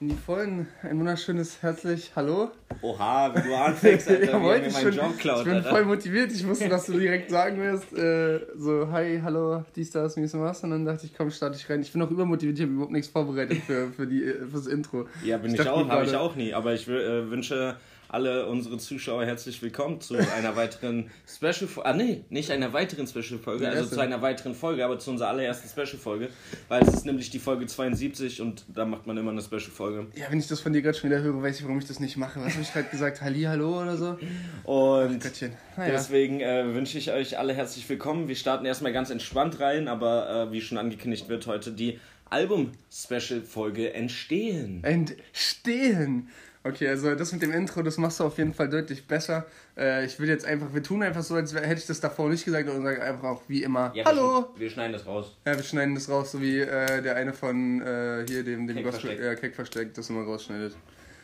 in die Vollen. Ein wunderschönes herzlich Hallo. Oha, wenn du anfängst, Alter, ja, wie wollte ich, schon, Job klaut, ich bin Alter. voll motiviert. Ich wusste, dass du direkt sagen wirst, äh, so, hi, hallo, dies, das, mies und was. Und dann dachte ich, komm, starte ich rein. Ich bin auch übermotiviert, ich habe überhaupt nichts vorbereitet für, für die, äh, fürs Intro. Ja, bin ich, dachte auch, habe ich auch nie. Aber ich äh, wünsche alle unsere Zuschauer herzlich willkommen zu einer weiteren Special-Folge. Ah, nee, nicht einer weiteren Special-Folge, Die also zu einer weiteren Folge, aber zu unserer allerersten Special-Folge. Weil es ist nämlich die Folge 72 und da macht man immer eine Special-Folge. Ja, wenn ich das von dir gerade schon wieder höre, weiß ich, warum ich das nicht mache. Was habe ich gerade gesagt? Halli, hallo oder so? Und Göttchen. Naja. Deswegen äh, wünsche ich euch alle herzlich willkommen. Wir starten erstmal ganz entspannt rein, aber äh, wie schon angekündigt wird, heute die Album-Special-Folge entstehen. Entstehen. Okay, also das mit dem Intro, das machst du auf jeden Fall deutlich besser. Äh, ich will jetzt einfach, wir tun einfach so, als hätte ich das davor nicht gesagt und sagen einfach auch wie immer Ja, Hallo. Wir, schneiden das raus. Ja, wir schneiden das raus, so wie äh, der eine von äh, hier, dem, dem Keck Gospel, versteckt. ja, Keck versteckt, das immer rausschneidet.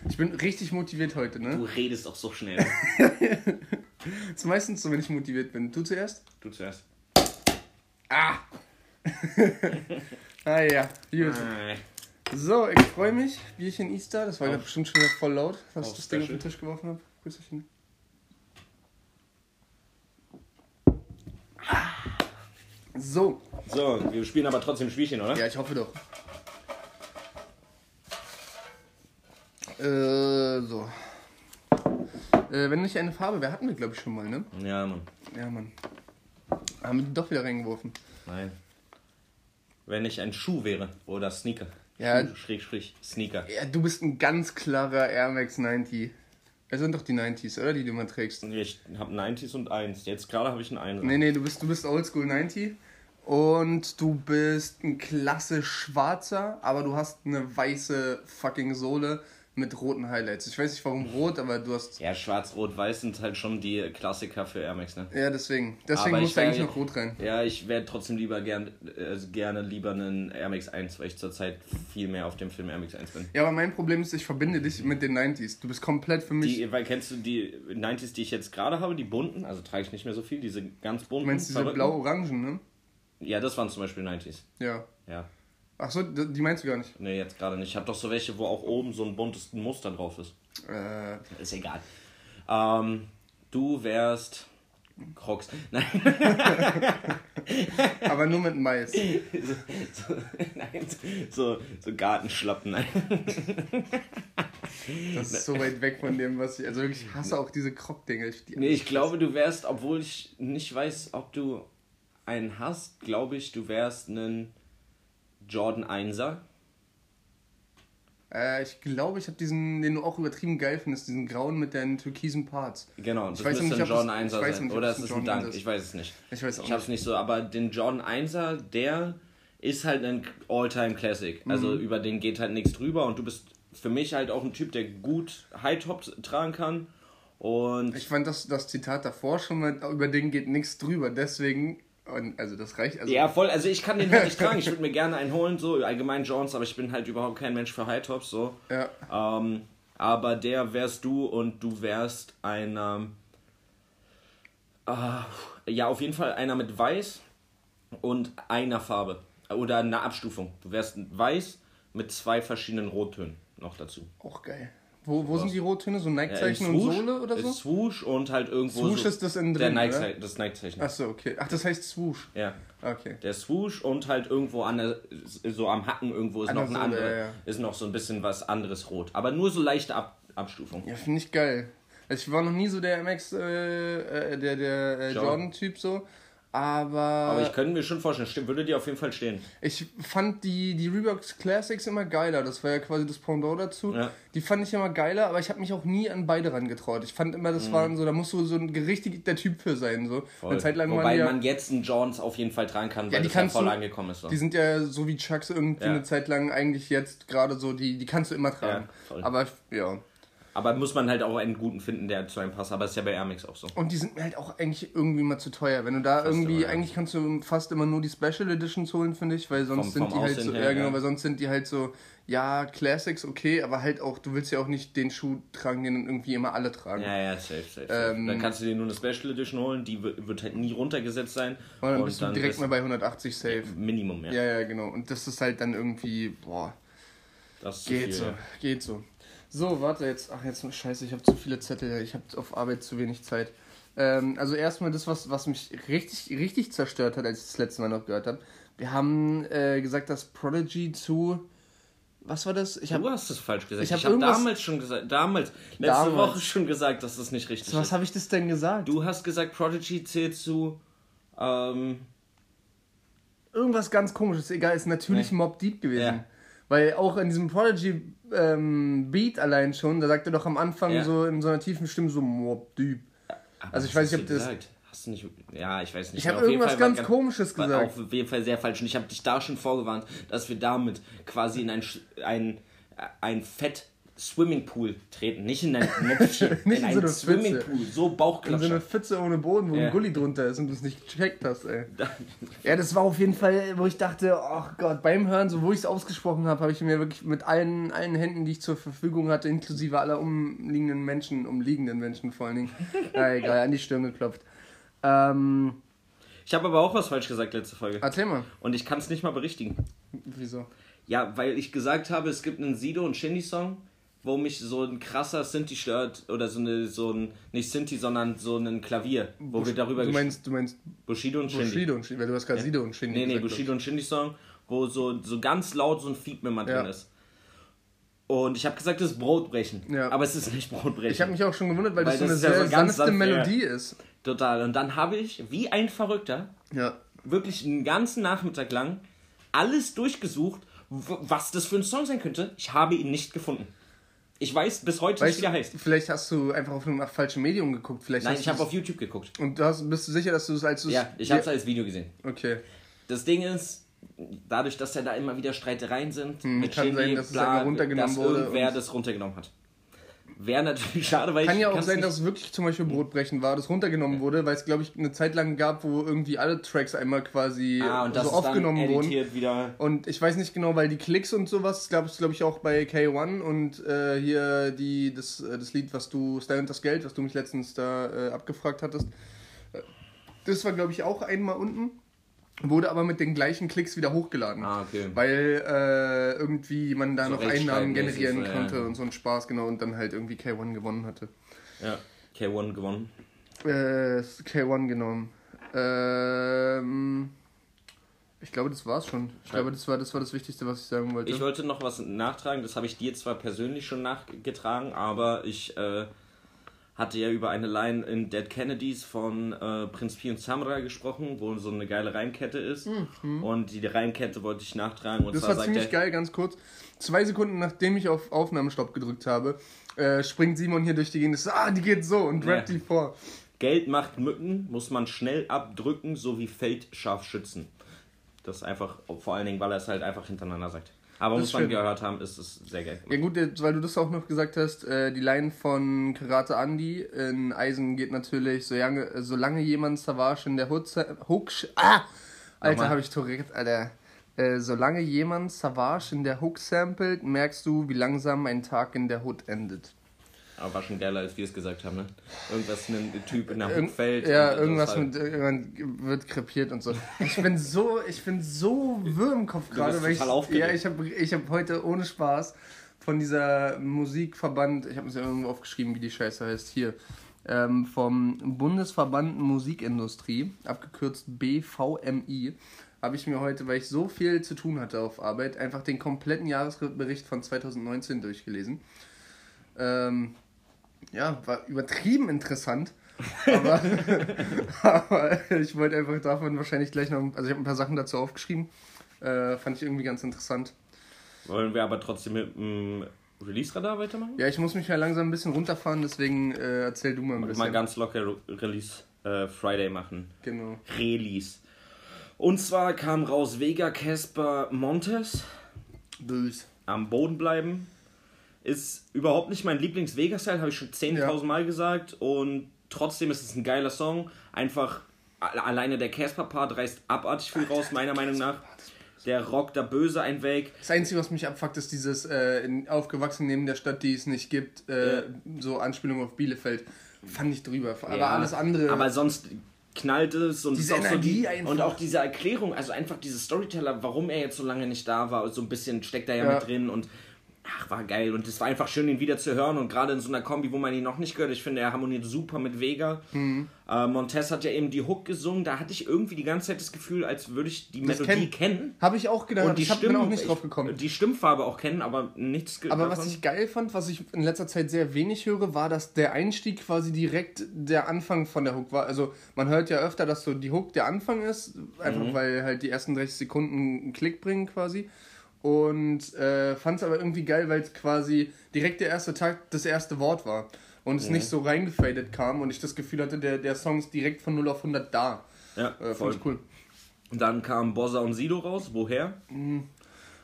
Ich bin richtig motiviert heute, Du ne? redest auch so schnell. Das ist meistens so, wenn ich motiviert bin. Du zuerst? Du zuerst. Ah! ah ja, gut. So, ich freue mich. Bierchen Easter, das war gerade bestimmt schon wieder voll laut, dass ich das Ding auf den Tisch geworfen habe. Grüßerchen. So, So, wir spielen aber trotzdem Spielchen, oder? ja, ich hoffe doch. Äh, so. Äh, wenn nicht eine Farbe wäre, hatten wir glaube ich schon mal, ne? Ja, Mann. Ja, Mann. Haben wir die doch wieder reingeworfen. Nein. Wenn ich ein Schuh wäre oder Sneaker. Ja. Schuh, Schräg, Strich, Sneaker. Ja, du bist ein ganz klarer Air Max 90. Es sind doch die 90s, oder? Die du immer trägst. Ich habe 90s und 1. Jetzt gerade habe ich ein 1. Nee, nee, du bist, du bist Oldschool 90 und du bist ein klasse schwarzer, aber du hast eine weiße fucking Sohle mit roten Highlights. Ich weiß nicht warum rot, aber du hast. Ja, schwarz, rot, weiß sind halt schon die Klassiker für Air Max, ne? Ja, deswegen. Deswegen du eigentlich noch rot rein. Ja, ich wäre trotzdem lieber gern, äh, gerne lieber einen Air Max 1, weil ich zurzeit viel mehr auf dem Film Air Max 1 bin. Ja, aber mein Problem ist, ich verbinde dich mit den 90s. Du bist komplett für mich. Die, weil kennst du die 90s, die ich jetzt gerade habe, die bunten, also trage ich nicht mehr so viel, diese ganz bunten. du meinst diese blau-orangen, ne? Ja, das waren zum Beispiel 90s. Ja. Ja. Ach so, die meinst du gar nicht. Nee, jetzt gerade nicht. Ich habe doch so welche, wo auch oben so ein buntes Muster drauf ist. Äh, Ist egal. Ähm, du wärst Crocs. Nein, aber nur mit Mais. so, so, nein, so, so Gartenschlappen. Nein. Das ist so weit weg von dem, was ich. Also wirklich, ich hasse auch diese Krog-Dinger. Die- Nee, ich glaube, du wärst, obwohl ich nicht weiß, ob du einen hast, glaube ich, du wärst ein Jordan 1er. Äh, ich glaube, ich habe diesen, den du auch übertrieben geil findest, diesen grauen mit den türkisen Parts. Genau, das weiß müsste nicht, ein Jordan das- 1er ich weiß sein. nicht, Oder es ein ist ein Jordan Dank, 1er ist. ich weiß es nicht. Ich weiß auch Ich hab's nicht so, aber den Jordan 1er, der ist halt ein All-Time Classic. Also Mhm. über den geht halt nichts drüber und du bist für mich halt auch ein Typ, der gut High-Top tragen kann. Und Ich fand das, das Zitat davor schon mal, über den geht nichts drüber, deswegen, und, also das reicht, also ja, voll, also ich kann den halt nicht tragen. Ich würde mir gerne einen holen, so allgemein Jones, aber ich bin halt überhaupt kein Mensch für High-Tops, so. ja. Ähm, aber der wärst du und du wärst einer. Äh, ja, auf jeden Fall einer mit Weiß und einer Farbe. Oder einer Abstufung. Du wärst ein Weiß mit zwei verschiedenen Rottönen noch dazu. auch geil. Wo, wo sind die Rottöne? So Ja, Nike-Zeichen im und Sohle oder so? Swoosh und halt irgendwo. Swoosh so ist das der drin, Nike oder? das Nike-Zeichen. Achso, okay. Ach, das heißt Swoosh. Ja. Okay. Der Swoosh und halt irgendwo an der, so am Hacken irgendwo ist An noch der ein anderes, ja, ja. ist noch so ein bisschen was anderes rot. Aber nur so leichte Ab Abstufung. Ja, finde ich geil. Also ich war noch nie so der MX, äh, äh, der, der äh, Jordan. Jordan-Typ so, aber, Aber ich könnte mir schon vorstellen, würde dir auf jeden Fall stehen. ich fand die, die Reeboks Classics immer geiler. Das war ja quasi das Pendant dazu. Ja. Die fand ich immer geiler, aber ich habe mich auch nie an beide rangetraut. Ich fand immer, das waren so, da musst du so ein richtiger Typ für sein. So. Eine Zeit lang Wobei ja, man jetzt einen Johns auf jeden Fall tragen kann, weil die das ja kannst voll du- angekommen ist. So. Die sind ja so wie Chucks irgendwie Ja. eine Zeit lang eigentlich jetzt gerade so, die, die kannst du immer tragen. Ja. Aber ja. Aber muss man halt auch einen guten finden, der zu einem passt. Aber ist ja bei Air Max auch so. Und die sind mir halt auch eigentlich irgendwie mal zu teuer. Wenn du da irgendwie, immer, ja. eigentlich kannst du fast immer nur die Special Editions holen, finde ich, weil sonst Vom- sind vom die halt so, her, ja genau, ja. weil sonst sind die halt so, ja, Classics, okay, aber halt auch, du willst ja auch nicht den Schuh tragen, den dann irgendwie immer alle tragen. Ja, ja, safe, safe. safe. Ähm, dann kannst du dir nur eine Special Edition holen, die wird halt nie runtergesetzt sein. Und dann bist du direkt mal bei 180 safe. Minimum, ja. Ja, ja, genau. Und das ist halt dann irgendwie, boah. Das Geht viel, so, ja. geht so. So, warte jetzt. Ach, jetzt scheiße, ich habe zu viele Zettel. Ich habe auf Arbeit zu wenig Zeit. Ähm, also erstmal das, was, was mich richtig, richtig zerstört hat, als ich das letzte Mal noch gehört habe. Wir haben äh, gesagt, dass Prodigy zu. Was war das? Ich hab, Du hast es falsch gesagt. ich hab habe irgendwas- damals schon gesagt, damals, letzte Damals. Woche schon gesagt, dass das nicht richtig was ist. habe ich das denn gesagt? Du hast gesagt, Prodigy zählt zu. Ähm, Irgendwas ganz komisches. Egal, ist natürlich Nee. Mob Deep gewesen. Ja. Weil auch in diesem Prodigy ähm, Beat allein schon, da sagt er doch am Anfang Ja. so in so einer tiefen Stimme so Mob Deep. aber Also ich weiß nicht, hast ob du das- Gesagt? Hast du nicht. Ja, ich weiß nicht. Ich habe irgendwas Fall war ganz Komisches war gesagt. Auf jeden Fall sehr falsch. Und ich habe dich da schon vorgewarnt, dass wir damit quasi in ein, ein, ein Fett Swimmingpool treten. Nicht in ein Näpfchen, Nicht in in so ein eine Swimmingpool. So In so eine Bauchklatscher. Pfütze ohne Boden, wo Ja. ein Gully drunter ist und du es nicht gecheckt hast, ey. Ja, das war auf jeden Fall, wo ich dachte, oh Gott, beim Hören, so wo ich es ausgesprochen habe, habe ich mir wirklich mit allen, allen Händen, die ich zur Verfügung hatte, inklusive aller umliegenden Menschen, umliegenden Menschen vor allen Dingen, ja, egal, an die Stirn geklopft. Ähm, Ich habe aber auch was falsch gesagt letzte Folge. erzähl mal. Und ich kann es nicht mal berichtigen. Wieso? Ja, weil ich gesagt habe, es gibt einen Sido und Shindy Song, wo mich so ein krasser Sinti stört oder so eine so ein nicht Sinti, sondern so ein Klavier, wo wir darüber Du meinst, du meinst Bushido und Shindy. Bushido und Shindy, weil du hast gerade Sido und Shindy Nee, nee, gesagt, Bushido und Shindy Song, wo so, so ganz laut so ein Feed mit drin Ja. ist. Und ich habe gesagt, das ist Brotbrechen. Ja. Aber es ist nicht Brotbrechen. Ich habe mich auch schon gewundert, weil, Weil das so das eine ist ja sehr so sanfte sanft, ja. Melodie ist. Total. Und dann habe ich, wie ein Verrückter, Ja. wirklich einen ganzen Nachmittag lang alles durchgesucht, was das für ein Song sein könnte. Ich habe ihn nicht gefunden. Ich weiß bis heute nicht, Weißt wie er du, heißt. vielleicht hast du einfach auf einem falschen Medium geguckt. Vielleicht Nein, ich habe es- auf YouTube geguckt. Und du hast, bist du sicher, dass du es als es- Ja, ich habe es als Video gesehen. Okay. Das Ding ist, dadurch, dass ja da immer wieder Streitereien sind, Hm, kann sein, dass es einmal runtergenommen dass wurde irgendwer das runtergenommen hat. Wäre natürlich schade, weil Kann ich ja auch sein, dass es wirklich zum Beispiel Brotbrechen war, das runtergenommen wurde, weil es, glaube ich, eine Zeit lang gab, wo irgendwie alle Tracks einmal quasi ah, so aufgenommen wurden. wieder. Und ich weiß nicht genau, weil die Klicks und sowas gab es, glaube ich, auch bei K1 und äh, hier die, das, äh, das Lied, was du, Style und das Geld, was du mich letztens da äh, abgefragt hattest. Äh, Das war, glaube ich, auch einmal unten, wurde aber mit den gleichen Klicks wieder hochgeladen. Ah, okay. Weil äh, irgendwie man da So noch Einnahmen generieren so, ja. konnte und so einen Spaß, genau, und dann halt irgendwie K1 gewonnen hatte. Ja, K1 gewonnen. Äh, K1 genommen. Ähm, ich glaube, das war's schon. Ich Ja. glaube, das war, das war das Wichtigste, was ich sagen wollte. Ich wollte noch was nachtragen, das habe ich dir zwar persönlich schon nachgetragen, aber ich äh, hatte ja über eine Line in Dead Kennedys von äh, Prinz Pi und Samra gesprochen, wo so eine geile Reimkette ist. Und die Reimkette wollte ich nachtragen. Und das war ziemlich geil, ganz kurz. Zwei Sekunden nachdem ich auf Aufnahmestopp gedrückt habe, äh, springt Simon hier durch die Gegend. Ah, die geht so und rappt Ja. die vor. Geld macht Mücken, muss man schnell abdrücken, so wie Feld scharf schützen. Das ist einfach, vor allen Dingen, weil er es halt einfach hintereinander sagt. Aber muss man schön. gehört haben, ist es sehr geil. Ja gut, weil du das auch noch gesagt hast, äh, die Line von Karate Andy in Eisen geht natürlich, solange, solange jemand Savage in der Hook... Ah! Alter, habe ich Tourette, Alter. Äh, solange jemand Savage in der Hook samplet, merkst du, wie langsam ein Tag in der Hood endet. Aber war schon geiler, als wir es gesagt haben, ne? Irgendwas, ein Typ in der fällt. Ja, irgendwas mit irgendwann wird krepiert und so. Ich bin so, ich bin so wirr im Kopf gerade, weil ich, aufgeregt. ja, ich habe ich hab heute ohne Spaß von dieser Musikverband, ich habe es ja irgendwo aufgeschrieben, wie die Scheiße heißt, hier, ähm, vom Bundesverband Musikindustrie, abgekürzt BVMI, habe ich mir heute, weil ich so viel zu tun hatte auf Arbeit, einfach den kompletten Jahresbericht von 2019 durchgelesen. Ähm, ja, war übertrieben interessant. Aber, aber ich wollte einfach davon wahrscheinlich gleich noch. Also, ich habe ein paar Sachen dazu aufgeschrieben. Äh, fand ich irgendwie ganz interessant. Wollen wir aber trotzdem mit dem Release-Radar weitermachen? Ja, ich muss mich ja langsam ein bisschen runterfahren, deswegen äh, erzähl du mal ein bisschen. Mal ganz locker Re- Release äh, Friday machen. Genau. Release. Und zwar kam raus Vega Casper Montes. Bös. Am Boden bleiben. Ist überhaupt nicht mein Lieblings-Vega-Style, habe ich schon 10.000 Ja. Mal gesagt. Und trotzdem ist es ein geiler Song. Einfach alleine der Casper-Part reißt abartig viel raus, meiner Meinung nach. Der rockt da böse ein weg. Das Einzige, was mich abfuckt, ist dieses äh, aufgewachsen neben der Stadt, die es nicht gibt, äh, Ja. so Anspielung auf Bielefeld. Fand ich drüber. Aber Ja, alles andere. Aber sonst knallt es und Diese auch so Energie die, einfach. und auch diese Erklärung, also einfach diese Storyteller, warum er jetzt so lange nicht da war, so ein bisschen steckt da ja, Ja. mit drin und ach, war geil. Und es war einfach schön, ihn wieder zu hören. Und gerade in so einer Kombi, wo man ihn noch nicht gehört, ich finde, er harmoniert super mit Vega. Mhm. Äh, Montez hat ja eben die Hook gesungen. Da hatte ich irgendwie die ganze Zeit das Gefühl, als würde ich die das Melodie kenn kennen. Habe ich auch gedacht. Und die ich Stimmen, bin auch nicht drauf gekommen. Die Stimmfarbe auch kennen, aber nichts Aber davon. was ich geil fand, was ich in letzter Zeit sehr wenig höre, war, dass der Einstieg quasi direkt der Anfang von der Hook war. Also man hört ja öfter, dass so die Hook der Anfang ist, einfach mhm. weil halt die ersten 30 Sekunden einen Klick bringen quasi und äh, fand es aber irgendwie geil, weil es quasi direkt der erste Tag das erste Wort war und es ja. nicht so reingefadet kam und ich das Gefühl hatte, der, der Song ist direkt von 0 auf 100 da. Ja, äh, voll. cool. Und dann kamen Bossa und Sido raus. Woher? Mhm.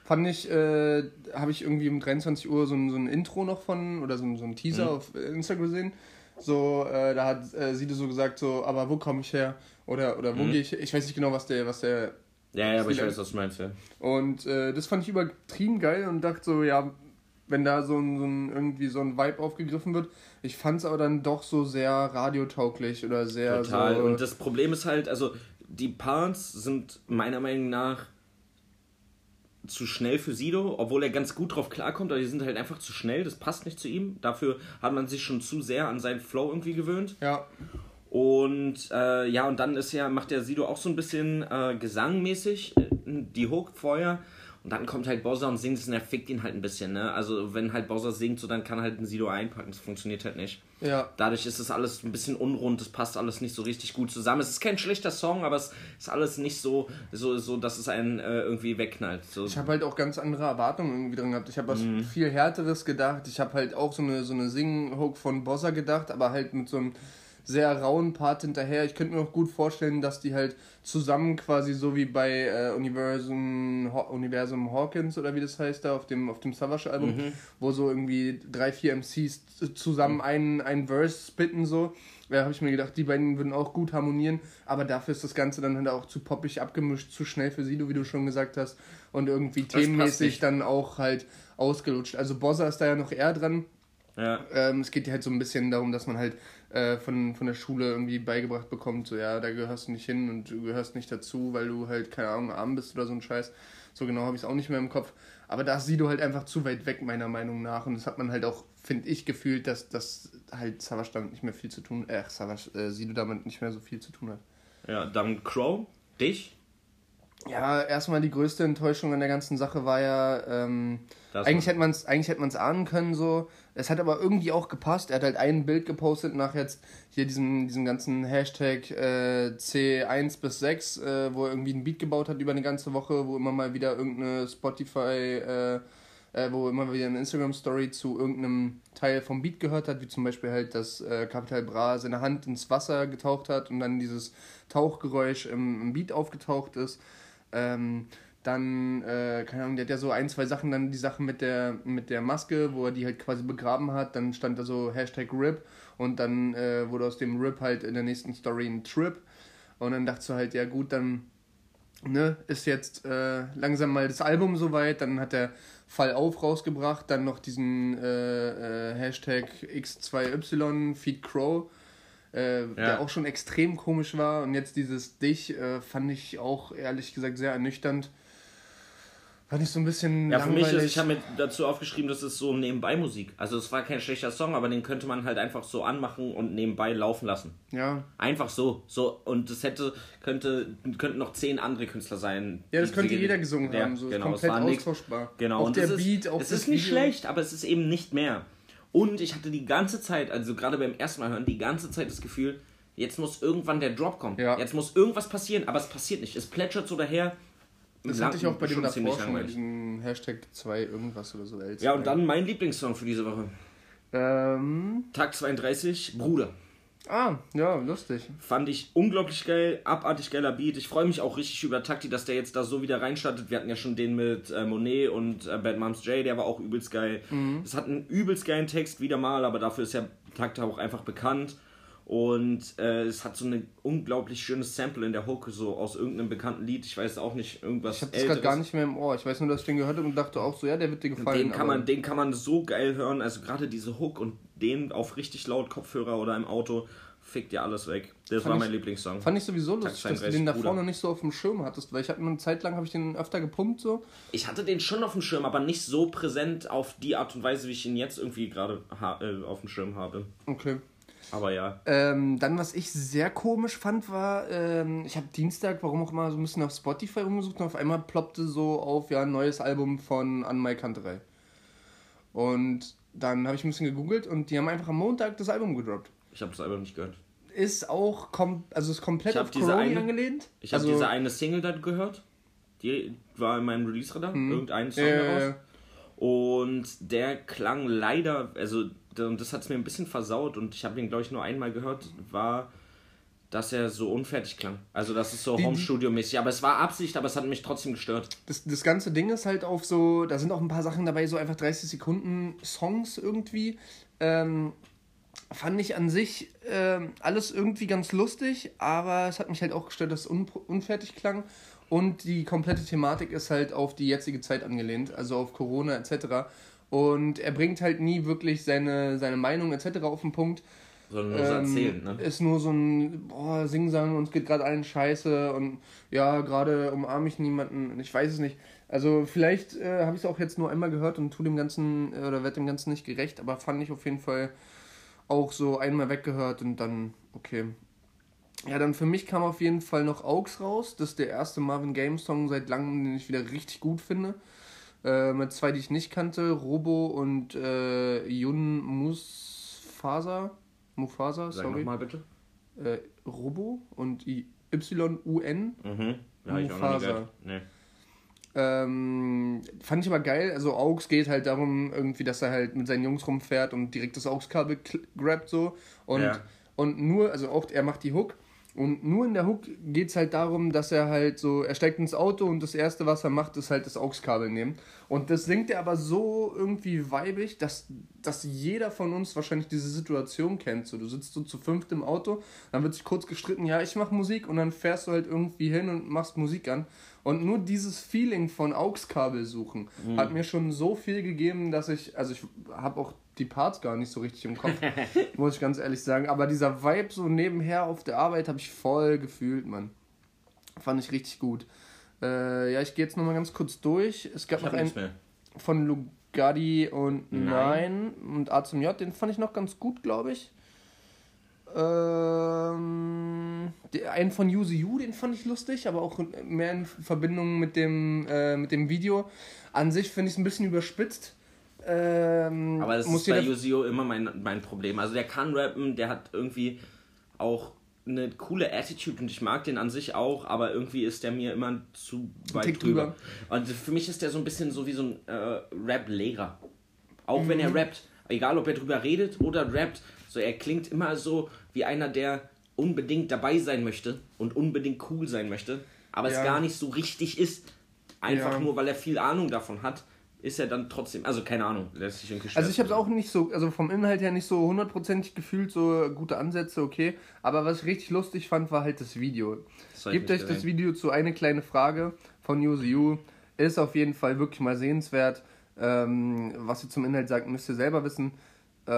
Fand ich, äh, habe ich irgendwie um 23 Uhr so ein, so ein Intro noch von oder so, so ein Teaser mhm. auf Instagram gesehen. So, äh, da hat äh, Sido so gesagt, so, aber wo komme ich her? Oder, oder wo mhm. gehe ich? Ich weiß nicht genau, was der, was der ja, ja, aber ich weiß, was du meinst, ja. Und äh, das fand ich übertrieben geil und dachte so, ja, wenn da so ein, so ein irgendwie so ein Vibe aufgegriffen wird. Ich fand es aber dann doch so sehr radiotauglich oder sehr Total. So und das Problem ist halt, also die Parts sind meiner Meinung nach zu schnell für Sido, obwohl er ganz gut drauf klarkommt, aber die sind halt einfach zu schnell, das passt nicht zu ihm. Dafür hat man sich schon zu sehr an seinen Flow irgendwie gewöhnt. Ja. Und äh, ja, und dann ist ja, macht der Sido auch so ein bisschen äh, gesangmäßig äh, die Hook vorher. Und dann kommt halt Bowser und singt es und er fickt ihn halt ein bisschen, ne? Also wenn halt Bowser singt, so dann kann halt ein Sido einpacken. Das funktioniert halt nicht. Ja. Dadurch ist es alles ein bisschen unrund, das passt alles nicht so richtig gut zusammen. Es ist kein schlechter Song, aber es ist alles nicht so, so, so dass es einen äh, irgendwie wegknallt. So. Ich habe halt auch ganz andere Erwartungen irgendwie drin gehabt. Ich habe was mhm. viel härteres gedacht. Ich habe halt auch so eine, so eine Sing-Hook von Bowser gedacht, aber halt mit so einem sehr rauen Part hinterher. Ich könnte mir auch gut vorstellen, dass die halt zusammen quasi so wie bei äh, Universum, Ho Universum Hawkins oder wie das heißt da auf dem, auf dem Savage Album, mhm. wo so irgendwie drei, vier MCs zusammen mhm. einen, einen Verse spitten so. Da habe ich mir gedacht, die beiden würden auch gut harmonieren, aber dafür ist das Ganze dann halt auch zu poppig abgemischt, zu schnell für Sido, wie du schon gesagt hast, und irgendwie das themenmäßig dann auch halt ausgelutscht. Also Bossa ist da ja noch eher dran. Ja. Ähm, es geht ja halt so ein bisschen darum, dass man halt äh, von, von der Schule irgendwie beigebracht bekommt, so ja, da gehörst du nicht hin und du gehörst nicht dazu, weil du halt, keine Ahnung, arm bist oder so ein Scheiß. So genau habe ich es auch nicht mehr im Kopf. Aber da ist Sido halt einfach zu weit weg, meiner Meinung nach. Und das hat man halt auch, finde ich, gefühlt, dass, dass halt Savage damit nicht mehr viel zu tun, äh, Savage, äh, Sido damit nicht mehr so viel zu tun hat. Ja, dann Crow, dich? Ja, erstmal die größte Enttäuschung an der ganzen Sache war ja, ähm, eigentlich hätte man es eigentlich hätte man es ahnen können so. Es hat aber irgendwie auch gepasst. Er hat halt ein Bild gepostet nach jetzt hier diesem, diesem ganzen Hashtag äh, C1 bis 6, äh, wo er irgendwie ein Beat gebaut hat über eine ganze Woche, wo immer mal wieder irgendeine Spotify, äh, äh wo immer wieder eine Instagram-Story zu irgendeinem Teil vom Beat gehört hat, wie zum Beispiel halt, dass äh, Capital Bra seine Hand ins Wasser getaucht hat und dann dieses Tauchgeräusch im, im Beat aufgetaucht ist. Ähm, dann, äh, keine Ahnung, der hat ja so ein, zwei Sachen, dann die Sachen mit der, mit der Maske, wo er die halt quasi begraben hat. Dann stand da so Hashtag RIP und dann äh, wurde aus dem RIP halt in der nächsten Story ein Trip. Und dann dachte du halt, ja gut, dann ne, ist jetzt äh, langsam mal das Album soweit. Dann hat der Fall auf rausgebracht, dann noch diesen äh, äh, Hashtag X2Y Feed Crow äh, ja. der auch schon extrem komisch war. Und jetzt dieses Dich äh, fand ich auch ehrlich gesagt sehr ernüchternd. Fand ich so ein bisschen. Ja, für mich ist, ich habe mir dazu aufgeschrieben, das ist so Nebenbei-Musik. Also es war kein schlechter Song, aber den könnte man halt einfach so anmachen und nebenbei laufen lassen. Ja. Einfach so. so und es hätte, könnte, könnten noch zehn andere Künstler sein. Ja, das könnte jeder gesungen ja, haben. So genau, komplett austauschbar. Genau, auch und der Beat, ist, auch Es ist nicht Video. schlecht, aber es ist eben nicht mehr. Und ich hatte die ganze Zeit, also gerade beim ersten Mal hören, die ganze Zeit das Gefühl, jetzt muss irgendwann der Drop kommen. Ja. Jetzt muss irgendwas passieren, aber es passiert nicht. Es plätschert so daher. Das hatte ich auch bei dem davor schon, bei diesem Hashtag 2 irgendwas oder so. L2. Ja, und dann mein Lieblingssong für diese Woche. Ähm. Tag 32, Bruder. Ah, ja, lustig. Fand ich unglaublich geil, abartig geiler Beat. Ich freue mich auch richtig über Takti, dass der jetzt da so wieder reinstartet. Wir hatten ja schon den mit äh, Monet und äh, Bad Moms J, der war auch übelst geil. Mhm. Es hat einen übelst geilen Text wieder mal, aber dafür ist ja Takti auch einfach bekannt. Und äh, es hat so ein unglaublich schönes Sample in der Hook, so aus irgendeinem bekannten Lied. Ich weiß auch nicht, irgendwas. Ich habe das gerade gar nicht mehr im Ohr. Ich weiß nur, dass ich den gehört habe und dachte auch so, ja, der wird dir gefallen. Den kann, man, den kann man so geil hören. Also gerade diese Hook und den auf richtig laut Kopfhörer oder im Auto Fick dir alles weg. Das war ich- mein Lieblingssong. Fand ich sowieso lustig, dass du 31 den davor noch nicht so auf dem Schirm hattest, weil ich hatte eine Zeit lang, habe ich den öfter gepumpt so. Ich hatte den schon auf dem Schirm, aber nicht so präsent auf die Art und Weise, wie ich ihn jetzt irgendwie gerade äh, auf dem Schirm habe. Okay. Aber ja. Ähm, dann, was ich sehr komisch fand, war, ähm, ich habe Dienstag, warum auch immer, so ein bisschen auf Spotify rumgesucht und auf einmal ploppte so auf, ja, ein neues Album von Anmai Kanterei. Und dann habe ich ein bisschen gegoogelt und die haben einfach am Montag das Album gedroppt. Ich habe das Album nicht gehört. Ist auch, kom also ist komplett auf diese Corona eine- angelehnt. Ich habe also, diese eine Single da gehört. Die war in meinem Release-Radar. Irgendein Song ja, daraus. Und der klang leider, also und das hat es mir ein bisschen versaut und ich habe ihn, glaube ich, nur einmal gehört, war, dass er so unfertig klang. Also das ist so Home-Studio-mäßig. Aber es war Absicht, aber es hat mich trotzdem gestört. Das, das ganze Ding ist halt auf so, da sind auch ein paar Sachen dabei, so einfach 30 Sekunden Songs irgendwie. Ähm, fand ich an sich ähm, alles irgendwie ganz lustig, aber es hat mich halt auch gestört, dass es un unfertig klang. Und die komplette Thematik ist halt auf die jetzige Zeit angelehnt, also auf Corona etc. Und er bringt halt nie wirklich seine, seine Meinung etc. auf den Punkt. Sondern nur so Ähm, erzählen, ne? Ist nur so ein boah, Singsang, uns geht gerade allen scheiße und ja, gerade umarme ich niemanden. Ich weiß es nicht. Also vielleicht äh, habe ich es auch jetzt nur einmal gehört und tu dem Ganzen äh, oder werde dem Ganzen nicht gerecht, aber fand ich auf jeden Fall auch so einmal weggehört und dann okay. Ja, dann für mich kam auf jeden Fall noch Augs raus. Das ist der erste Marvin Games Song seit langem, den ich wieder richtig gut finde. Äh, mit zwei, die ich nicht kannte, Robo und äh, Yun Musfasa. Mufasa, Sag sorry. nochmal bitte. Äh, Robo und Y-U-N. Mhm. Ja, ich auch noch nie Mufasa. gehört. Nee. Ähm, fand ich aber geil. Also Augs geht halt darum, irgendwie, dass er halt mit seinen Jungs rumfährt und direkt das Augskabel grabt so. Und, Ja. und nur, also auch er macht die Hook. Und nur in der Hook geht es halt darum, dass er halt so, er steigt ins Auto und das erste, was er macht, ist halt das Augskabel nehmen. Und das singt er aber so irgendwie weibig, dass, dass jeder von uns wahrscheinlich diese Situation kennt. So, du sitzt so zu fünft im Auto, dann wird sich kurz gestritten, ja, ich mach Musik und dann fährst du halt irgendwie hin und machst Musik an. Und nur dieses Feeling von Augskabel suchen hat mir schon so viel gegeben, dass ich, also ich habe auch die Parts gar nicht so richtig im Kopf, muss ich ganz ehrlich sagen. Aber dieser Vibe so nebenher auf der Arbeit habe ich voll gefühlt, Mann. Fand ich richtig gut. Äh, ja, ich gehe jetzt nochmal ganz kurz durch. Es gab Ich noch einen von Lugardi und Nein. Nein und A zum J, den fand ich noch ganz gut, glaube ich. Ähm, einen von Use You, den fand ich lustig, aber auch mehr in Verbindung mit dem, äh, mit dem Video. An sich finde ich es ein bisschen überspitzt. Ähm, Aber das ist bei jeder- Yuzio immer mein, mein Problem. Also der kann rappen, der hat irgendwie auch eine coole Attitude und ich mag den an sich auch, aber irgendwie ist der mir immer zu weit Tick drüber. Und für mich ist der so ein bisschen so wie so ein äh, Rap-Lehrer. Auch wenn Mhm. er rappt, egal ob er drüber redet oder rappt, so er klingt immer so wie einer, der unbedingt dabei sein möchte und unbedingt cool sein möchte, aber Ja. es gar nicht so richtig ist. Einfach Ja. nur, weil er viel Ahnung davon hat, ist er dann trotzdem, also keine Ahnung, lässt sich irgendwie Also ich habe es auch nicht so, also vom Inhalt her nicht so hundertprozentig gefühlt, so gute Ansätze, okay. Aber was ich richtig lustig fand, war halt das Video. Das Gebt euch das. Video zu eine kleine Frage von Use You. Ist auf jeden Fall wirklich mal sehenswert. Ähm, was ihr zum Inhalt sagt, müsst ihr selber wissen. Ähm,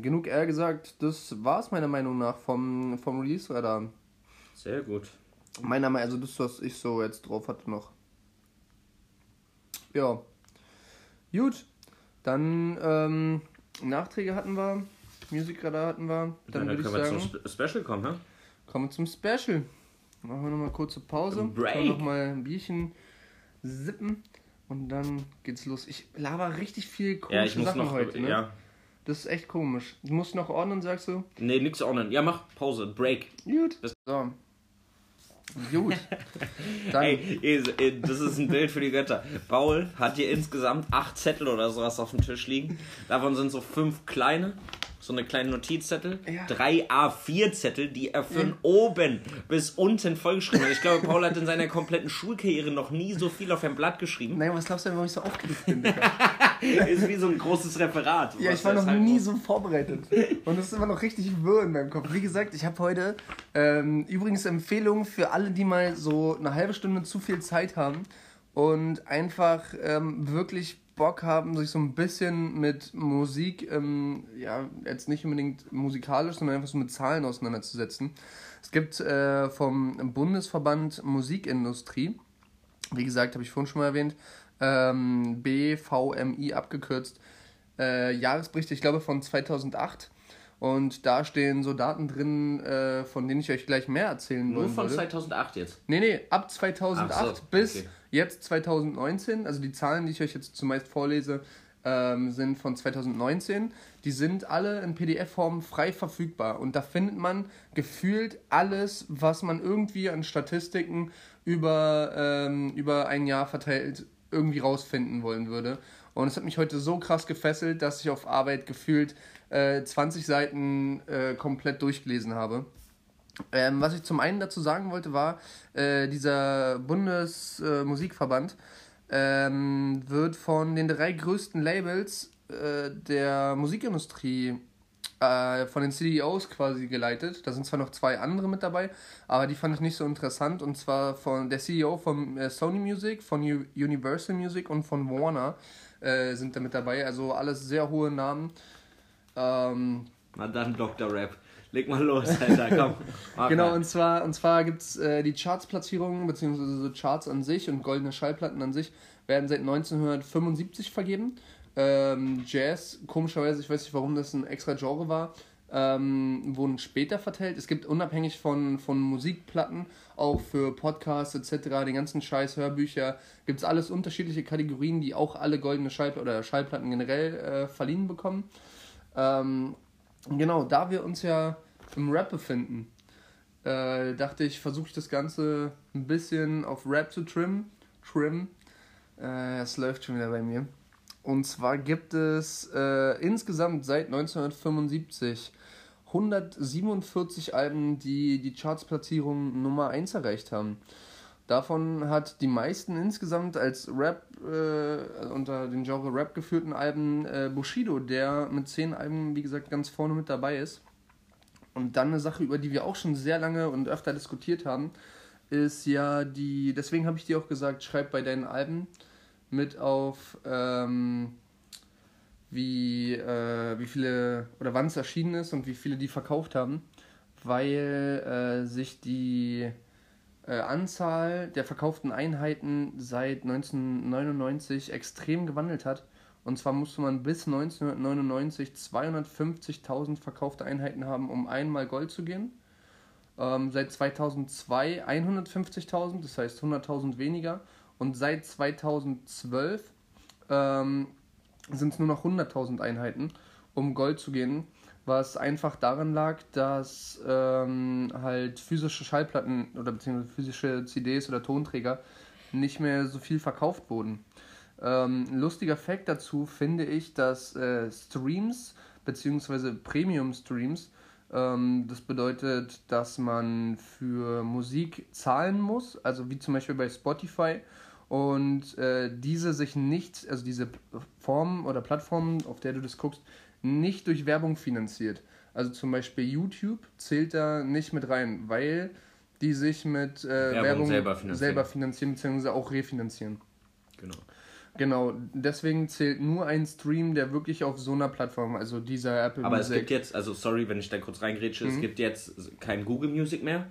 genug eher gesagt, das war es meiner Meinung nach vom, vom Release-Radar. Sehr gut. Meiner Meinung also das, was ich so jetzt drauf hatte noch. Ja. Gut. Dann ähm, Nachträge hatten wir, Musikradar hatten wir. Dann Dann, würde ich können wir sagen, zum Spe Special kommen, hä? kommen wir zum Special. Machen wir nochmal kurze Pause. Break. Können Nochmal ein Bierchen sippen. Und dann geht's los. Ich laber richtig viel komische Ja, ich muss Sachen noch. heute. Ne? Ja. Das ist echt komisch. Du musst noch ordnen, sagst du? Nee, nix ordnen. Ja, mach Pause. Break. Gut. So. Gut. Dann, ey, das ist ein Bild für die Götter. Paul hat hier insgesamt acht Zettel oder sowas auf dem Tisch liegen. Davon sind so fünf kleine, so eine kleine Notizzettel. Ja. Drei A4-Zettel, die er von Ja. oben bis unten vollgeschrieben hat. Ich glaube, Paul hat in seiner kompletten Schulkarriere noch nie so viel auf ein Blatt geschrieben. nein, was glaubst du denn, warum ich so aufgeregt bin? Ist wie so ein großes Referat. Ja, ich war noch halt nie so vorbereitet. Und es ist immer noch richtig wirr in meinem Kopf. Wie gesagt, ich habe heute ähm, übrigens Empfehlung für alle, die mal so eine halbe Stunde zu viel Zeit haben und einfach ähm, wirklich Bock haben, sich so ein bisschen mit Musik, ähm, ja, jetzt nicht unbedingt musikalisch, sondern einfach so mit Zahlen auseinanderzusetzen. Es gibt äh, vom Bundesverband Musikindustrie, wie gesagt, habe ich vorhin schon mal erwähnt, ähm, BVMI abgekürzt, äh, Jahresberichte, ich glaube von 2008. Und da stehen so Daten drin, äh, von denen ich euch gleich mehr erzählen Nur wollen von würde. 2008 jetzt. Nee, nee, ab 2008 Ach so, bis okay. Jetzt 2019. Also die Zahlen, die ich euch jetzt zumeist vorlese, ähm, sind von 2019. Die sind alle in PDF-Form frei verfügbar. Und da findet man gefühlt alles, was man irgendwie an Statistiken über, ähm, über ein Jahr verteilt irgendwie rausfinden wollen würde. Und es hat mich heute so krass gefesselt, dass ich auf Arbeit gefühlt äh, 20 Seiten äh, komplett durchgelesen ähm, was ich zum einen dazu sagen wollte, war, äh, dieser Bundesmusikverband äh, ähm, wird von den drei größten Labels äh, der Musikindustrie äh, von den CEOs quasi geleitet. Da sind zwar noch zwei andere mit dabei, aber die fand ich nicht so interessant. Und zwar von der CEO von äh, Sony Music, von U Universal Music und von Warner äh, sind da mit dabei. Also alles sehr hohe Namen. Ähm, dann Dr. Rap. Leg mal los, Alter, komm. Mach Genau, mal. und zwar, und zwar gibt es äh, die Charts-Platzierungen, beziehungsweise so Charts an sich und goldene Schallplatten an sich werden seit 1975 vergeben. Ähm, Jazz, komischerweise, ich weiß nicht, warum das ein extra Genre war, ähm, wurden später verteilt. Es gibt unabhängig von, von Musikplatten, auch für Podcasts etc., den ganzen Scheiß, Hörbücher, gibt es alles unterschiedliche Kategorien, die auch alle goldene Schallplatten oder Schallplatten generell äh, verliehen bekommen. Ähm, genau, da wir uns ja im Rap befinden, äh, dachte ich, versuche ich das Ganze ein bisschen auf Rap zu trimmen. Trim. Äh, es läuft schon wieder bei mir. Und zwar gibt es äh, insgesamt seit 1975 147 Alben, die die Chartsplatzierung Nummer 1 erreicht haben. Davon hat die meisten insgesamt als Rap, äh, unter dem Genre Rap geführten Alben äh, Bushido, der mit 10 Alben, wie gesagt, ganz vorne mit dabei ist. Und dann eine Sache, über die wir auch schon sehr lange und öfter diskutiert haben, ist ja die, deswegen habe ich dir auch gesagt, schreib bei deinen Alben mit auf, ähm, wie, äh, wie viele oder wann es erschienen ist und wie viele die verkauft haben, weil äh, sich die äh, Anzahl der verkauften Einheiten seit 1999 extrem gewandelt hat. Und zwar musste man bis 1999 250.000 verkaufte Einheiten haben, um einmal Gold zu gehen. Ähm, seit 2002 150.000, das heißt 100.000 weniger. Und seit 2012 ähm, sind es nur noch 100.000 Einheiten, um Gold zu gehen. Was einfach daran lag, dass ähm, halt physische Schallplatten oder beziehungsweise physische CDs oder Tonträger nicht mehr so viel verkauft wurden. Ähm, lustiger Fakt dazu finde ich, dass äh, Streams beziehungsweise Premium-Streams, ähm, das bedeutet, dass man für Musik zahlen muss, also wie zum Beispiel bei Spotify, und äh, diese sich nicht, also diese Form oder Plattform, auf der du das guckst, nicht durch Werbung finanziert. Also zum Beispiel YouTube zählt da nicht mit rein, weil die sich mit äh, Werbung, Werbung selber selber finanzieren. finanzieren, beziehungsweise auch refinanzieren. Genau. Genau, deswegen zählt nur ein Stream, der wirklich auf so einer Plattform, also dieser Apple Aber es Music. gibt jetzt, also sorry, wenn ich da kurz reingrätsche, Mhm. es gibt jetzt kein Google Music mehr.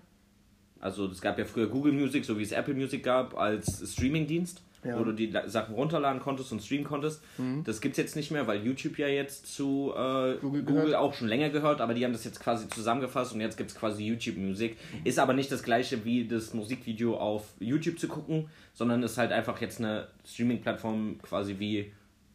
Also es gab ja früher Google Music, so wie es Apple Music gab, als Streamingdienst, Ja. Mhm. wo du die Sachen runterladen konntest und streamen konntest. Das gibt's jetzt nicht mehr, weil YouTube ja jetzt zu äh, Google Google, auch schon länger gehört, aber die haben das jetzt quasi zusammengefasst und jetzt gibt's quasi YouTube Music. Ist aber nicht das gleiche wie das Musikvideo auf YouTube zu gucken, sondern ist halt einfach jetzt eine Streaming-Plattform quasi wie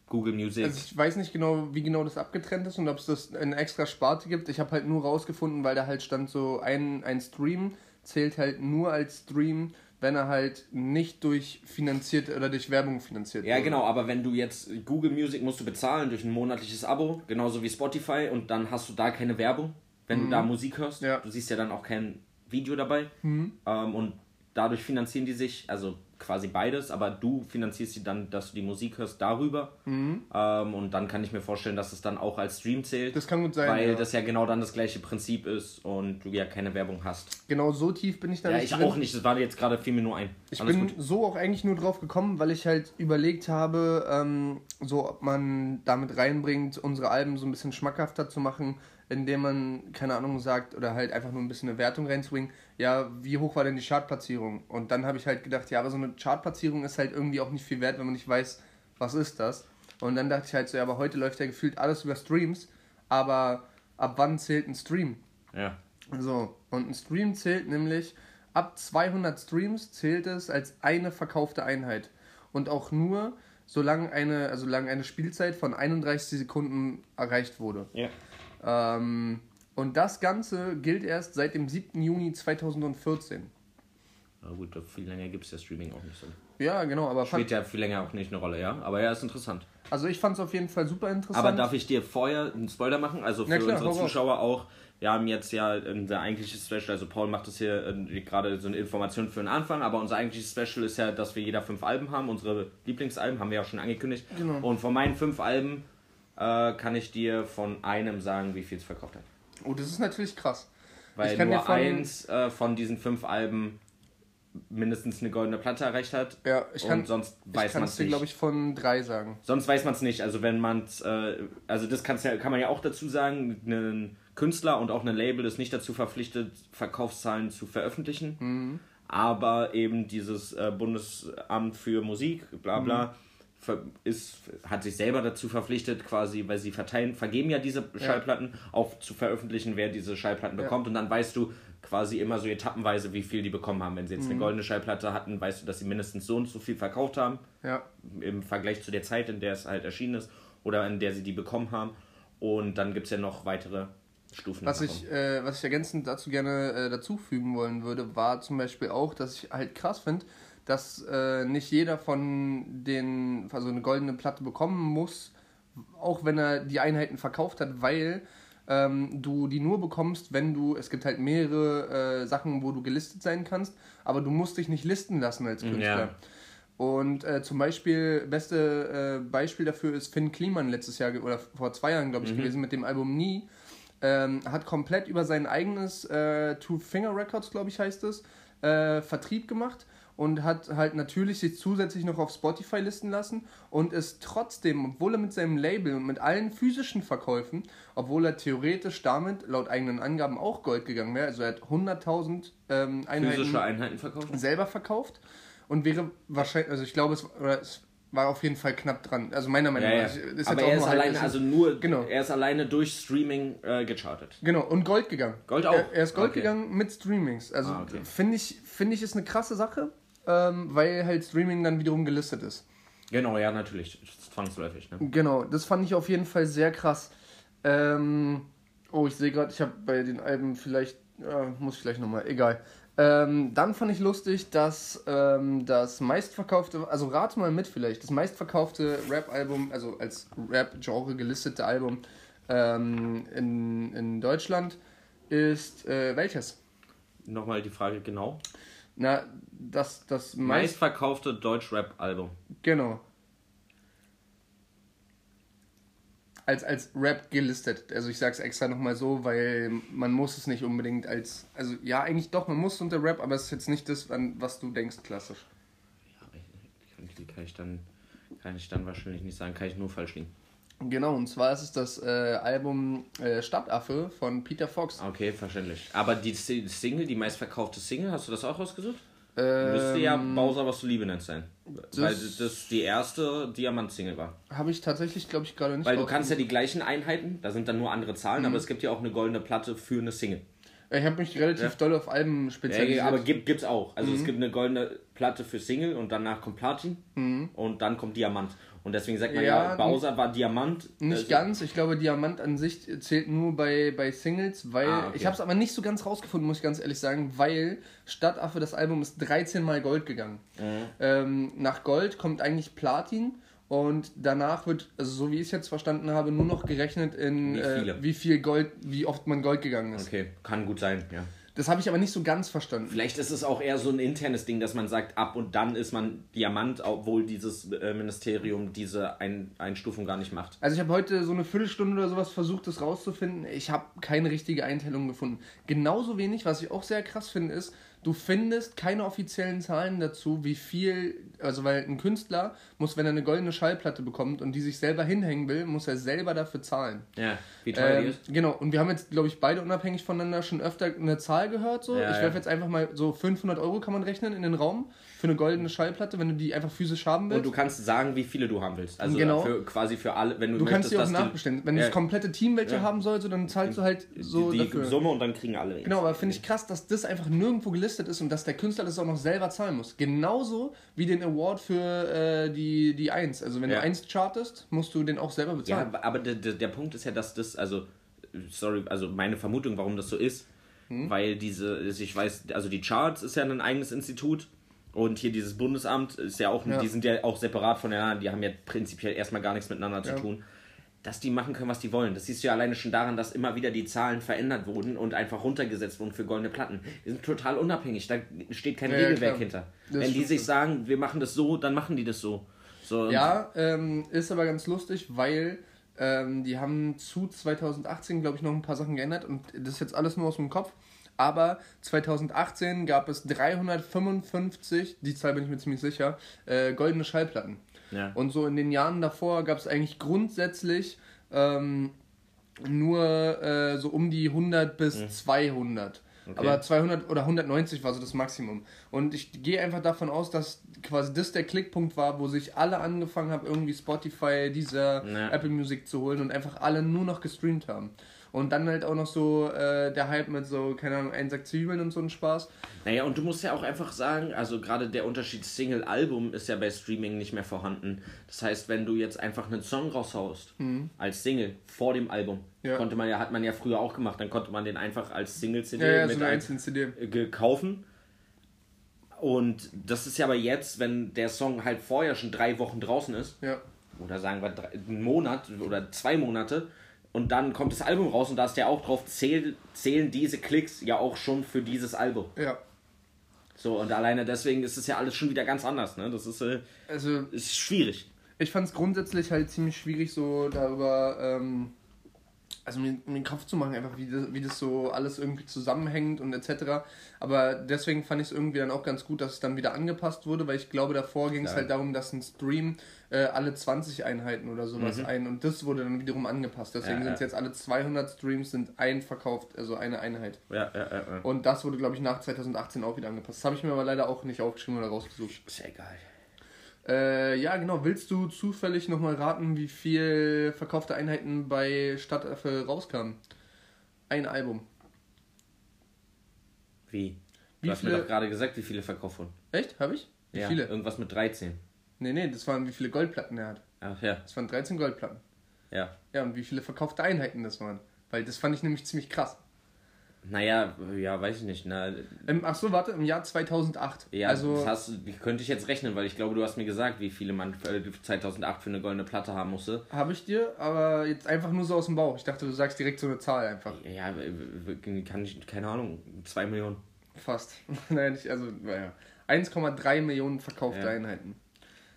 Google Music. Also ich weiß nicht genau, wie genau das abgetrennt ist und ob es das eine extra Sparte gibt. Ich habe halt nur rausgefunden, weil da halt stand so ein, ein Stream zählt halt nur als Stream, wenn er halt nicht durch finanziert oder durch Werbung finanziert Ja, wurde. genau, aber wenn du jetzt Google Music musst du bezahlen durch ein monatliches Abo, genauso wie Spotify, und dann hast du da keine Werbung, wenn du da Musik hörst. Ja. Du siehst ja dann auch kein Video dabei. Ähm, und dadurch finanzieren die sich, also quasi beides, aber du finanzierst sie dann, dass du die Musik hörst darüber. Ähm, und dann kann ich mir vorstellen, dass es dann auch als Stream zählt. Das kann gut sein, Weil ja. das ja genau dann das gleiche Prinzip ist und du ja keine Werbung hast. Genau so tief bin ich da Ja, nicht ich drin. auch nicht. Das war jetzt gerade fiel mir nur ein. Ich Alles bin gut. so auch eigentlich nur drauf gekommen, weil ich halt überlegt habe, ähm, so ob man damit reinbringt, unsere Alben so ein bisschen schmackhafter zu machen, indem man, keine Ahnung, sagt oder halt einfach nur ein bisschen eine Wertung reinzwingen. Ja, wie hoch war denn die Chartplatzierung? Und dann habe ich halt gedacht, ja, aber so eine Chartplatzierung ist halt irgendwie auch nicht viel wert, wenn man nicht weiß, was ist das. Und dann dachte ich halt so, ja, aber heute läuft ja gefühlt alles über Streams, aber ab wann zählt ein Stream? Ja. So, und ein Stream zählt nämlich, ab 200 Streams zählt es als eine verkaufte Einheit. Und auch nur, solange eine, also solange eine Spielzeit von 31 Sekunden erreicht wurde. Ja. Ähm, und das Ganze gilt erst seit dem 7. Juni 2014. Na gut, viel länger gibt es ja Streaming auch nicht so. Ja, genau, aber Spielt ja viel länger auch nicht eine Rolle, ja. Aber ja, ist interessant. also ich fand es auf jeden Fall super interessant. Aber darf ich dir vorher einen Spoiler machen? Also für Na klar, unsere. Zuschauer auch. Wir haben jetzt ja unser eigentliches Special, also Paul macht das hier äh, gerade so eine Information für den Anfang, aber unser eigentliches Special ist ja, dass wir jeder fünf Alben haben. Unsere Lieblingsalben haben wir ja auch schon angekündigt. Genau. Und von meinen fünf Alben äh, kann ich dir von einem sagen, wie viel es verkauft hat. oh, das ist natürlich krass. Weil Ich kann nur von- eins äh, von diesen fünf Alben mindestens eine goldene Platte erreicht hat. Ja, ich kann, und sonst weiß man es es dir, nicht. glaube ich, von drei sagen. Sonst weiß man es nicht. Also wenn man äh, also das kann's ja, kann man ja auch dazu sagen, ein Künstler und auch ein Label ist nicht dazu verpflichtet, Verkaufszahlen zu veröffentlichen. Mhm. Aber eben dieses äh, Bundesamt für Musik, bla bla, Mhm. Ist, hat sich selber dazu verpflichtet, quasi, weil sie verteilen, vergeben ja diese Schallplatten, auch zu veröffentlichen, wer diese Schallplatten Ja. bekommt. Und dann weißt du quasi immer so etappenweise, wie viel die bekommen haben. Wenn sie jetzt Mhm. eine goldene Schallplatte hatten, weißt du, dass sie mindestens so und so viel verkauft haben Ja, im Vergleich zu der Zeit, in der es halt erschienen ist oder in der sie die bekommen haben. Und dann gibt es ja noch weitere Stufen. Was ich, äh, was ich ergänzend dazu gerne äh, dazufügen wollen würde, war zum Beispiel auch, dass ich halt krass finde, dass äh, nicht jeder von den, also eine goldene Platte bekommen muss, auch wenn er die Einheiten verkauft hat, weil ähm, du die nur bekommst, wenn du, es gibt halt mehrere äh, Sachen, wo du gelistet sein kannst, aber du musst dich nicht listen lassen als Künstler. Ja. Und äh, zum Beispiel, beste äh, Beispiel dafür ist Finn Kliman letztes Jahr oder vor zwei Jahren, glaube ich, gewesen mit dem Album Nie. Ähm, hat komplett über sein eigenes äh, Two Finger Records, glaube ich, heißt es, äh, Vertrieb gemacht und hat halt natürlich sich zusätzlich noch auf Spotify listen lassen und ist trotzdem, obwohl er mit seinem Label und mit allen physischen Verkäufen, obwohl er theoretisch damit laut eigenen Angaben auch Gold gegangen wäre, also er hat 100.000 ähm, Einheiten physische Einheiten verkauft. selber verkauft und wäre wahrscheinlich, also ich glaube, es, oder es war auf jeden Fall knapp dran. Also meiner Meinung Ja, ja. nach. Ist Aber auch er ist alleine, also nur, Genau. er ist alleine durch Streaming äh, gechartet. Genau, und Gold gegangen. Gold auch? Er, er ist Gold Okay. gegangen mit Streamings. Also Ah, okay. finde ich, finde ich ist eine krasse Sache, ähm, weil halt Streaming dann wiederum gelistet ist. Genau, ja, natürlich. Zwangsläufig. Ne? Genau, das fand ich auf jeden Fall sehr krass. Ähm, oh, ich sehe gerade, ich habe bei den Alben vielleicht, äh, muss ich vielleicht nochmal, egal. Ähm, dann fand ich lustig, dass ähm, das meistverkaufte, also rate mal mit vielleicht, das meistverkaufte Rap-Album, also als Rap-Genre gelistete Album ähm, in, in Deutschland ist äh, welches? Nochmal die Frage genau. Na, das, das meist, Meistverkaufte Deutsch-Rap-Album. Genau. Als, als Rap gelistet. Also ich sag's extra nochmal so, weil man muss es nicht unbedingt als. Also ja, eigentlich doch, man muss unter Rap, aber es ist jetzt nicht das, an was du denkst, klassisch. Ja, ich- die kann ich dann, kann ich dann wahrscheinlich nicht sagen, kann ich nur falsch liegen. Genau, und zwar ist es das äh, Album äh, Stadtaffe von Peter Fox. Okay, verständlich. Aber die Si- Single, die meistverkaufte Single, hast du das auch rausgesucht? Ähm, Müsste ja Bowser, was du Liebe nennst sein. Weil das die erste Diamant-Single war. Habe ich tatsächlich, glaube ich, gerade nicht Weil du kannst ja die gleichen Einheiten, da sind dann nur andere Zahlen, aber es gibt ja auch eine goldene Platte für eine Single. Ich habe mich relativ doll auf Alben Ja, spezialisiert. aber gibt, gibt's auch. Also es gibt eine goldene Platte für Single und danach kommt Platin und dann kommt Diamant. Und deswegen sagt man ja, Ja, Bowser war Diamant. Nicht Also- ganz. Ich glaube, Diamant an sich zählt nur bei, bei Singles, weil Ah, okay. ich habe es aber nicht so ganz rausgefunden, muss ich ganz ehrlich sagen, weil Stadtaffe, das Album ist 13 Mal Gold gegangen. Mhm. Ähm, nach Gold kommt eigentlich Platin und danach wird, also so wie ich es jetzt verstanden habe, nur noch gerechnet in Wie äh, wie viel Gold, wie oft man Gold gegangen ist. Okay, kann gut sein, ja. Das habe ich aber nicht so ganz verstanden. Vielleicht ist es auch eher so ein internes Ding, dass man sagt, ab und dann ist man Diamant, obwohl dieses äh, Ministerium diese ein Einstufung gar nicht macht. Also ich habe heute so eine Viertelstunde oder sowas versucht, das rauszufinden. Ich habe keine richtige Einteilung gefunden. Genauso wenig, was ich auch sehr krass finde, ist, du findest keine offiziellen Zahlen dazu, wie viel, also weil ein Künstler muss, wenn er eine goldene Schallplatte bekommt und die sich selber hinhängen will, muss er selber dafür zahlen. Ja, wie teuer die Ähm, ist. genau, und wir haben jetzt, glaube ich, beide unabhängig voneinander schon öfter eine Zahl gehört. So. Ja, ich ja. werfe jetzt einfach mal so 500 Euro kann man rechnen in den Raum für eine goldene Schallplatte, wenn du die einfach physisch haben willst. Und du kannst sagen, wie viele du haben willst. Also Genau. für, quasi für alle, wenn du, Du kannst möchtest, die auch nachbestellen. Wenn Ja. das komplette Team welche Ja. haben soll, so, dann zahlst du halt so die, die. Summe und dann kriegen alle. Genau, aber finde ich krass, dass das einfach nirgendwo gelistet ist und dass der Künstler das auch noch selber zahlen muss. Genauso wie den Award für äh, die, die 1. Also wenn Ja. du 1 chartest, musst du den auch selber bezahlen. Ja, aber der, der, der Punkt ist ja, dass das, also, sorry, also meine Vermutung, warum das so ist, Hm? weil diese, ich weiß, also die Charts ist ja ein eigenes Institut und hier dieses Bundesamt ist ja auch, Ja. die sind ja auch separat voneinander, die haben ja prinzipiell erstmal gar nichts miteinander zu tun. Dass die machen können, was die wollen. Das siehst du ja alleine schon daran, dass immer wieder die Zahlen verändert wurden und einfach runtergesetzt wurden für goldene Platten. Die sind total unabhängig, da steht kein Ja, ja, Regelwerk klar. hinter. Das Wenn die sich sagen, wir machen das so, dann machen die das so. so Ja, ähm, ist aber ganz lustig, weil ähm, die haben zu 2018, glaube ich, noch ein paar Sachen geändert und das ist jetzt alles nur aus dem Kopf. Aber 2018 gab es 355, die Zahl bin ich mir ziemlich sicher, äh, goldene Schallplatten. Ja. Und so in den Jahren davor gab es eigentlich grundsätzlich ähm, nur äh, so um die 100 bis 200. Aber 200 oder 190 war so das Maximum. Und ich gehe einfach davon aus, dass quasi das der Klickpunkt war, wo sich alle angefangen haben, irgendwie Spotify, dieser Ja. Apple Music zu holen und einfach alle nur noch gestreamt haben. Und dann halt auch noch so äh, der Hype mit so, keine Ahnung, ein Sack Zwiebeln und so ein Spaß. Naja, und du musst ja auch einfach sagen, also gerade der Unterschied Single-Album ist ja bei Streaming nicht mehr vorhanden. Das heißt, wenn du jetzt einfach einen Song raushaust als Single vor dem Album, Mhm. Ja. konnte man ja, hat man ja früher auch gemacht, dann konnte man den einfach als Single-CD Ja, ja, so mit eine ein, einzelne CD. äh, kaufen. Und das ist ja aber jetzt, wenn der Song halt vorher schon drei Wochen draußen ist, Ja. oder sagen wir drei, einen Monat oder zwei Monate, und dann kommt das Album raus und da ist der auch drauf, zähl, zählen diese Klicks ja auch schon für dieses Album. Ja. So, und alleine deswegen ist es ja alles schon wieder ganz anders, ne? Das ist, äh, Also ist schwierig. ich fand es grundsätzlich halt ziemlich schwierig, so darüber, ähm, also mir, mir den Kopf zu machen, einfach wie das, wie das so alles irgendwie zusammenhängt und etc. Aber deswegen fand ich es irgendwie dann auch ganz gut, dass es dann wieder angepasst wurde, weil ich glaube, davor ging es halt darum, dass ein Stream äh, alle 20 Einheiten oder sowas ein und das wurde dann wiederum angepasst. Deswegen Ja, sind es ja. jetzt alle 200 Streams sind ein verkauft, also eine Einheit. Ja, ja, ja. ja. Und das wurde, glaube ich, nach 2018 auch wieder angepasst. Das habe ich mir aber leider auch nicht aufgeschrieben oder rausgesucht. Ist ja egal. Äh, ja, genau. Willst du zufällig nochmal raten, wie viel verkaufte Einheiten bei Stadtaffe rauskamen? Ein Album. Wie? Du Wie hast mir viele- doch gerade gesagt, wie viele verkauft wurden. Echt? Habe ich? Wie ja, viele? Irgendwas mit 13. Nee, nee, das waren wie viele Goldplatten er hat. Ach ja, Das waren 13 Goldplatten. ja. Ja, und wie viele verkaufte Einheiten das waren. Weil das fand ich nämlich ziemlich krass. Naja, ja, weiß ich nicht. Na, Ähm, ach so, warte, im Jahr 2008. ja, also, das hast, könnte ich jetzt rechnen, weil ich glaube, du hast mir gesagt, wie viele man äh, 2008 für eine goldene Platte haben musste. habe ich dir, aber jetzt einfach nur so aus dem Bauch. Ich dachte, du sagst direkt so eine Zahl einfach. Ja, äh, äh, kann ich, keine Ahnung, 2 Millionen. Fast. Nein, nicht, also, naja. 1,3 Millionen verkaufte Ja. Einheiten.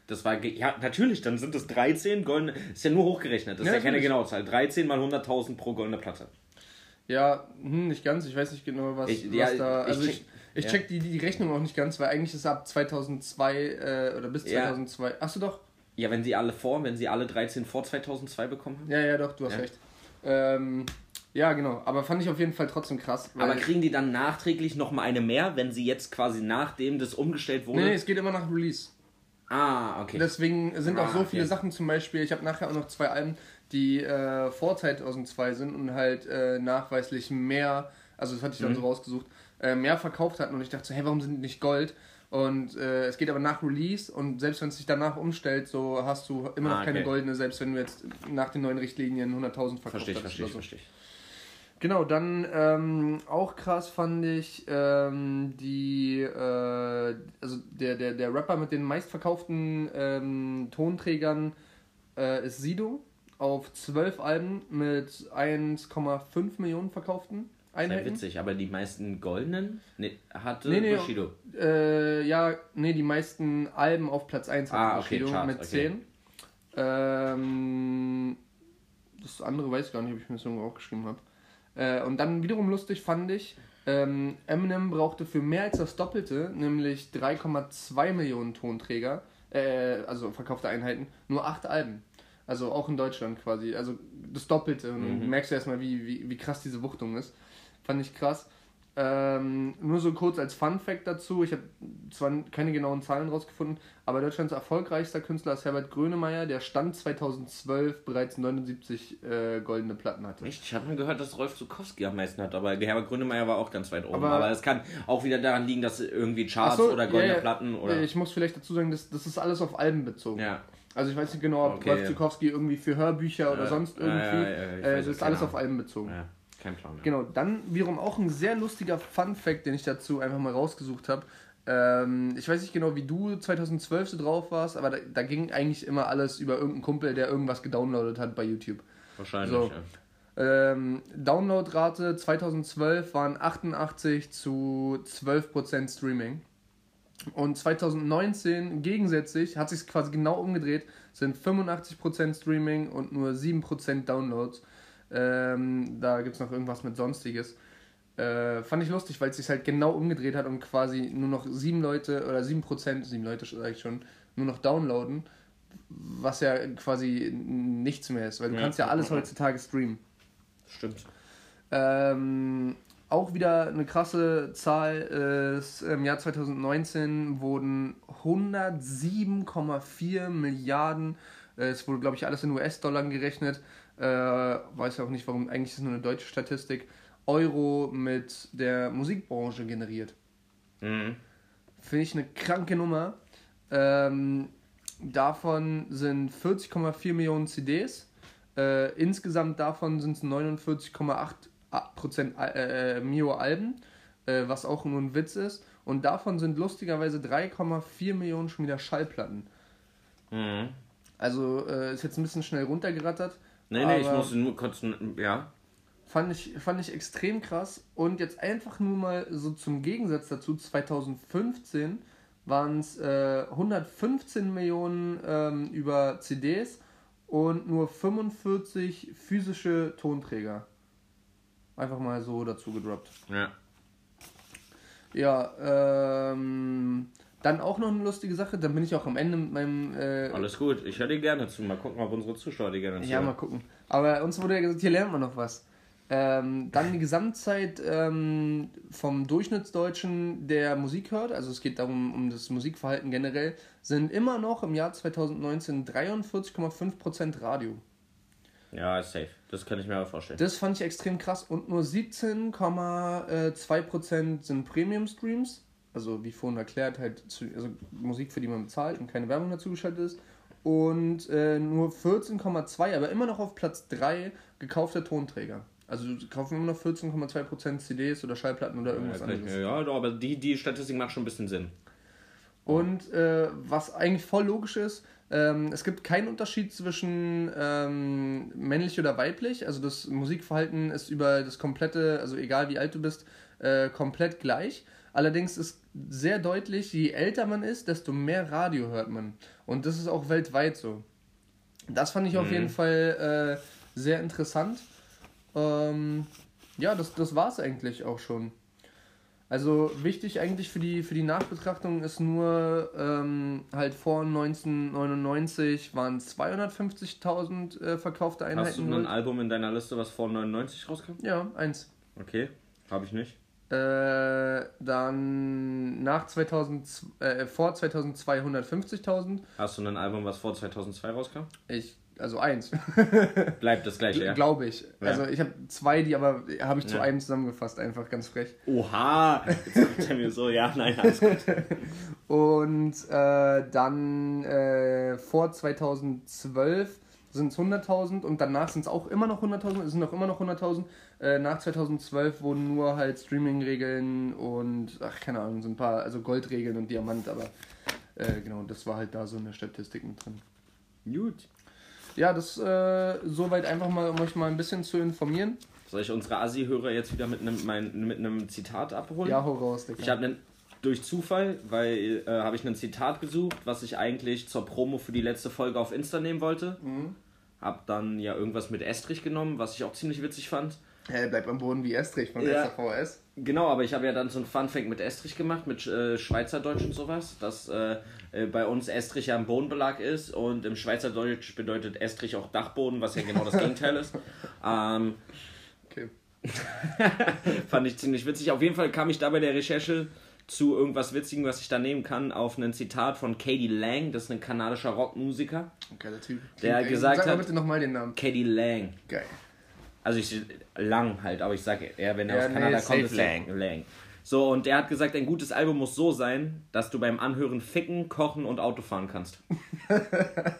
Das war, ja, natürlich, dann sind es 13 goldene, ist ja nur hochgerechnet, das ist Ja, ja, keine natürlich. genaue Zahl. 13 mal 100.000 pro goldene Platte. Ja, hm, nicht ganz. Ich weiß nicht genau, was, Ich- was ja, da. ich Also ich, check- ich ja. check die, die Rechnung auch nicht ganz, weil eigentlich ist ab 2002 äh, oder bis Ja. 2002. Achso, doch. Ja, wenn sie alle vor, wenn sie alle 13 vor 2002 bekommen haben. Ja, ja, doch, du hast Ja. recht. Ähm, ja, genau. Aber fand ich auf jeden Fall trotzdem krass. Aber kriegen die dann nachträglich nochmal eine mehr, wenn sie jetzt quasi nachdem das umgestellt wurde? nee, es geht immer nach Release. Ah, okay. Deswegen sind auch Ah, so okay. viele Sachen zum Beispiel. Ich habe nachher auch noch zwei Alben, die äh, vor 2002 sind und halt äh, nachweislich mehr, also das hatte ich dann Mhm. so rausgesucht, äh, mehr verkauft hatten. Und ich dachte so, hey, warum sind die nicht Gold? Und äh, es geht aber nach Release und selbst wenn es sich danach umstellt, so hast du immer noch Ah, keine okay. goldene, selbst wenn du jetzt nach den neuen Richtlinien 100.000 verkauft verstehe ich, hast verstehe so. verstehe. Genau, dann ähm, auch krass fand ich ähm, die, äh, also der, der, der Rapper mit den meistverkauften ähm, Tonträgern äh, ist Sido auf 12 Alben mit 1,5 Millionen verkauften Einheiten. witzig, aber die meisten goldenen nee, hatte Nee, nee, Bushido. Äh, ja, nee, die meisten Alben auf Platz 1 hat Ah, okay, Bushido Charts, mit okay. 10. Ähm, das andere weiß ich gar nicht, ob ich mir das irgendwo aufgeschrieben habe. Äh, und dann wiederum lustig fand ich, ähm, Eminem brauchte für mehr als das Doppelte, nämlich 3,2 Millionen Tonträger, äh, also verkaufte Einheiten, nur 8 Alben. Also auch in Deutschland quasi. Also das Doppelte. Und du merkst erstmal, wie, wie, wie krass diese Wuchtung ist. Fand ich krass. Ähm, nur so kurz als Fun Fact dazu, ich habe zwar keine genauen Zahlen rausgefunden, aber Deutschlands erfolgreichster Künstler ist Herbert Grönemeyer, der Stand 2012 bereits 79 äh, goldene Platten hatte. Echt? Ich habe mal gehört, dass Rolf Zukowski am meisten hat, aber Herbert Grönemeyer war auch ganz weit oben. Aber- es kann auch wieder daran liegen, dass irgendwie Charts so, oder goldene ja, ja. Platten oder. Ich muss vielleicht dazu sagen, das, das ist alles auf Alben bezogen. ja. Also ich weiß nicht genau, ob Okay, Rolf ja. Zukowski irgendwie für Hörbücher oder Ja, sonst ja, irgendwie. ja, ja, äh, das es, ist alles keine auf Alben bezogen. ja, kein Plan. Ja. Genau, dann wiederum auch ein sehr lustiger Fun-Fact, den ich dazu einfach mal rausgesucht habe. Ähm, ich weiß nicht genau, wie du 2012 so drauf warst, aber da, da ging eigentlich immer alles über irgendeinen Kumpel, der irgendwas gedownloadet hat bei YouTube. Wahrscheinlich. So. Ähm, Downloadrate 2012 waren 88 zu 12% Streaming. Und 2019 gegensätzlich hat sich quasi genau umgedreht, sind 85% Streaming und nur 7% Downloads. Ähm, da gibt es noch irgendwas mit Sonstiges. Äh, fand ich lustig, weil es sich halt genau umgedreht hat und quasi nur noch 7 Leute oder 7%, 7 Leute sag ich schon, nur noch downloaden, was ja quasi nichts mehr ist, weil du Ja. kannst ja alles heutzutage streamen. Stimmt. Ähm, auch wieder eine krasse Zahl ist, im Jahr 2019 wurden 107,4 Milliarden, äh, es wurde glaube ich alles in US-Dollar gerechnet, äh, weiß ja auch nicht warum, eigentlich ist es nur eine deutsche Statistik, Euro mit der Musikbranche generiert. Mhm. Finde ich eine kranke Nummer. Ähm, davon sind 40,4 Millionen CDs. Äh, insgesamt davon sind es 49,8% äh, Mio-Alben, äh, was auch nur ein Witz ist. Und davon sind lustigerweise 3,4 Millionen schon wieder Schallplatten. Mhm. Also äh, ist jetzt ein bisschen schnell runtergerattert. Nee, nee, ich musste nur kurz. Ja. Fand ich, fand ich extrem krass. Und jetzt einfach nur mal so zum Gegensatz dazu, 2015 waren es äh, 115 Millionen ähm, über CDs und nur 45 physische Tonträger. Einfach mal so dazu gedroppt. Ja. Ja, ähm, dann auch noch eine lustige Sache, dann bin ich auch am Ende mit meinem äh, Alles gut. Ich höre dir gerne zu. Mal gucken, ob unsere Zuschauer dir gerne Ja, zuhören. mal gucken. Aber uns wurde ja gesagt, hier lernt man noch was. Ähm, dann die Gesamtzeit ähm, vom Durchschnittsdeutschen, der Musik hört, also es geht darum, um das Musikverhalten generell, sind immer noch im Jahr 2019 43,5% Radio. Ja, ist safe. Das kann ich mir aber vorstellen. Das fand ich extrem krass und nur 17,2% sind Premium-Streams, also wie vorhin erklärt, halt also Musik, für die man bezahlt und keine Werbung dazu geschaltet ist. Und äh, nur 14,2, aber immer noch auf Platz 3 gekaufter Tonträger. Also du kaufen immer noch 14,2% CDs oder Schallplatten oder irgendwas ja, anderes. ja, doch, aber die, die Statistik macht schon ein bisschen Sinn. Und äh, was eigentlich voll logisch ist, ähm, es gibt keinen Unterschied zwischen ähm, männlich oder weiblich. Also das Musikverhalten ist über das komplette, also egal wie alt du bist, äh, komplett gleich. Allerdings ist sehr deutlich, je älter man ist, desto mehr Radio hört man. Und das ist auch weltweit so. Das fand ich auf Mhm. jeden Fall äh, sehr interessant. Ähm, ja, das, das war es eigentlich auch schon. Also wichtig eigentlich für die, für die Nachbetrachtung ist nur, ähm, halt vor 1999 waren 250.000 äh, verkaufte Einheiten. Hast du ein wohl. Album in deiner Liste, was vor 99 rauskam? Ja, eins. Okay, habe ich nicht. Äh, dann nach 2000, äh, vor 2250.000. Hast du ein Album, was vor 2002 rauskam? Ich, also eins, Bleibt das gleiche, ja? glaube ich. Ja. Also ich habe zwei, die aber habe ich zu Ja. einem zusammengefasst, einfach ganz frech. Oha! Jetzt kommt er mir so, ja, nein, alles gut. Und äh, dann äh, vor 2012 sind es 100.000 und danach sind es auch immer noch 100.000, es sind auch immer noch 100.000. Äh, nach 2012 wurden nur halt Streaming-Regeln und, ach, keine Ahnung, so ein paar, also Goldregeln und Diamant, aber äh, genau, das war halt da so eine Statistik mit drin. Gut. Ja, das äh, soweit einfach mal, um euch mal ein bisschen zu informieren. Soll ich unsere Assi-Hörer jetzt wieder mit einem, mein, mit einem Zitat abholen? Ja, hau raus, Digga. Ich habe durch Zufall, weil äh, habe ich ein Zitat gesucht, was ich eigentlich zur Promo für die letzte Folge auf Insta nehmen wollte. Mhm. Hab dann ja irgendwas mit Estrich genommen, was ich auch ziemlich witzig fand. Hey, bleib am Boden wie Estrich von Ja. SAVS. Genau, aber ich habe ja dann so ein Funfact mit Estrich gemacht, mit äh, Schweizerdeutsch und sowas, dass äh, äh, bei uns Estrich ja ein Bodenbelag ist und im Schweizerdeutsch bedeutet Estrich auch Dachboden, was ja genau das Gegenteil ist. Ähm, Okay. fand ich ziemlich witzig. Auf jeden Fall kam ich da bei der Recherche zu irgendwas Witzigem, was ich da nehmen kann, auf ein Zitat von Katie Lang, das ist ein kanadischer Rockmusiker. Geiler Typ. Der Klingt- gesagt Sag mal hat- bitte nochmal den Namen. Katie Lang. Geil. Also ich lang halt, aber ich sage eher, wenn er Ja, aus nee, Kanada safe kommt, ist Lang. Lang. So, und der hat gesagt, ein gutes Album muss so sein, dass du beim Anhören ficken, kochen und Auto fahren kannst.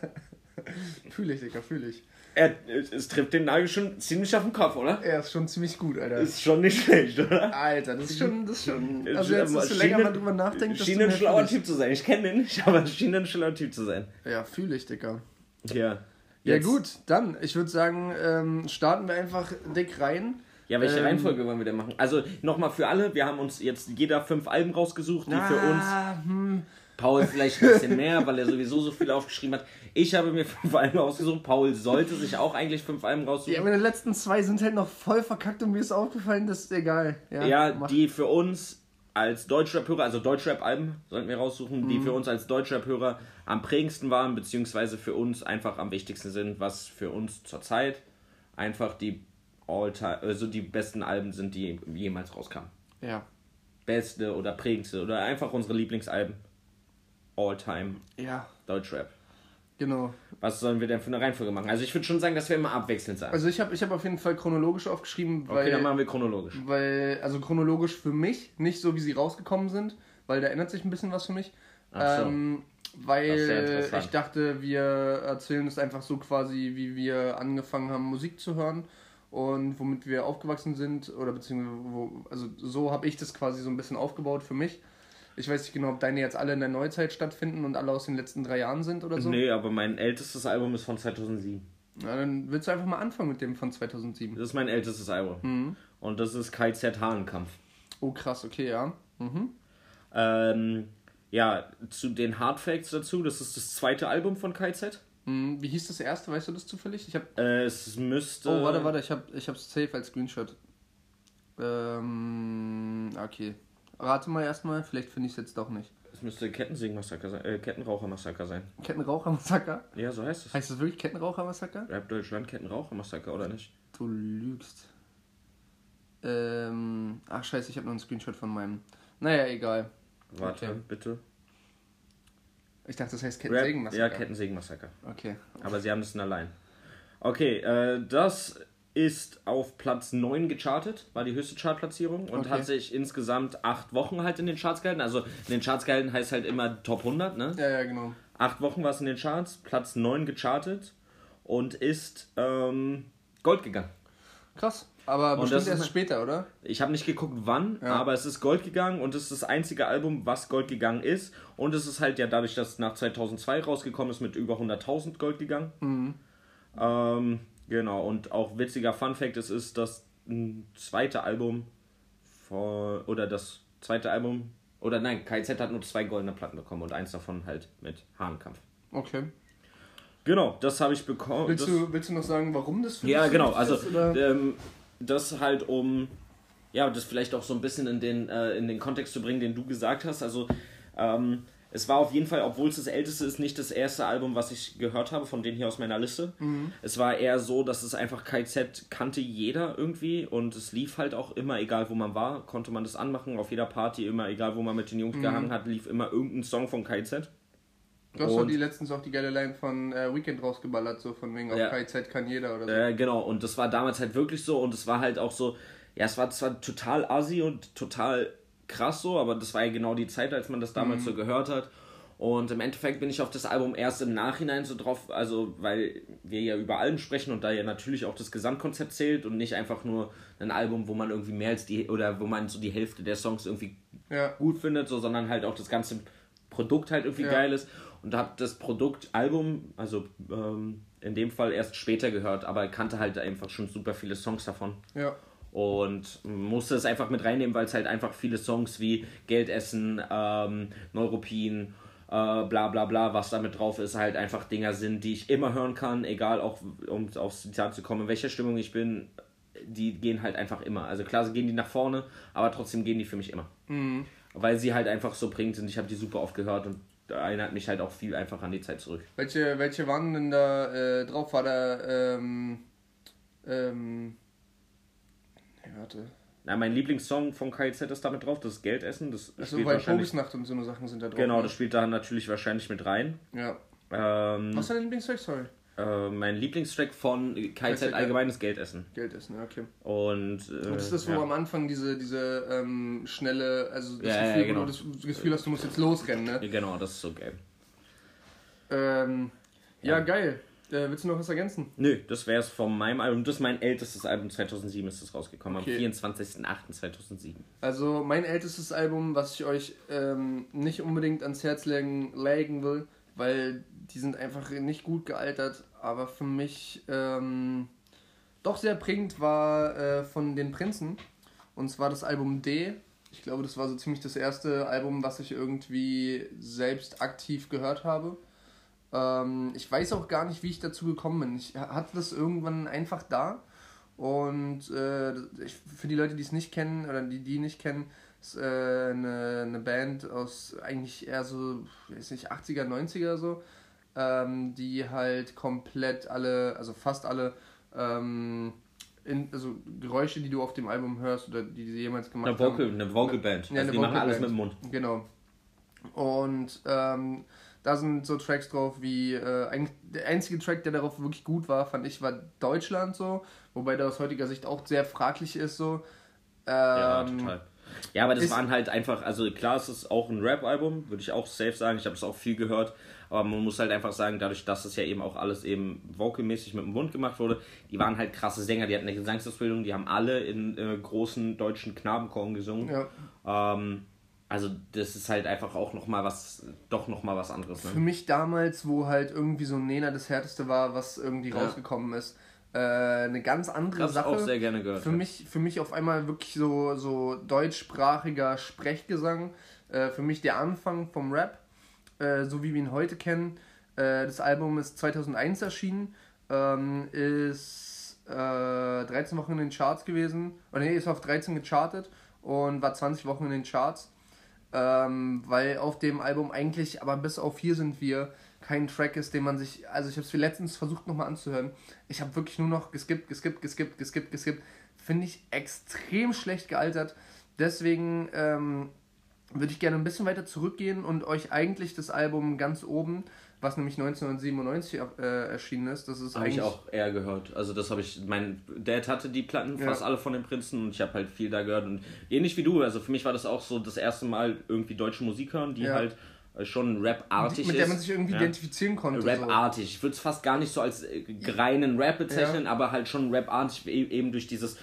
Fühl ich, Digga, fühl ich. Er, es, trifft den Nagel schon ziemlich auf den Kopf, oder? Er ist schon ziemlich gut, Alter. Ist schon nicht schlecht, oder? Alter, das ist schon, das ist schon. Äh, Also jetzt, desto länger man drüber nachdenkt, Schien ein schlauer. Typ zu sein. Ich kenne den nicht, aber es schien ein schlauer Typ zu sein. Ja, fühl ich, Digga. Ja. Ja Jetzt- gut, dann, ich würde sagen, ähm, starten wir einfach dick rein. Ja, welche Ähm, Reihenfolge wollen wir denn machen? Also nochmal für alle, wir haben uns jetzt jeder fünf Alben rausgesucht, die für uns Ah, hm. Paul vielleicht ein bisschen mehr, weil er sowieso so viel aufgeschrieben hat. Ich habe mir fünf Alben rausgesucht. Paul sollte sich auch eigentlich fünf Alben Ja, raussuchen. meine letzten zwei sind halt noch voll verkackt und mir ist aufgefallen, das ist egal. Ja, Ja, die für uns als Deutschrap-Hörer, also Deutschrap-Alben sollten wir raussuchen, die für uns als Deutschrap-Hörer am prägendsten waren, beziehungsweise für uns einfach am wichtigsten sind, was für uns zurzeit einfach die All-Time, also die besten Alben sind, die jemals rauskamen. Ja. Beste oder prägendste oder einfach unsere Lieblingsalben. All-Time Ja, Deutschrap. genau. Was sollen wir denn für eine Reihenfolge machen? Also ich würde schon sagen, dass wir immer abwechselnd sagen. Also ich habe ich hab auf jeden Fall chronologisch aufgeschrieben, weil, okay, dann machen wir chronologisch. weil, also chronologisch für mich, nicht so wie sie rausgekommen sind, weil da ändert sich ein bisschen was für mich. Ach so. Ähm, weil ich dachte, wir erzählen es einfach so quasi, wie wir angefangen haben, Musik zu hören und womit wir aufgewachsen sind oder beziehungsweise wo, also so habe ich das quasi so ein bisschen aufgebaut für mich. Ich weiß nicht genau, ob deine jetzt alle in der Neuzeit stattfinden und alle aus den letzten drei Jahren sind oder so. Nee, aber mein ältestes Album ist von 2007. Na, dann willst du einfach mal anfangen mit dem von 2007. Das ist mein ältestes Album. Mhm. Und das ist KZ Hahnenkampf. Oh krass, okay, ja. Mhm. Ähm, ja, zu den Hard Facts dazu, das ist das zweite Album von KZ. Mhm. Wie hieß das erste? Weißt du das zufällig? Ich habe Äh, es müsste. Oh, warte, warte, ich habe ich hab's safe als Screenshot. Ähm, okay. Rate mal erstmal, vielleicht finde ich es jetzt doch nicht. Es müsste Kettensägen-Massaker sein. Äh, Kettenraucher-Massaker sein. Kettenraucher-Massaker? Ja, so heißt es. Heißt das wirklich Kettenraucher-Massaker? Rap Deutschland Kettenraucher-Massaker, oder nicht? Du lügst. Ähm, ach scheiße, ich habe noch einen Screenshot von meinem. Naja, egal. Warte, Okay. bitte. Ich dachte, das heißt Kettensägen-Massaker. ja, Kettensägen-Massaker. Okay. Aber sie haben das allein. Okay, äh, das ist auf Platz 9 gechartet, war die höchste Chartplatzierung und Okay. hat sich insgesamt acht Wochen halt in den Charts gehalten. Also in den Charts gehalten heißt halt immer Top 100, ne? Ja, ja, genau. Acht Wochen war es in den Charts, Platz 9 gechartet und ist ähm, Gold gegangen. Krass. Aber Und bestimmt erst ist- später, oder? Ich habe nicht geguckt, wann, Ja. aber es ist Gold gegangen und es ist das einzige Album, was Gold gegangen ist. Und es ist halt ja dadurch, dass es nach 2002 rausgekommen ist, mit über 100.000 Gold gegangen. Mhm. Ähm, genau, und auch witziger Fun Fact, es ist das zweite Album von, oder das zweite Album, oder nein, KZ hat nur zwei goldene Platten bekommen und eins davon halt mit Hahnkampf. Okay. Genau, das habe ich bekommen. Willst das, du, willst du noch sagen, warum das für ja, genau, also ist, ähm, das halt um, ja, das vielleicht auch so ein bisschen in den, äh, in den Kontext zu bringen, den du gesagt hast. Also, ähm, es war auf jeden Fall, obwohl es das älteste ist, nicht das erste Album, was ich gehört habe, von denen hier aus meiner Liste. Mhm. Es war eher so, dass es einfach KZ kannte jeder irgendwie und es lief halt auch immer, egal wo man war, konnte man das anmachen, auf jeder Party, immer egal wo man mit den Mhm. Jungs gehangen hat, lief immer irgendein Song von KZ. Du hast doch die letztens auch die geile Line von äh, Weekend rausgeballert, so von wegen auf Ja. KZ kann jeder oder so. Äh, genau, und das war damals halt wirklich so und es war halt auch so, ja, es war zwar total assi und total krass so, aber das war ja genau die Zeit, als man das damals so gehört hat. Und im Endeffekt bin ich auf das Album erst im Nachhinein so drauf, also weil wir ja über Alben sprechen und da ja natürlich auch das Gesamtkonzept zählt und nicht einfach nur ein Album, wo man irgendwie mehr als die, oder wo man so die Hälfte der Songs irgendwie Ja. gut findet, so, sondern halt auch das ganze Produkt halt irgendwie Ja. geil ist. Und habe das Produkt Album, also ähm, in dem Fall erst später gehört, aber kannte halt einfach schon super viele Songs davon. Ja. Und musste es einfach mit reinnehmen, weil es halt einfach viele Songs wie Geldessen, ähm, Neuropin, äh, bla bla bla, was da mit drauf ist, halt einfach Dinger sind, die ich immer hören kann, egal auch, um aufs Zitat zu kommen, in welcher Stimmung ich bin, die gehen halt einfach immer. Also klar, gehen die nach vorne, aber trotzdem gehen die für mich immer. Mhm. Weil sie halt einfach so bringt sind. Ich habe die super oft gehört und erinnert mich halt auch viel einfach an die Zeit zurück. Welche, welche waren denn da äh, drauf? War da, ähm, ähm, warte. Na, mein Lieblingssong von KZ ist damit drauf, das ist Geldessen. Das Also, spielt weil Vogelsnacht und so eine Sachen sind da drauf. genau, ne? das spielt da natürlich wahrscheinlich mit rein. Ja. Ähm, Was ist dein Lieblingstrack? Sorry. äh, mein Lieblingstrack von KZ KZ, allgemeines Geldessen. Geld essen, ja, okay. Und, äh, Und das ist das, wo ja. am Anfang diese, diese ähm, schnelle, also das Ja, ja, Gefühl, genau. wo du das Gefühl hast, du musst jetzt losrennen, ne? Ja, Genau, das ist so geil. Ähm, ja, Ja. geil. Äh, willst du noch was ergänzen? Nö, das wäre es von meinem Album. Das ist mein ältestes Album, 2007 ist das rausgekommen, Okay. am 24.08.2007. Also mein ältestes Album, was ich euch ähm, nicht unbedingt ans Herz legen, legen will, weil die sind einfach nicht gut gealtert, aber für mich ähm, doch sehr prägend war äh, von den Prinzen. Und zwar das Album D. Ich glaube, das war so ziemlich das erste Album, was ich irgendwie selbst aktiv gehört habe. Ähm, ich weiß auch gar nicht, wie ich dazu gekommen bin. Ich hatte das irgendwann einfach da. Und äh, ich, für die Leute, die es nicht kennen oder die die nicht kennen, ist äh, eine, eine Band aus eigentlich eher so, weiß nicht, 80er, 90er so, ähm, die halt komplett alle, also fast alle, ähm, in, also Geräusche, die du auf dem Album hörst oder die sie jemals gemacht Eine Vocal, eine Vocal Band. Ja, also die machen alles Vocalband. mit dem Mund. Genau. Und ähm, da sind so Tracks drauf wie, äh, eigentlich der einzige Track, der darauf wirklich gut war, fand ich, war Deutschland so, wobei der aus heutiger Sicht auch sehr fraglich ist so. Ja, Ähm, total. Ja, aber das waren halt einfach, also klar, es ist auch ein Rap-Album, würde ich auch safe sagen. Ich habe es auch viel gehört. Aber man muss halt einfach sagen, dadurch, dass es ja eben auch alles eben vocalmäßig mit dem Mund gemacht wurde, die waren halt krasse Sänger, die hatten eine Gesangsausbildung, die haben alle in äh, großen deutschen Knabenchören gesungen. Ja. Ähm, also das ist halt einfach auch nochmal was, doch nochmal was anderes. Für Ne? mich damals, wo halt irgendwie so Nena das härteste war, was irgendwie Ja. rausgekommen ist, äh, eine ganz andere habe Sache. auch sehr gerne gehört. Für mich, für mich auf einmal wirklich so, so deutschsprachiger Sprechgesang. Äh, für mich der Anfang vom Rap, äh, so wie wir ihn heute kennen. Äh, das Album ist 2001 erschienen, ähm, ist äh, 13 Wochen in den Charts gewesen. Oder nee, ist auf 13 gechartet und war 20 Wochen in den Charts. Ähm, weil auf dem Album eigentlich, aber bis auf hier sind wir, kein Track ist, den man sich. Also ich habe es letztens versucht nochmal anzuhören. Ich habe wirklich nur noch geskippt, geskippt, geskippt, geskippt, geskippt. Finde ich extrem schlecht gealtert. Deswegen ähm, würde ich gerne ein bisschen weiter zurückgehen und euch eigentlich das Album ganz oben, was nämlich 1997 äh, erschienen ist, das ist Habe ich eigentlich auch eher gehört. Also das habe ich, mein Dad hatte die Platten, Ja. fast alle von den Prinzen und ich habe halt viel da gehört und ähnlich wie du, also für mich war das auch so das erste Mal irgendwie deutsche Musik hören, die Ja. halt schon Rap-artig mit der man sich irgendwie ja. identifizieren konnte. so. Rap-artig. Ich würde es fast gar nicht so als äh, reinen Rap bezeichnen, aber halt schon Rap-artig, e- eben durch dieses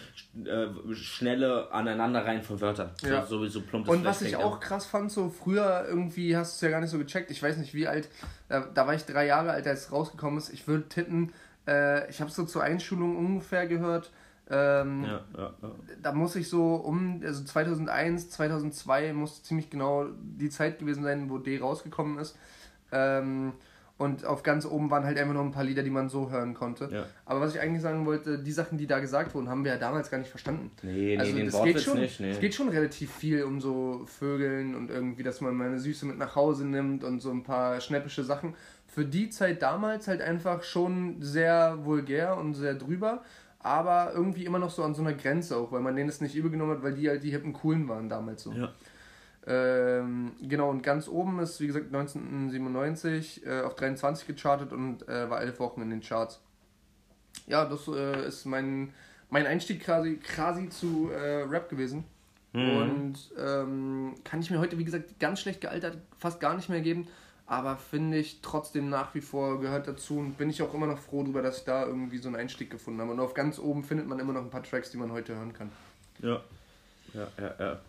äh, schnelle Aneinanderreihen von Wörtern. Ja. So, sowieso plump Und was ich auch krass fand, so früher irgendwie hast du es ja gar nicht so gecheckt. Ich weiß nicht wie alt, da, da war ich drei Jahre alt, als es rausgekommen ist. Ich würde tippen, äh, ich habe es so zur Einschulung ungefähr gehört. Ähm, Ja, ja, ja. Da muss ich so um, also 2001, 2002 muss ziemlich genau die Zeit gewesen sein, wo D rausgekommen ist. Ähm, und auf ganz oben waren halt einfach noch ein paar Lieder, die man so hören konnte. Ja. Aber was ich eigentlich sagen wollte, die Sachen, die da gesagt wurden, haben wir ja damals gar nicht verstanden. Nee, nee, Also den das Wortwitz geht schon, nicht, nee. Es geht schon relativ viel um so Vögeln und irgendwie, dass man meine Süße mit nach Hause nimmt und so ein paar schnäppische Sachen. Für die Zeit damals halt einfach schon sehr vulgär und sehr drüber, aber irgendwie immer noch so an so einer Grenze auch, weil man denen es nicht übel genommen hat, weil die halt die hippen Coolen waren damals so. Ja. Ähm, genau, und ganz oben ist, wie gesagt, 1997 äh, auf 23 gechartet und äh, war elf Wochen in den Charts. Ja, das äh, ist mein, mein Einstieg quasi, quasi zu äh, Rap gewesen. Mhm. Und ähm, kann ich mir heute, wie gesagt, ganz schlecht gealtert, fast gar nicht mehr geben. Aber finde ich trotzdem nach wie vor gehört dazu und bin ich auch immer noch froh darüber, dass ich da irgendwie so einen Einstieg gefunden habe. Und auf ganz oben findet man immer noch ein paar Tracks, die man heute hören kann. Ja. Ja, ja, ja.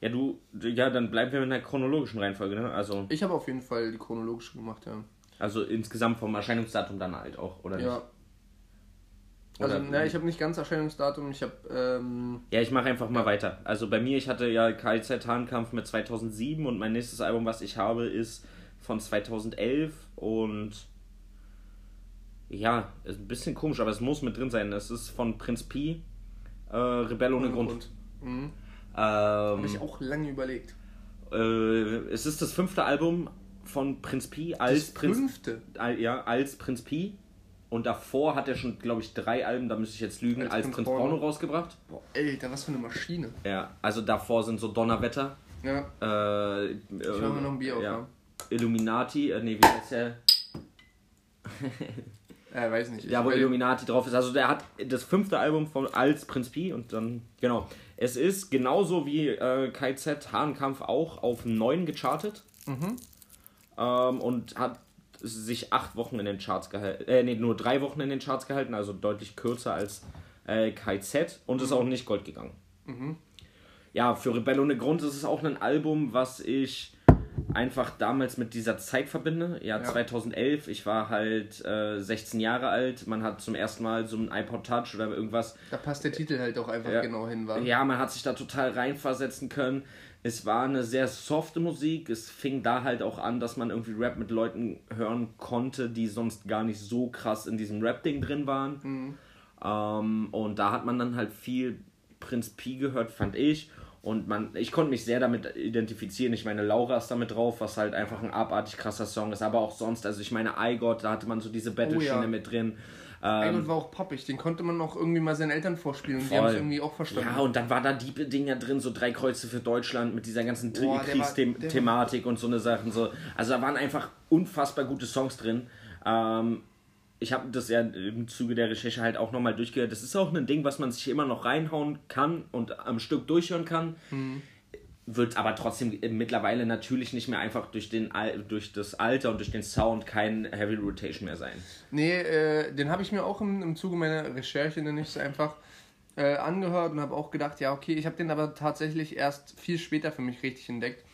Ja, du, ja, dann bleiben wir mit einer chronologischen Reihenfolge, ne? Also, Ich habe auf jeden Fall die chronologische gemacht, ja. Also insgesamt vom Erscheinungsdatum dann halt auch, oder Ja. nicht? Also, Oder- na, ich habe nicht ganz Erscheinungsdatum, ich habe, ähm, Ja, ich mache einfach mal weiter. Also bei mir, ich hatte ja KZ Hahnkampf mit 2007 und mein nächstes Album, was ich habe, ist von 2011 und ja, ist ein bisschen komisch, aber es muss mit drin sein. Es ist von Prinz Pi, äh, Rebell ohne Grund. Mhm. Ähm, Habe ich auch lange überlegt. äh, es ist das fünfte Album von Prinz Pi als Das Prinz fünfte. Al- ja, als Prinz Pi. Und davor hat er schon, glaube ich, drei Alben, da müsste ich jetzt lügen, Als als, Prinz Prinz Porno. Porno rausgebracht. Boah, Alter, was für eine Maschine. Ja, also davor sind so Donnerwetter, Ja, äh, ich mach mir noch ein Bier auf, ja. Illuminati, äh, nee, wie heißt der? Äh, weiß nicht. Ja, wo Illuminati drauf ist. Also der hat das fünfte Album von als Prinz Pi und dann, genau. Es ist genauso wie äh, KZ Hahnkampf auch auf 9 gechartet. Mhm. Ähm, und hat sich acht Wochen in den Charts gehalten. Äh, nee, nur drei Wochen in den Charts gehalten, also deutlich kürzer als äh, KZ und ist auch nicht Gold gegangen. Ja, für Rebell ohne Grund ist es auch ein Album, was ich einfach damals mit dieser Zeit verbinde. Ja, Ja. 2011, ich war halt äh, 16 Jahre alt, man hat zum ersten Mal so ein iPod Touch oder irgendwas Da passt der Titel halt auch einfach Ja. genau hin, war. ja, man hat sich da total reinversetzen können. Es war eine sehr softe Musik. Es fing da halt auch an, dass man irgendwie Rap mit Leuten hören konnte, die sonst gar nicht so krass in diesem Rap-Ding drin waren. Ähm, und da hat man dann halt viel Prinz Pi gehört, fand ich. Und man, ich konnte mich sehr damit identifizieren. Ich meine, Laura ist damit drauf, was halt einfach ein abartig krasser Song ist. Aber auch sonst, also ich meine, I Got, da hatte man so diese Battle-Schiene ja. mit drin. Ein Ähm, und war auch poppig, den konnte man auch irgendwie mal seinen Eltern vorspielen und die Voll. haben es irgendwie auch verstanden. Ja, und dann war da die Dinger drin, so drei Kreuze für Deutschland mit dieser ganzen Boah, Kriegsthematik und so eine Sachen. So. Also da waren einfach unfassbar gute Songs drin. Ähm, ich habe das ja im Zuge der Recherche halt auch nochmal durchgehört. Das ist auch ein Ding, was man sich immer noch reinhauen kann und am Stück durchhören kann. Mhm. Wird aber trotzdem mittlerweile natürlich nicht mehr einfach durch, den, Al- durch das Alter und durch den Sound kein Heavy Rotation mehr sein. Nee, äh, den habe ich mir auch im, im Zuge meiner Recherche, nenne ich es einfach, äh, angehört und habe auch gedacht, ja, okay, ich habe den aber tatsächlich erst viel später für mich richtig entdeckt.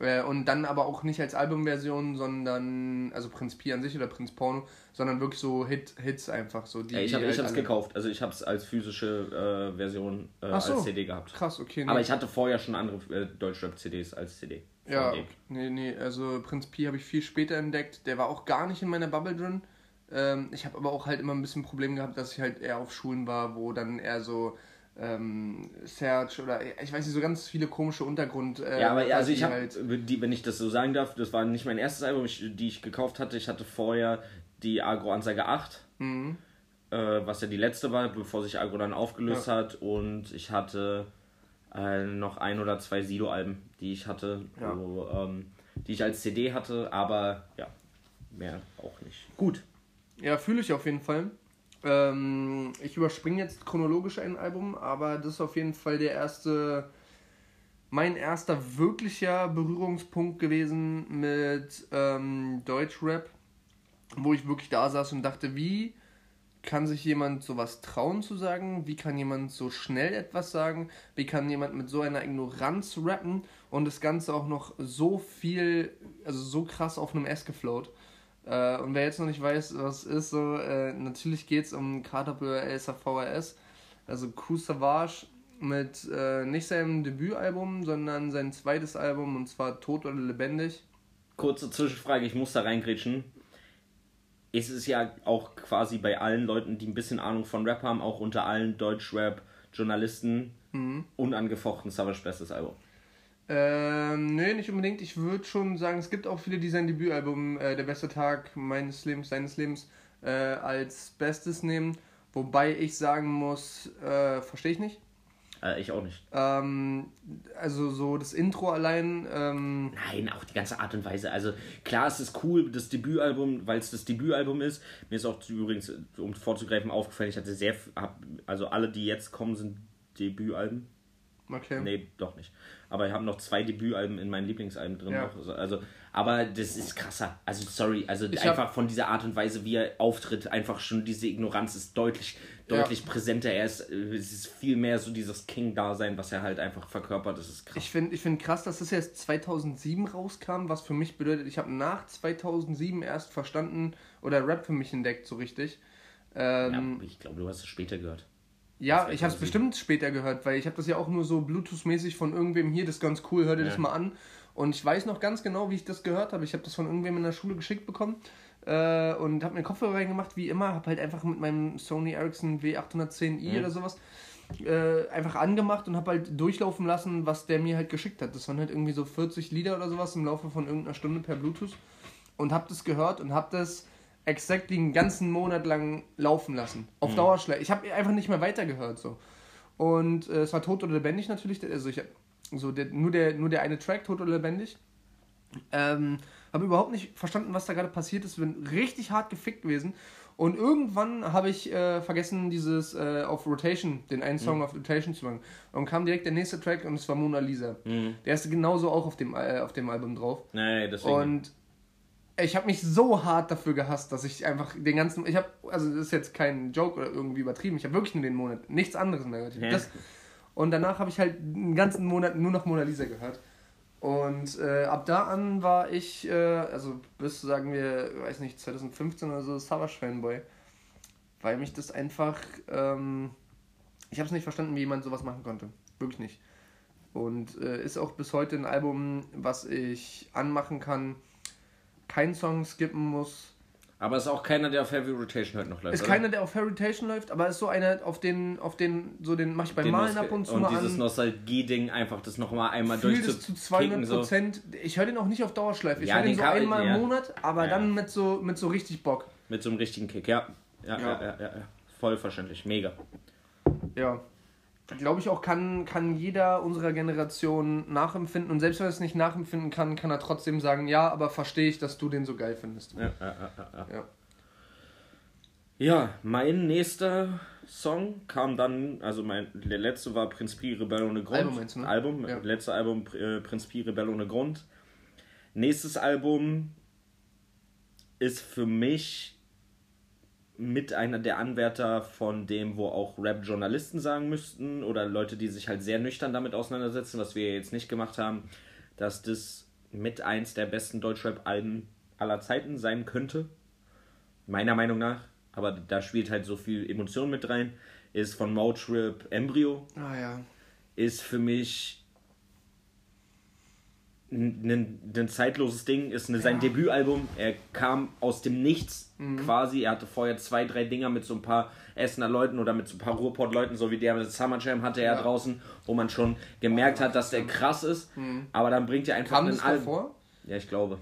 Äh, und dann aber auch nicht als Albumversion, sondern, also Prinz Pi an sich oder Prinz Porno, sondern wirklich so Hit, Hits einfach. So, die, Ja, ich habe halt es alle- gekauft. Also ich habe es als physische äh, Version äh, so. als CD gehabt. Krass, okay. Nee. Aber ich hatte vorher schon andere äh, Deutschrap-CDs als CD. Ja, dem. nee, nee, also Prinz Pi habe ich viel später entdeckt. Der war auch gar nicht in meiner Bubble drin. Ähm, ich habe aber auch halt immer ein bisschen Problem gehabt, dass ich halt eher auf Schulen war, wo dann eher so ähm, Serge oder ich weiß nicht, so ganz viele komische Untergrund. Äh, Ja, aber also ich habe, halt, wenn ich das so sagen darf, das war nicht mein erstes Album, ich, die ich gekauft hatte. Ich hatte vorher die Agro-Ansage 8, Mhm. äh, was ja die letzte war, bevor sich Agro dann aufgelöst hat. Und ich hatte äh, noch ein oder zwei Sido-Alben, die ich hatte, Ja. wo, ähm, die ich als CD hatte, aber ja, mehr auch nicht. Gut. Ja, fühle ich auf jeden Fall. Ähm, ich überspringe jetzt chronologisch ein Album, aber das ist auf jeden Fall der erste, mein erster wirklicher Berührungspunkt gewesen mit ähm, Deutschrap, wo ich wirklich da saß und dachte, wie kann sich jemand sowas trauen zu sagen? Wie kann jemand so schnell etwas sagen? Wie kann jemand mit so einer Ignoranz rappen und das Ganze auch noch so viel, also so krass auf einem S geflowt? Äh, und wer jetzt noch nicht weiß, was ist, so, äh, natürlich geht es um Carter Elsa VRS, also Coup Savage mit äh, nicht seinem Debütalbum, sondern sein zweites Album und zwar Tot oder Lebendig. Kurze Zwischenfrage, ich muss da reingrätschen. Es ist ja auch quasi bei allen Leuten, die ein bisschen Ahnung von Rap haben, auch unter allen Deutschrap-Journalisten unangefochten Savage bestes Album. Ähm, nee, nicht unbedingt. Ich würde schon sagen, es gibt auch viele, die sein Debütalbum äh, Der beste Tag meines Lebens, seines Lebens äh, als Bestes nehmen. Wobei ich sagen muss, äh, verstehe ich nicht. Äh, ich auch nicht. Ähm, also so das Intro allein, ähm, Nein, auch die ganze Art und Weise. Also klar, es ist cool, das Debütalbum, weil es das Debütalbum ist. Mir ist auch übrigens, um vorzugreifen, aufgefallen, ich hatte sehr, hab, also alle, die jetzt kommen, sind Debütalben. okay. Nee, doch nicht. Aber ich habe noch zwei Debütalben in meinen Lieblingsalben drin. Ja. Noch. Also- Also, aber das ist krasser. Also sorry, also Ich einfach von dieser Art und Weise, wie er auftritt, einfach schon diese Ignoranz ist deutlich, deutlich ja. präsenter. Er ist, es ist viel mehr so dieses King-Dasein, was er halt einfach verkörpert. Das ist krass. Ich finde ich find krass, dass das erst 2007 rauskam, was für mich bedeutet, ich habe nach 2007 erst verstanden oder Rap für mich entdeckt, so richtig. Ähm, ja, ich glaube, du hast es später gehört. Ja, ich habe es bestimmt später gehört, weil ich habe das ja auch nur so Bluetooth-mäßig von irgendwem hier, das ist ganz cool, hör dir ja. das mal an. Und ich weiß noch ganz genau, wie ich das gehört habe. Ich habe das von irgendwem in der Schule geschickt bekommen äh, und habe mir Kopfhörer reingemacht, wie immer. Habe halt einfach mit meinem Sony Ericsson W810i mhm. oder sowas äh, einfach angemacht und habe halt durchlaufen lassen, was der mir halt geschickt hat. Das waren halt irgendwie so 40 Lieder oder sowas im Laufe von irgendeiner Stunde per Bluetooth. Und habe das gehört und habe das exakt den ganzen Monat lang laufen lassen. Auf mhm. Dauerschleife. Ich habe einfach nicht mehr weitergehört so. Und äh, es war tot oder lebendig natürlich. Also ich so der, nur, der, nur der eine Track, tot oder lebendig. Ähm, habe überhaupt nicht verstanden, was da gerade passiert ist. Bin richtig hart gefickt gewesen. Und irgendwann habe ich äh, vergessen, dieses äh, auf Rotation, den einen Song mhm. auf Rotation zu machen. Und kam direkt der nächste Track und es war Mona Lisa. Mhm. Der ist genauso auch auf dem, äh, auf dem Album drauf. Nee, deswegen. Und ich habe mich so hart dafür gehasst, dass ich einfach den ganzen, ich habe, also das ist jetzt kein Joke oder irgendwie übertrieben, ich habe wirklich nur den Monat, nichts anderes mehr gehört. Das, und danach habe ich halt einen ganzen Monat nur noch Mona Lisa gehört. Und äh, ab da an war ich, äh, also bis, sagen wir, weiß nicht, 2015 oder so, Savage-Fanboy. Weil mich das einfach, ähm, ich habe es nicht verstanden, wie jemand sowas machen konnte. Wirklich nicht. Und äh, ist auch bis heute ein Album, was ich anmachen kann, keinen Song skippen muss. Aber ist auch keiner, der auf Heavy Rotation halt noch läuft. Ist oder? keiner, der auf Heavy Rotation läuft, aber ist so einer, auf den, auf den, so den mach ich beim den Malen ab und zu und mal dieses Nostalgie-Ding, einfach das nochmal einmal durch zu 200 Prozent. So. Ich höre den auch nicht auf Dauerschleife. Ich ja, höre den, den so einmal ja. im Monat, aber ja. dann mit so, mit so richtig Bock. Mit so einem richtigen Kick, ja. Ja, ja, ja, ja. ja. Voll verständlich, mega. Ja, glaube ich auch, kann, kann jeder unserer Generation nachempfinden. Und selbst wenn er es nicht nachempfinden kann, kann er trotzdem sagen, ja, aber verstehe ich, dass du den so geil findest. Ja, ja, ja, ja. ja. mein nächster Song kam dann, also mein, der letzte war Prinz Pi Rebell ohne Grund. Album, meinst du, ne? Album, ja. letzte Album äh, Prinz Pi Rebell ohne Grund. Nächstes Album ist für mich mit einer der Anwärter von dem, wo auch Rap-Journalisten sagen müssten oder Leute, die sich halt sehr nüchtern damit auseinandersetzen, was wir jetzt nicht gemacht haben, dass das mit eins der besten Deutschrap-Alben aller Zeiten sein könnte. Meiner Meinung nach. Aber da spielt halt so viel Emotion mit rein. Ist von Motrip Embryo. Ah ja. Ist für mich ein, ein zeitloses Ding, ist eine, sein ja. Debütalbum. Er kam aus dem Nichts mhm. quasi. Er hatte vorher zwei, drei Dinger mit so ein paar Essener Leuten oder mit so ein paar Ruhrport-Leuten, so wie der mit Summer Jam hatte er ja. draußen, wo man schon gemerkt hat, dass der krass ist. Mhm. Aber dann bringt er einfach kam ein Album. Vor? Ja, ich glaube.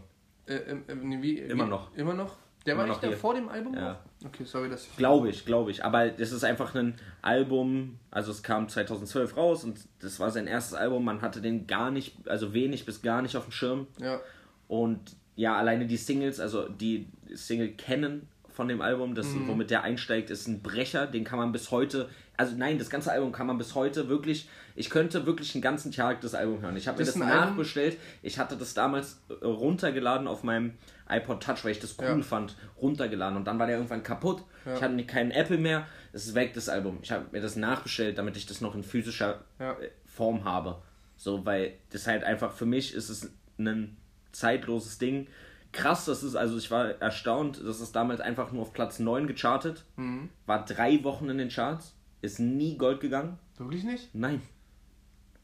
Äh, äh, wie, immer noch. Immer noch? Der war nicht da vor dem Album? Ja. Okay, sorry, dass ich. Glaube ich, glaube ich. Aber das ist einfach ein Album, also es kam 2012 raus und das war sein erstes Album. Man hatte den gar nicht, also wenig bis gar nicht auf dem Schirm. Ja. Und ja, alleine die Singles, also die Single kennen von dem Album, das, mhm. womit der einsteigt, ist ein Brecher. Den kann man bis heute, also nein, das ganze Album kann man bis heute wirklich, ich könnte wirklich einen ganzen Tag das Album hören. Ich habe mir das nachbestellt. Ich hatte das damals runtergeladen auf meinem iPod Touch, weil ich das cool ja. fand, runtergeladen und dann war der irgendwann kaputt. Ja. Ich hatte keinen Apple mehr. Es ist weg, das Album. Ich habe mir das nachbestellt, damit ich das noch in physischer ja. Äh, Form habe. So, weil das halt einfach für mich ist es ein zeitloses Ding. Krass, das ist, also ich war erstaunt, das ist damals einfach nur auf Platz 9 gechartet, mhm. war drei Wochen in den Charts, ist nie Gold gegangen. Wirklich nicht? Nein.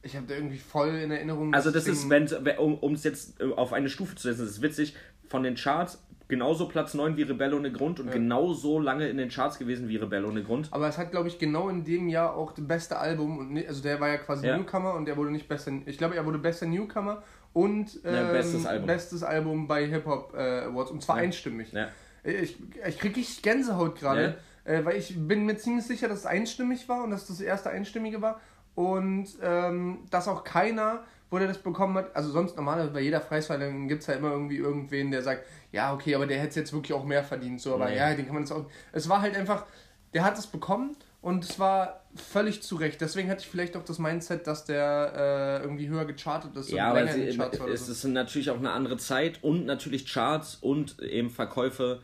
Ich habe da irgendwie voll in Erinnerung. Also das ist, wenn um es jetzt äh, auf eine Stufe zu setzen, das ist witzig, von den Charts genauso Platz 9 wie Rebelle ohne Grund und ja. genauso lange in den Charts gewesen wie Rebelle ohne Grund. Aber es hat, glaube ich, genau in dem Jahr auch das beste Album. Und also der war ja quasi ja. Newcomer und der wurde nicht besser. Ich glaube, er wurde bester Newcomer und ähm, ja, bestes, Album. bestes Album bei Hip Hop äh, Awards. Und zwar einstimmig. Ich, ich kriege richtig Gänsehaut gerade, äh, weil ich bin mir ziemlich sicher, dass es einstimmig war und dass das erste einstimmige war. Und ähm, dass auch keiner wo der das bekommen hat. Also sonst normalerweise bei jeder Preisverleihung gibt es ja immer irgendwie irgendwen, der sagt, ja, okay, aber der hätte es jetzt wirklich auch mehr verdient. So, aber nee. ja, den kann man jetzt auch. Es war halt einfach, der hat es bekommen und es war völlig zu Recht. Deswegen hatte ich vielleicht auch das Mindset, dass der äh, irgendwie höher gechartet ist. Ja, aber sie, es so. ist natürlich auch eine andere Zeit und natürlich Charts und eben Verkäufe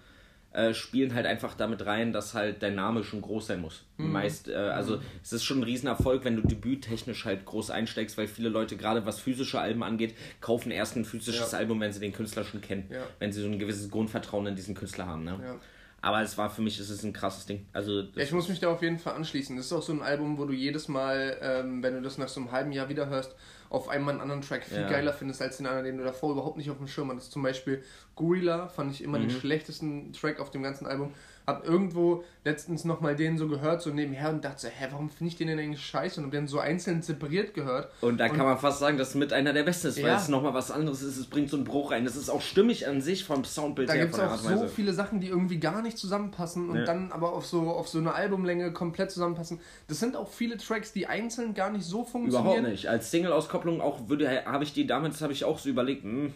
äh, spielen halt einfach damit rein, dass halt dein Name schon groß sein muss. Mhm. Meist, äh, also mhm. es ist schon ein Riesenerfolg, wenn du debüttechnisch halt groß einsteigst, weil viele Leute, gerade was physische Alben angeht, kaufen erst ein physisches ja. Album, wenn sie den Künstler schon kennen. Ja. Wenn sie so ein gewisses Grundvertrauen in diesen Künstler haben. Ne? Ja. Aber es war für mich, es ist ein krasses Ding. Also ich muss mich da auf jeden Fall anschließen. Das ist auch so ein Album, wo du jedes Mal, ähm, wenn du das nach so einem halben Jahr wieder hörst, auf einmal einen anderen Track viel ja. geiler findest als den anderen, den du davor überhaupt nicht auf dem Schirm hattest. Zum Beispiel Gorilla fand ich immer mhm. den schlechtesten Track auf dem ganzen Album. Hab irgendwo letztens nochmal den so gehört, so nebenher und dachte so, hä, warum finde ich den denn eigentlich scheiße? Und hab den so einzeln separiert gehört. Und da und kann man fast sagen, dass es mit einer der besten ist, weil ja. es nochmal was anderes ist. Es bringt so einen Bruch rein. Das ist auch stimmig an sich vom Soundbild da her. Da gibt es auch so viele Sachen, die irgendwie gar nicht zusammenpassen und ja. dann aber auf so, auf so eine Albumlänge komplett zusammenpassen. Das sind auch viele Tracks, die einzeln gar nicht so funktionieren. Überhaupt nicht. Als Single-Auskopplung auch habe ich die damals habe ich auch so überlegt, hm,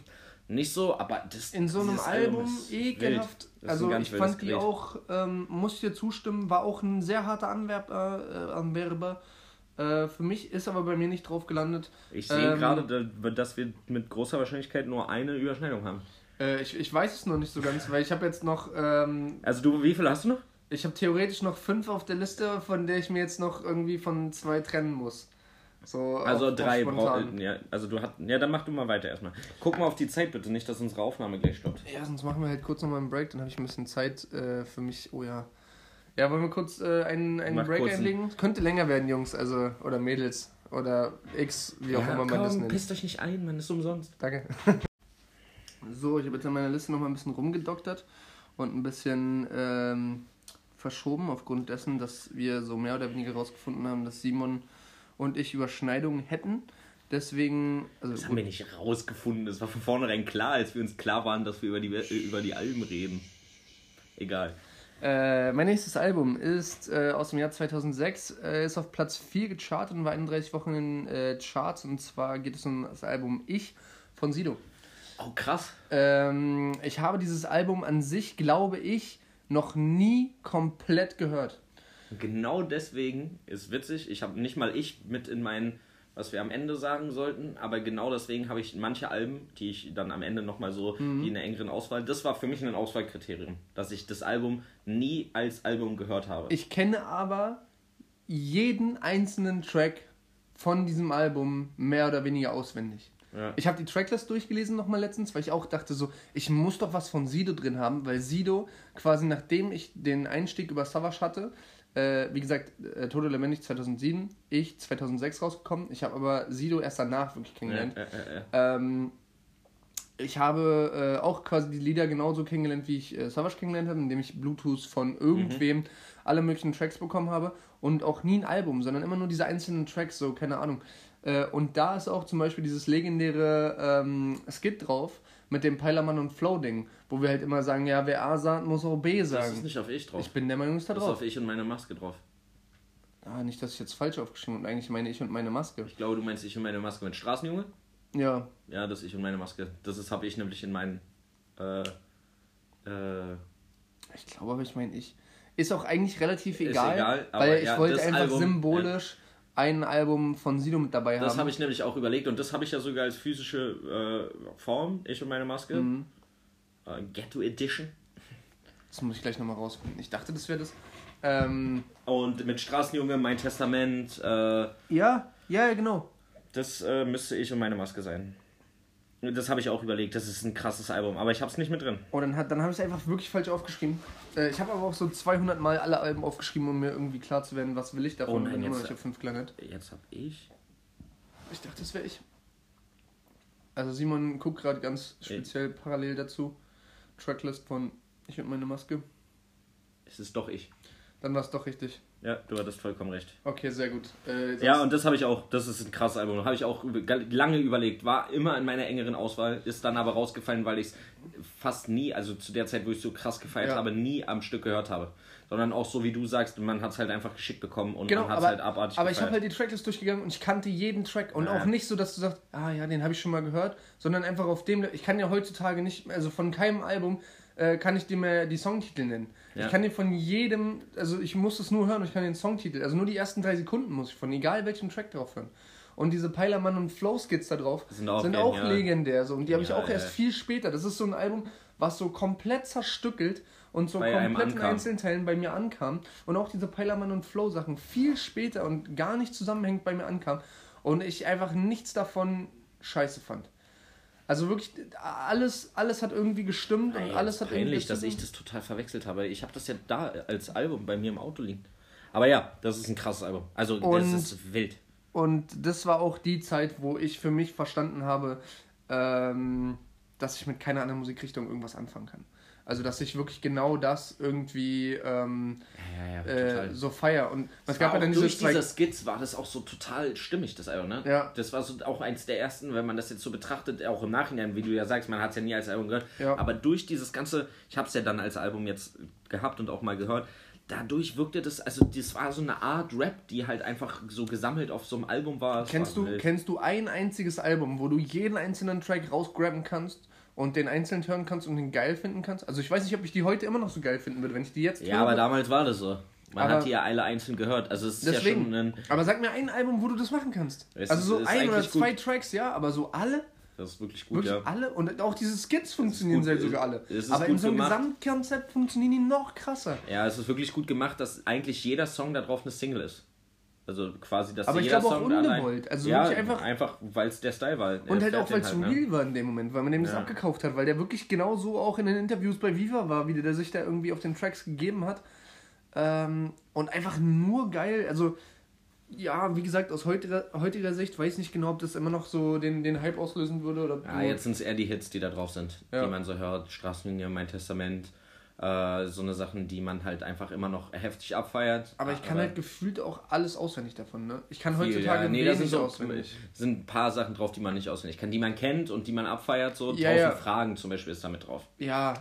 nicht so, aber das in so einem Album, Album ekelhaft. Also ich fand die auch, ähm, muss ich dir zustimmen, war auch ein sehr harter Anwerb, äh, Anwerber. Äh, für mich ist aber bei mir nicht drauf gelandet. Ich sehe ähm, gerade, dass wir mit großer Wahrscheinlichkeit nur eine Überschneidung haben. Äh, ich, ich weiß es noch nicht so ganz, weil ich habe jetzt noch. Ähm, also du, wie viele hast du noch? Ich habe theoretisch noch fünf auf der Liste, von der ich mir jetzt noch irgendwie von zwei trennen muss. So also drei brauchen. Ja, also du hast. Ja, dann mach du mal weiter erstmal. Guck mal auf die Zeit bitte, nicht, dass unsere Aufnahme gleich stoppt. Ja, sonst machen wir halt kurz nochmal einen Break, dann habe ich ein bisschen Zeit äh, für mich. Oh ja. Ja, wollen wir kurz äh, einen, einen Break einlegen? Einen... Könnte länger werden, Jungs, also oder Mädels oder X, wie auch ja, immer man komm, das nennt. Pisst euch nicht ein, man ist umsonst. Danke. so, ich habe jetzt an meiner Liste nochmal ein bisschen rumgedoktert und ein bisschen ähm, verschoben aufgrund dessen, dass wir so mehr oder weniger rausgefunden haben, dass Simon und ich Überschneidungen hätten. Deswegen. Also das haben wir nicht rausgefunden. Es war von vornherein klar, als wir uns klar waren, dass wir über die, über die Alben reden. Egal. Äh, mein nächstes Album ist äh, aus dem Jahr 2006, äh, ist auf Platz 4 gechartet und war 31 Wochen in äh, Charts. Und zwar geht es um das Album Ich von Sido. Oh, krass. Ähm, ich habe dieses Album an sich, glaube ich, noch nie komplett gehört. Genau deswegen ist witzig, ich habe nicht mal ich mit in meinen, was wir am Ende sagen sollten, aber genau deswegen habe ich manche Alben, die ich dann am Ende nochmal so, mhm. die in der engeren Auswahl, das war für mich ein Auswahlkriterium, dass ich das Album nie als Album gehört habe. Ich kenne aber jeden einzelnen Track von diesem Album mehr oder weniger auswendig. Ja. Ich habe die Tracklist durchgelesen nochmal letztens, weil ich auch dachte so, ich muss doch was von Sido drin haben, weil Sido quasi nachdem ich den Einstieg über Savage hatte, äh, wie gesagt, äh, Tote Lebendig 2007, ich 2006 rausgekommen. Ich habe aber Sido erst danach wirklich kennengelernt. Ja, ähm, ich habe äh, auch quasi die Lieder genauso kennengelernt, wie ich äh, Savage kennengelernt habe, indem ich Bluetooth von irgendwem mhm. alle möglichen Tracks bekommen habe und auch nie ein Album, sondern immer nur diese einzelnen Tracks, so keine Ahnung. Äh, und da ist auch zum Beispiel dieses legendäre ähm, Skit drauf, mit dem Peilermann und Flow-Ding, wo wir halt immer sagen, ja, wer A sagt, muss auch B sagen. Das ist nicht auf ich drauf. Ich bin der Meinung, ist da drauf. Das ist auf ich und meine Maske drauf. Ah, nicht, dass ich jetzt falsch aufgeschrieben habe. Eigentlich meine ich und meine Maske. Ich glaube, du meinst ich und meine Maske mit Straßenjunge? Ja. Ja, das ist ich und meine Maske. Das habe ich nämlich in meinen. Äh, äh, ich glaube aber, ich meine ich. Ist auch eigentlich relativ egal, egal weil ich ja, wollte einfach Album, symbolisch. Ja ein Album von Sido mit dabei haben. Das habe ich nämlich auch überlegt und das habe ich ja sogar als physische äh, Form, ich und meine Maske. Mhm. Äh, Ghetto Edition. Das muss ich gleich nochmal rausfinden. Ich dachte, das wäre das. Ähm, und mit Straßenjunge, mein Testament. Äh, ja, ja, genau. Das äh, müsste ich und meine Maske sein. Das habe ich auch überlegt, das ist ein krasses Album, aber ich habe es nicht mit drin. Oh, dann, dann habe ich es einfach wirklich falsch aufgeschrieben. Äh, ich habe aber auch so 200 Mal alle Alben aufgeschrieben, um mir irgendwie klar zu werden, was will ich davon, oh nein, wenn jetzt, nicht auf 5 gelandet. Jetzt habe ich. Ich dachte, das wäre ich. Also Simon guckt gerade ganz speziell ich. parallel dazu. Tracklist von Ich und meine Maske. Es ist doch ich. Dann war es doch richtig. Ja, du hattest vollkommen recht. Okay, sehr gut. Äh, ja, und das habe ich auch, das ist ein krasses Album. Habe ich auch lange überlegt. War immer in meiner engeren Auswahl, ist dann aber rausgefallen, weil ich es fast nie, also zu der Zeit, wo ich so krass gefeiert ja. habe, nie am Stück gehört habe. Sondern auch so wie du sagst, man hat es halt einfach geschickt bekommen und genau, man hat es halt abartig Aber gefeiert. ich habe halt die Tracklist durchgegangen und ich kannte jeden Track. Und ja. auch nicht so, dass du sagst, ah ja, den habe ich schon mal gehört, sondern einfach auf dem, ich kann ja heutzutage nicht, also von keinem Album äh, kann ich dir mehr die Songtitel nennen. Ja. Ich kann dir von jedem, also ich muss es nur hören ich kann den Songtitel, also nur die ersten drei Sekunden muss ich von, egal welchem Track drauf hören. Und diese Peilermann und Flow-Skits da drauf sind auch, sind auch legendär. So. Und die habe ich auch erst viel später. Das ist so ein Album, was so komplett zerstückelt und so Bei einem kompletten ankam. Einzelteilen bei mir ankam und auch diese Peilermann und Flow Sachen viel später und gar nicht zusammenhängend bei mir ankam und ich einfach nichts davon scheiße fand. Also wirklich alles alles hat irgendwie gestimmt und Ey, alles hat irgendwie peinlich, dass ich das total verwechselt habe. Ich habe das ja da als Album bei mir im Auto liegen. Aber ja, das ist ein krasses Album. Also Und- das ist wild. Und das war auch die Zeit, wo ich für mich verstanden habe, ähm, dass ich mit keiner anderen Musikrichtung irgendwas anfangen kann. Also dass ich wirklich genau das irgendwie ähm, Ja, ja, äh, so feier. Und es gab ja dann durch diese Skits war das auch so total stimmig, das Album, ne? Ja. Das war so auch eins der ersten, wenn man das jetzt so betrachtet, auch im Nachhinein, wie du ja sagst, man hat es ja nie als Album gehört, Ja. aber durch dieses ganze, ich habe es ja dann als Album jetzt gehabt und auch mal gehört, dadurch wirkte das, also das war so eine Art Rap, die halt einfach so gesammelt auf so einem Album war. Kennst war du, wild. kennst du ein einziges Album, wo du jeden einzelnen Track rausgraben kannst und den einzeln hören kannst und den geil finden kannst? Also ich weiß nicht, ob ich die heute immer noch so geil finden würde, wenn ich die jetzt Ja, aber damals war das so. Man Aber- hat die ja alle einzeln gehört. Also es ist ja Deswegen. schon ein, aber sag mir ein Album, wo du das machen kannst. Es also ist- so ein oder zwei gut. Tracks, ja, aber so alle, das ist wirklich gut, wirklich ja. alle und auch diese Skits funktionieren sehr sogar alle. Aber in so einem gemacht. Gesamtkonzept funktionieren die noch krasser. Ja, es ist wirklich gut gemacht, dass eigentlich jeder Song da drauf eine Single ist. Also quasi, dass Aber ich glaube auch ungewollt. Also ja, einfach- einfach weil es der Style war. Und halt auch, weil es halt, ne? real war in dem Moment, weil man dem das Ja. abgekauft hat, weil der wirklich genau so auch in den Interviews bei Viva war, wie der, der sich da irgendwie auf den Tracks gegeben hat. Ähm, und einfach nur geil. Also, ja, wie gesagt, aus heutiger, heutiger Sicht weiß ich nicht genau, ob das immer noch so den, den Hype auslösen würde oder. Ja, jetzt sind es eher die Hits, die da drauf sind, Ja. die man so hört. Straßenlinie, Mein Testament, äh, so eine Sachen, die man halt einfach immer noch heftig abfeiert. aber ich kann halt gefühlt auch alles auswendig davon, ne? Ich kann viel, heutzutage ja. nee, da sind, so, auswendig. sind ein paar Sachen drauf, die man nicht auswendig kann, die man kennt und die man abfeiert. So Ja, tausend ja. Fragen zum Beispiel ist damit drauf. Ja,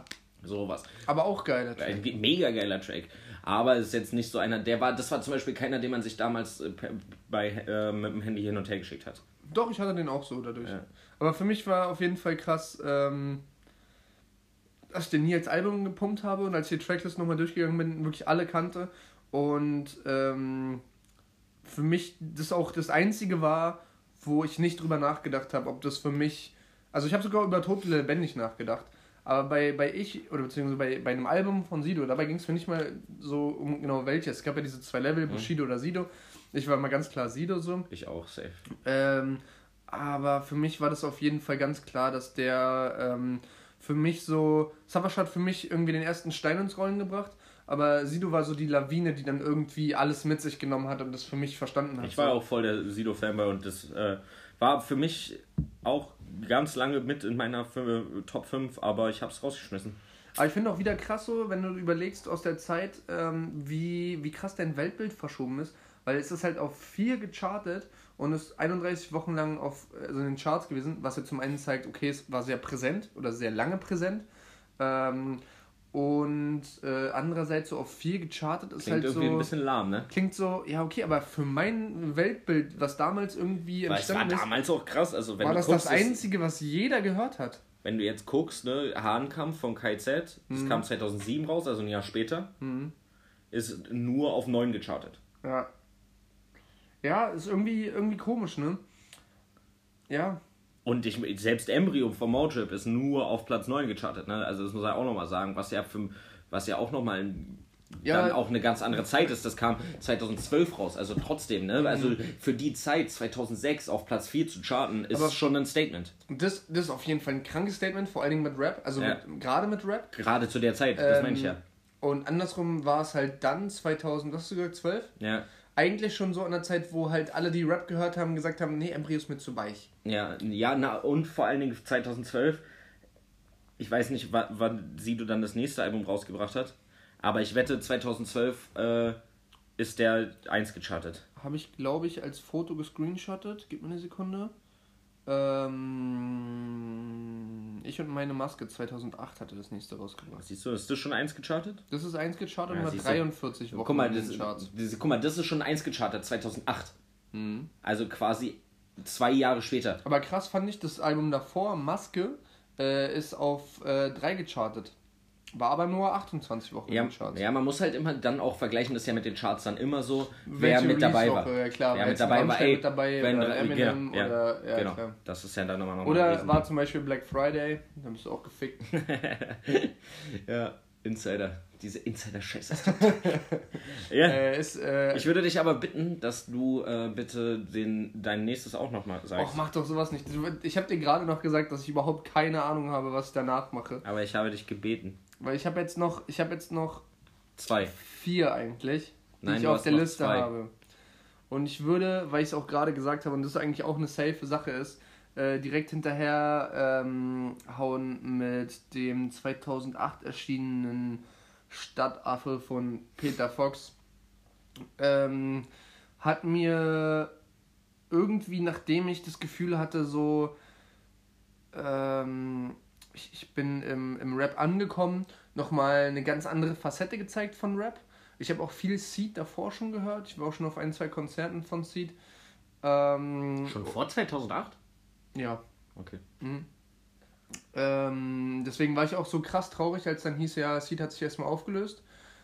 Sowas. aber auch geil. Ein ge- mega geiler Track. Aber ist jetzt nicht so einer, der war, das war zum Beispiel keiner, den man sich damals äh, bei, äh, mit dem Handy hin und her geschickt hat. Doch, ich hatte den auch so dadurch. Ja. Aber für mich war auf jeden Fall krass, ähm, dass ich den nie als Album gepumpt habe und als ich die Tracklist nochmal durchgegangen bin, wirklich alle kannte. Und ähm, für mich das auch das Einzige war, wo ich nicht drüber nachgedacht habe, ob das für mich. Also ich habe sogar über Total Lebendig nachgedacht. Aber bei, bei ich, oder beziehungsweise bei, bei einem Album von Sido, dabei ging es mir nicht mal so um genau welches. Es gab ja diese zwei Level, Bushido oder Sido. Ich war mal ganz klar Sido so. Ich auch, safe. Ähm, aber für mich war das auf jeden Fall ganz klar, dass der ähm, für mich so. Savas hat für mich irgendwie den ersten Stein ins Rollen gebracht, aber Sido war so die Lawine, die dann irgendwie alles mit sich genommen hat und das für mich verstanden hat. Ich war so. auch voll der Sido-Fanboy und das äh, war für mich auch ganz lange mit in meiner Top 5, aber ich hab's rausgeschmissen. Aber ich finde auch wieder krass so, wenn du überlegst aus der Zeit, ähm, wie, wie krass dein Weltbild verschoben ist, weil es ist halt auf 4 gechartet und ist 31 Wochen lang auf also in den Charts gewesen, was ja zum einen zeigt, okay, es war sehr präsent oder sehr lange präsent. Ähm, und äh, andererseits so auf 4 gechartet ist Klingt halt irgendwie so. ein bisschen lahm, ne? Klingt so, ja, okay, aber für mein Weltbild, was damals irgendwie Weil es war entstanden damals auch krass. Also wenn war du das guckst, das Einzige, was jeder gehört hat. wenn du jetzt guckst, ne, Hahnkampf von KZ, das Mhm. kam 2007 raus, also ein Jahr später, ist nur auf 9 gechartet. Ja. Ja, ist irgendwie, irgendwie komisch, ne? Ja. Und ich, selbst Embryo vom Motrip ist nur auf Platz 9 gechartet, ne? Also das muss ich auch nochmal sagen, was ja für, was ja auch nochmal ein Ja. dann auch eine ganz andere Zeit ist. Das kam 2012 raus, also trotzdem, ne? Also für die Zeit 2006 auf Platz 4 zu charten ist Aber- schon ein Statement. Das, das ist auf jeden Fall ein krankes Statement, vor allen Dingen mit Rap, also Ja. gerade mit Rap. Gerade zu der Zeit, das Ähm, meine ich ja. Und andersrum war es halt dann 2000, was hast du gesagt, 12? Ja. Eigentlich schon so an der Zeit, wo halt alle, die Rap gehört haben, gesagt haben, nee, Embryo ist mir zu weich. Ja, ja, na und vor allen Dingen 2012. Ich weiß nicht, wann, wann Sido dann das nächste Album rausgebracht hat, aber ich wette, 2012 äh, ist der 1 gechartet. Habe ich, glaube ich, als Foto gescreenshottet. Gib mir eine Sekunde. Ähm, ich und meine Maske 2008 hatte das nächste rausgebracht. Siehst du, ist das schon 1 gechartet? Das ist eins gechartet Ja, und hat siehst du. 43 Wochen Guck mal, in das, den Charts. das, guck mal, das ist schon 1 gechartet, 2008. Mhm. Also quasi zwei Jahre später. Aber krass fand ich, das Album davor, Maske, äh, ist auf äh, 3 gechartet. War aber nur 28 Wochen Ja, in den Charts. ja, man muss halt immer dann auch vergleichen, das ist ja mit den Charts dann immer so, wer mit dabei war. Ja, klar, Wer mit dabei war, ey, mit dabei wenn- oder Eminem ja, oder, ja, genau. klar. Das ist ja dann nochmal noch Oder war zum Beispiel Black Friday, dann bist du auch gefickt. ja, Insider. Diese Insider-Scheiße. ja. Äh, ist, äh, Ich würde dich aber bitten, dass du äh, bitte den, dein nächstes auch nochmal sagst. Och, mach doch sowas nicht. Ich habe dir gerade noch gesagt, dass ich überhaupt keine Ahnung habe, was ich danach mache. Aber ich habe dich gebeten. Weil ich habe jetzt noch, ich habe jetzt noch Zwei. vier eigentlich, die Nein, ich auf der Liste zwei. habe. Und ich würde, weil ich es auch gerade gesagt habe und das eigentlich auch eine safe Sache ist, äh, direkt hinterher ähm, hauen mit dem 2008 erschienenen Stadtaffe von Peter Fox. Ähm, hat mir irgendwie, nachdem ich das Gefühl hatte, so, ähm, ich, ich bin im, im Rap angekommen, nochmal eine ganz andere Facette gezeigt von Rap. Ich habe auch viel Seed davor schon gehört. Ich war auch schon auf ein, zwei Konzerten von Seed. Ähm, Schon vor 2008? ja. Okay. Ähm, deswegen war ich auch so krass traurig, als dann hieß, ja, Seed hat sich erstmal aufgelöst.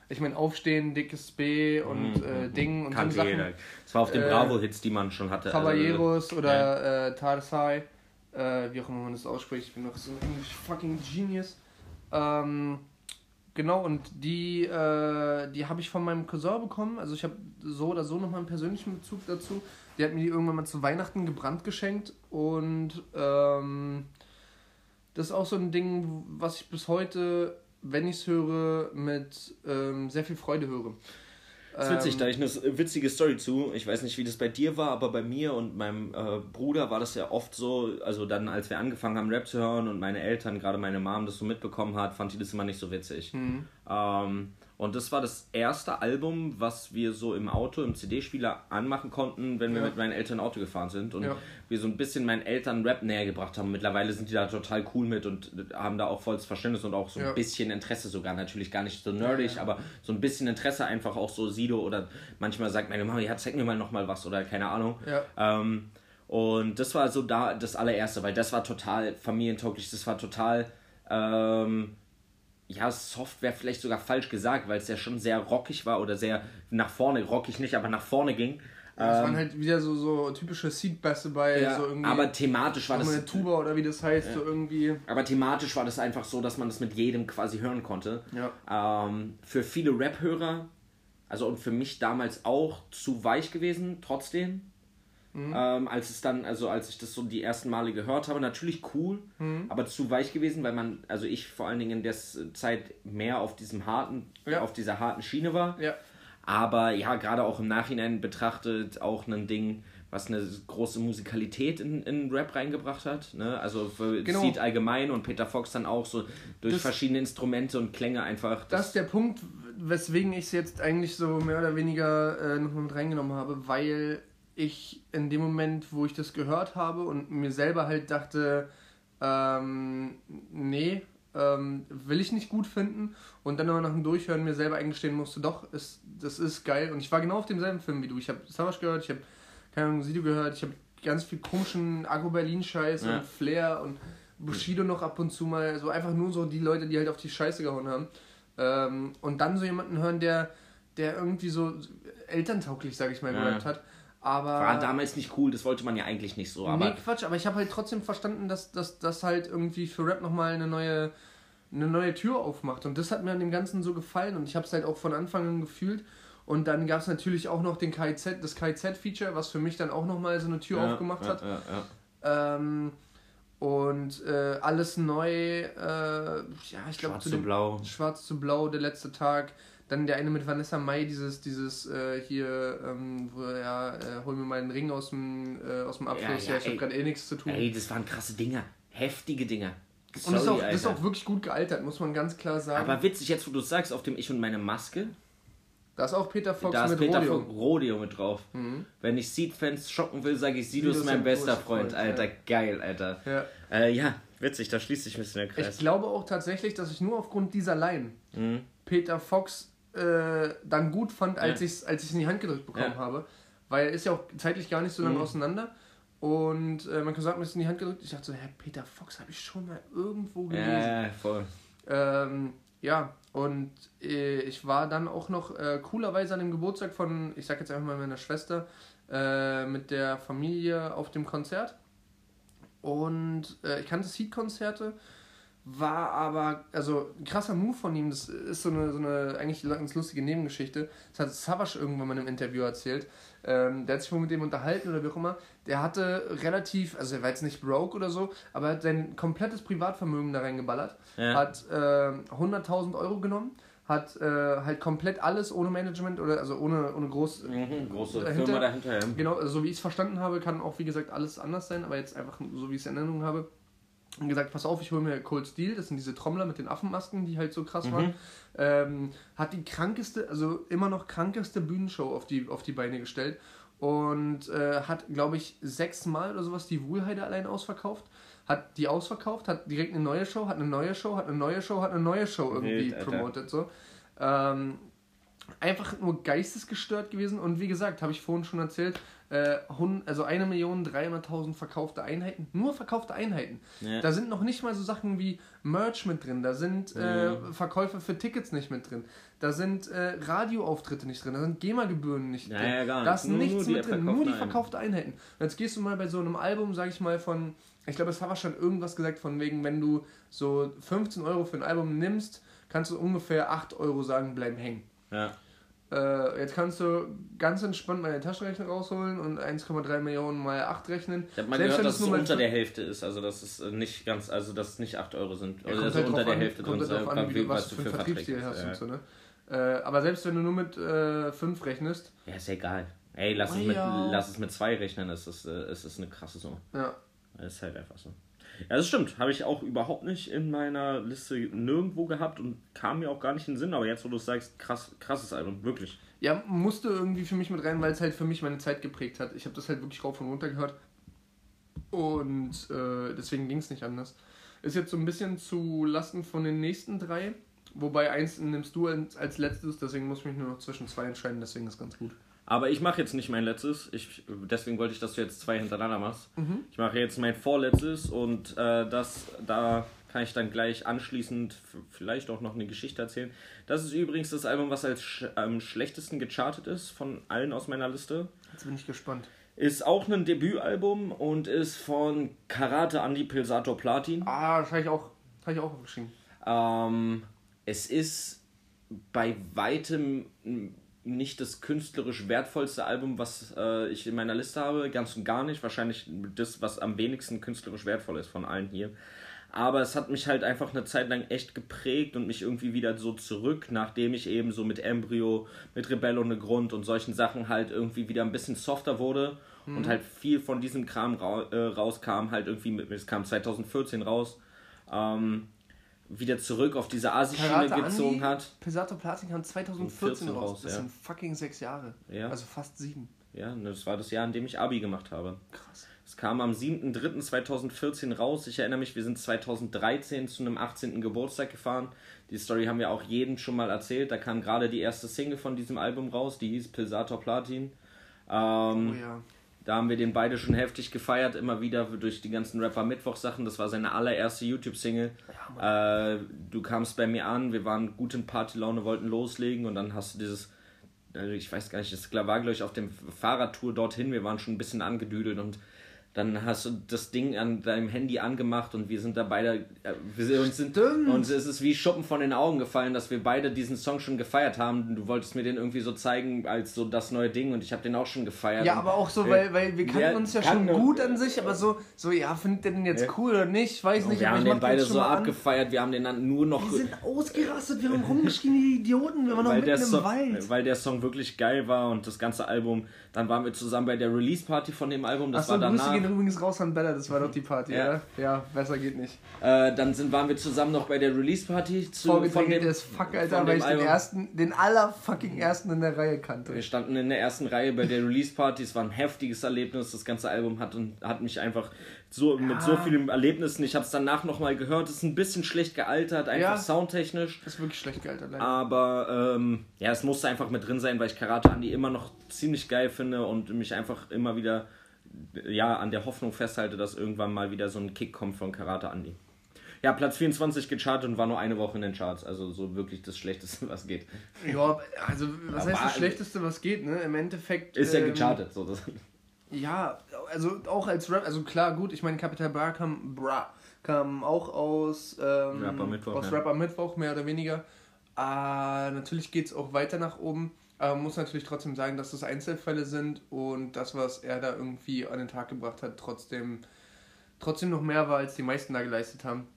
Ich meine, Aufstehen, dickes B und äh, Ding und so Sachen. jeder. Das war auf den Äh, Bravo-Hits, die man schon hatte. Caballeros Also, oder äh, Tarsai, äh, wie auch immer man das ausspricht. Ich bin noch so ein English fucking Genius. Ähm, genau, und die, äh, die habe ich von meinem Cousin bekommen. Also ich habe so oder so nochmal einen persönlichen Bezug dazu. Die hat mir die irgendwann mal zu Weihnachten gebrannt geschenkt. Und ähm, das ist auch so ein Ding, was ich bis heute, wenn ich es höre, mit ähm, sehr viel Freude höre. Das ist witzig, Ähm, da ich eine witzige Story zu. Ich weiß nicht, wie das bei dir war, aber bei mir und meinem äh, Bruder war das ja oft so, also dann, als wir angefangen haben, Rap zu hören und meine Eltern, gerade meine Mom, das so mitbekommen hat, fand die das immer nicht so witzig. Mhm. Ähm, und das war das erste Album, was wir so im Auto, im CD-Spieler anmachen konnten, wenn wir Ja. mit meinen Eltern Auto gefahren sind. Und Ja. wir so ein bisschen meinen Eltern Rap näher gebracht haben. Mittlerweile sind die da total cool mit und haben da auch volles Verständnis und auch so ein Ja. bisschen Interesse sogar. Natürlich gar nicht so nerdig, aber so ein bisschen Interesse einfach auch so Sido oder manchmal sagt meine Mama, ja, zeig mir mal nochmal was oder keine Ahnung. Ähm, und das war so da das allererste, weil das war total familientauglich, das war total, ähm, ja, soft wäre vielleicht sogar falsch gesagt, weil es ja schon sehr rockig war oder sehr nach vorne, rockig nicht, aber nach vorne ging. Es Ähm, waren halt wieder so, so typische Seed-Bässe bei, ja, so irgendwie. aber thematisch war das eine Tuba oder wie das heißt, so irgendwie. aber thematisch war das einfach so, dass man das mit jedem quasi hören konnte. Ja. Ähm, für viele Rap-Hörer, also und für mich damals auch zu weich gewesen, trotzdem. Ähm, als es dann, also als ich das so die ersten Male gehört habe, natürlich cool, aber zu weich gewesen, weil man, also ich vor allen Dingen in der Zeit mehr auf diesem harten, Ja. auf dieser harten Schiene war. Ja. Aber ja, gerade auch im Nachhinein betrachtet auch ein Ding, was eine große Musikalität in, in Rap reingebracht hat. Ne? Also für Genau. Seed allgemein und Peter Fox dann auch so durch Das- verschiedene Instrumente und Klänge einfach. Das ist der Punkt, weswegen ich es jetzt eigentlich so mehr oder weniger äh, nochmal mit reingenommen habe, weil ich in dem Moment, wo ich das gehört habe und mir selber halt dachte, ähm, nee, ähm, will ich nicht gut finden und dann aber nach dem Durchhören mir selber eingestehen musste, doch, ist, das ist geil und ich war genau auf demselben Film wie du. Ich habe Savage gehört, ich habe keine Ahnung, Sido gehört, ich habe ganz viel komischen Agro-Berlin-Scheiß Ja. und Flair und Bushido noch ab und zu mal, so einfach nur so die Leute, die halt auf die Scheiße gehauen haben. Ähm, und dann so jemanden hören, der, der irgendwie so elterntauglich, sag ich mal, Ja. gerappt hat. Aber. war damals nicht cool, das wollte man ja eigentlich nicht so, aber nee, Quatsch, aber ich habe halt trotzdem verstanden, dass das halt irgendwie für Rap nochmal eine neue, eine neue Tür aufmacht. Und das hat mir an dem Ganzen so gefallen und ich habe es halt auch von Anfang an gefühlt. Und dann gab es natürlich auch noch den KIZ, das KIZ-Feature, was für mich dann auch nochmal so eine Tür ja, aufgemacht ja, hat. Ja, ja. Ähm, und äh, alles neu, äh, ja, ich glaube Schwarz zu blau. Schwarz zu Blau, der letzte Tag. Dann der eine mit Vanessa Mai, dieses, dieses äh, hier, ähm, wo ja, äh, hol mir mal einen Ring aus dem, äh, aus dem Abfluss, Ja, ja, ja, ich habe gerade eh nichts zu tun. Ey, das waren krasse Dinger. Heftige Dinger. und das ist, auch, Sorry, das ist auch wirklich gut gealtert, muss man ganz klar sagen. Aber witzig, jetzt wo du es sagst, auf dem Ich und meine Maske, da ist auch Peter Fox da ist mit Peter Rodeo. von Rodeo mit drauf. Mhm. Wenn ich Seed-Fans schocken will, sage ich, Sido ist mein bester Freund. Freund, Alter, ja. geil, Alter. Ja. Äh, ja, witzig, da schließt sich ein bisschen der Ich Kreis. glaube auch tatsächlich, dass ich nur aufgrund dieser Line Mhm. Peter Fox äh, dann gut fand, als Ja. ich es als ich's in die Hand gedrückt bekommen Ja. habe. Weil er ist ja auch zeitlich gar nicht so lange Mhm. auseinander. Und äh, man kann sagen, mir ist in die Hand gedrückt. Ich dachte so, Herr Peter Fox habe ich schon mal irgendwo gelesen. Ja, voll. Ähm, ja, und äh, ich war dann auch noch äh, coolerweise an dem Geburtstag von, ich sag jetzt einfach mal meiner Schwester, äh, mit der Familie auf dem Konzert. Und äh, ich kannte Seed-Konzerte, war aber, also ein krasser Move von ihm, das ist so eine, so eine eigentlich ganz lustige Nebengeschichte. Das hat Savage irgendwann mal in einem Interview erzählt. Ähm, der hat sich wohl mit dem unterhalten oder wie auch immer. Der hatte relativ, also er war jetzt nicht broke oder so, aber er hat sein komplettes Privatvermögen da reingeballert. Ja. Hat äh, 100.000 Euro genommen hat äh, halt komplett alles ohne Management oder also ohne, ohne groß, mhm, große dahinter. Firma dahinter. Ja. Genau, also so wie ich es verstanden habe, kann auch wie gesagt alles anders sein, aber jetzt einfach so wie ich es in Erinnerung habe. Und gesagt, pass auf, ich hole mir Cold Steel, das sind diese Trommler mit den Affenmasken, die halt so krass mhm. waren. Ähm, hat die krankeste, also immer noch krankeste Bühnenshow auf die, auf die Beine gestellt und äh, hat, glaube ich, sechsmal oder sowas die Wohlheide allein ausverkauft hat die ausverkauft, hat direkt eine neue Show, hat eine neue Show, hat eine neue Show, hat eine neue Show irgendwie Wild, promotet. So. Ähm, einfach nur geistesgestört gewesen und wie gesagt, habe ich vorhin schon erzählt, äh, also 1.300.000 verkaufte Einheiten, nur verkaufte Einheiten. Ja. Da sind noch nicht mal so Sachen wie Merch mit drin, da sind äh, mhm. Verkäufe für Tickets nicht mit drin, da sind äh, Radioauftritte nicht drin, da sind GEMA-Gebühren nicht drin, ja, ja, da ist nur, nichts nur mit drin, nur die verkaufte Einheiten. Und jetzt gehst du mal bei so einem Album, sag ich mal, von ich glaube, es war schon irgendwas gesagt von wegen, wenn du so 15 Euro für ein Album nimmst, kannst du ungefähr 8 Euro sagen, bleiben hängen. Ja. Äh, jetzt kannst du ganz entspannt den Taschenrechner rausholen und 1,3 Millionen mal 8 rechnen. Ich habe mal Selbst gehört, dass es unter der Hälfte ist, also dass es nicht ganz, also dass es nicht 8 Euro sind. Ja, also halt unter der an, Hälfte drin halt an, wie, was, was du für einen Vertriebsstil hast ja. und so, ne? Äh, aber selbst wenn du nur mit 5 äh, rechnest. Ja, ist egal. Ey, lass, oh, es, mit, ja. lass es mit 2 rechnen, es ist, es ist eine krasse Summe. Ja. Das ist halt einfach so. Ja, das stimmt. Habe ich auch überhaupt nicht in meiner Liste nirgendwo gehabt und kam mir auch gar nicht in den Sinn. Aber jetzt, wo du es sagst, krass, krasses Album, wirklich. Ja, musste irgendwie für mich mit rein, weil es halt für mich meine Zeit geprägt hat. Ich habe das halt wirklich rauf und runter gehört. Und äh, deswegen ging es nicht anders. Ist jetzt so ein bisschen zu Lasten von den nächsten drei. Wobei eins nimmst du als letztes, deswegen muss ich mich nur noch zwischen zwei entscheiden, deswegen ist ganz gut. Aber ich mache jetzt nicht mein letztes. Ich, deswegen wollte ich, dass du jetzt zwei hintereinander machst. Mhm. Ich mache jetzt mein vorletztes und äh, das, da kann ich dann gleich anschließend vielleicht auch noch eine Geschichte erzählen. Das ist übrigens das Album, was als sch am schlechtesten gechartet ist von allen aus meiner Liste. Jetzt bin ich gespannt. Ist auch ein Debütalbum und ist von Karate Andy Pilsator Platin. Ah, das habe ich auch, hab ich auch geschrieben. Ähm, es ist bei weitem nicht das künstlerisch wertvollste Album, was äh, ich in meiner Liste habe, ganz und gar nicht. Wahrscheinlich das, was am wenigsten künstlerisch wertvoll ist von allen hier. Aber es hat mich halt einfach eine Zeit lang echt geprägt und mich irgendwie wieder so zurück, nachdem ich eben so mit Embryo, mit Rebello ohne Grund und solchen Sachen halt irgendwie wieder ein bisschen softer wurde mhm. und halt viel von diesem Kram ra äh, rauskam, halt irgendwie, es kam 2014 raus. Ähm, wieder zurück auf diese Asi-Schiene gezogen hat. Pesato Platin kam 2014 raus. raus. Das ja. sind fucking sechs Jahre. Ja. Also fast sieben. Ja, das war das Jahr, in dem ich Abi gemacht habe. Krass. Es kam am 7.3.2014 raus. Ich erinnere mich, wir sind 2013 zu einem 18. Geburtstag gefahren. Die Story haben wir auch jedem schon mal erzählt. Da kam gerade die erste Single von diesem Album raus, die hieß Pilsator Platin. Ähm, oh ja. Da haben wir den beide schon heftig gefeiert, immer wieder durch die ganzen Rapper-Mittwoch-Sachen. Das war seine allererste YouTube-Single. Ja, äh, du kamst bei mir an, wir waren gut in Partylaune, wollten loslegen und dann hast du dieses, äh, ich weiß gar nicht, das war glaube ich auf dem Fahrradtour dorthin, wir waren schon ein bisschen angedüdelt und dann hast du das Ding an deinem Handy angemacht und wir sind da beide. Äh, wir uns sind, und es ist wie Schuppen von den Augen gefallen, dass wir beide diesen Song schon gefeiert haben. Du wolltest mir den irgendwie so zeigen als so das neue Ding und ich habe den auch schon gefeiert. Ja, aber auch so, weil, weil wir kannten uns ja schon gut an sich, aber so, so ja, findet ihr den jetzt cool oder nicht? Ich weiß nicht. Wir haben den beide so abgefeiert, wir haben den dann nur noch. Wir sind ausgerastet, wir haben rumgeschrien wie Idioten, wir waren noch mitten im Song, Wald. Weil der Song wirklich geil war und das ganze Album. Dann waren wir zusammen bei der Release-Party von dem Album, das war danach gehen übrigens raus an Bella, das war doch die Party, ja. oder? Ja, besser geht nicht. Äh, dann sind, waren wir zusammen noch bei der Release-Party dem, das Fuck, Alter, weil ich den ersten, den allerfucking ersten in der Reihe kannte. Wir standen in der ersten Reihe bei der Release-Party, es war ein heftiges Erlebnis, das ganze Album hat, und, hat mich einfach so, ja. mit so vielen Erlebnissen. Ich habe es danach nochmal gehört. Es ist ein bisschen schlecht gealtert, einfach ja, soundtechnisch. Ist wirklich schlecht gealtert, leider. Aber ähm, ja, es musste einfach mit drin sein, weil ich Karate Andy immer noch ziemlich geil finde und mich einfach immer wieder ja, an der Hoffnung festhalte, dass irgendwann mal wieder so ein Kick kommt von Karate Andy. Ja, Platz 24 gechartet und war nur eine Woche in den Charts. Also so wirklich das Schlechteste, was geht. Ja, also was Aber heißt das Schlechteste, was geht, ne? Im Endeffekt. Ist ja ähm, gechartet, so. Das Ja, also auch als Rap, also klar, gut, ich meine, Capital Bra kam, Bra, kam auch aus, ähm, Rapper Mittwoch, aus ja. Rapper Mittwoch, mehr oder weniger. Äh, natürlich geht es auch weiter nach oben, aber man muss natürlich trotzdem sagen, dass das Einzelfälle sind und das, was er da irgendwie an den Tag gebracht hat, trotzdem, trotzdem noch mehr war, als die meisten da geleistet haben.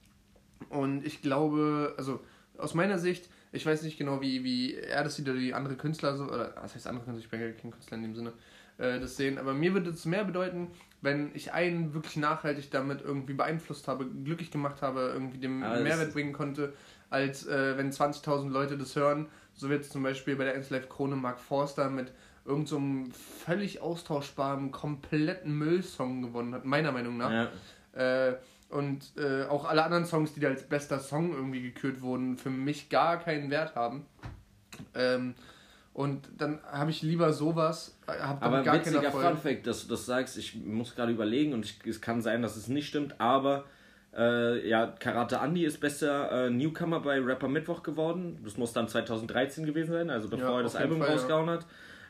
Und ich glaube, also aus meiner Sicht, ich weiß nicht genau, wie, wie er das sieht oder die andere Künstler so, oder was heißt andere Künstler, ich bin ja kein Künstler in dem Sinne, äh, das sehen. Aber mir würde es mehr bedeuten, wenn ich einen wirklich nachhaltig damit irgendwie beeinflusst habe, glücklich gemacht habe, irgendwie dem Alles. Mehrwert bringen konnte, als äh, wenn 20.000 Leute das hören. So wird es zum Beispiel bei der Live Krone Mark Forster mit irgendeinem so völlig austauschbaren, kompletten Müllsong gewonnen hat, meiner Meinung nach. Ja. Äh, und äh, auch alle anderen Songs, die da als bester Song irgendwie gekürt wurden, für mich gar keinen Wert haben. Ähm, und dann habe ich lieber sowas. Hab aber gar witziger Fun Fact, dass du das sagst, ich muss gerade überlegen und ich, es kann sein, dass es nicht stimmt, aber äh, ja, Karate Andy ist bester äh, Newcomer bei Rapper Mittwoch geworden. Das muss dann 2013 gewesen sein, also bevor ja, er das Album Fall, rausgehauen hat.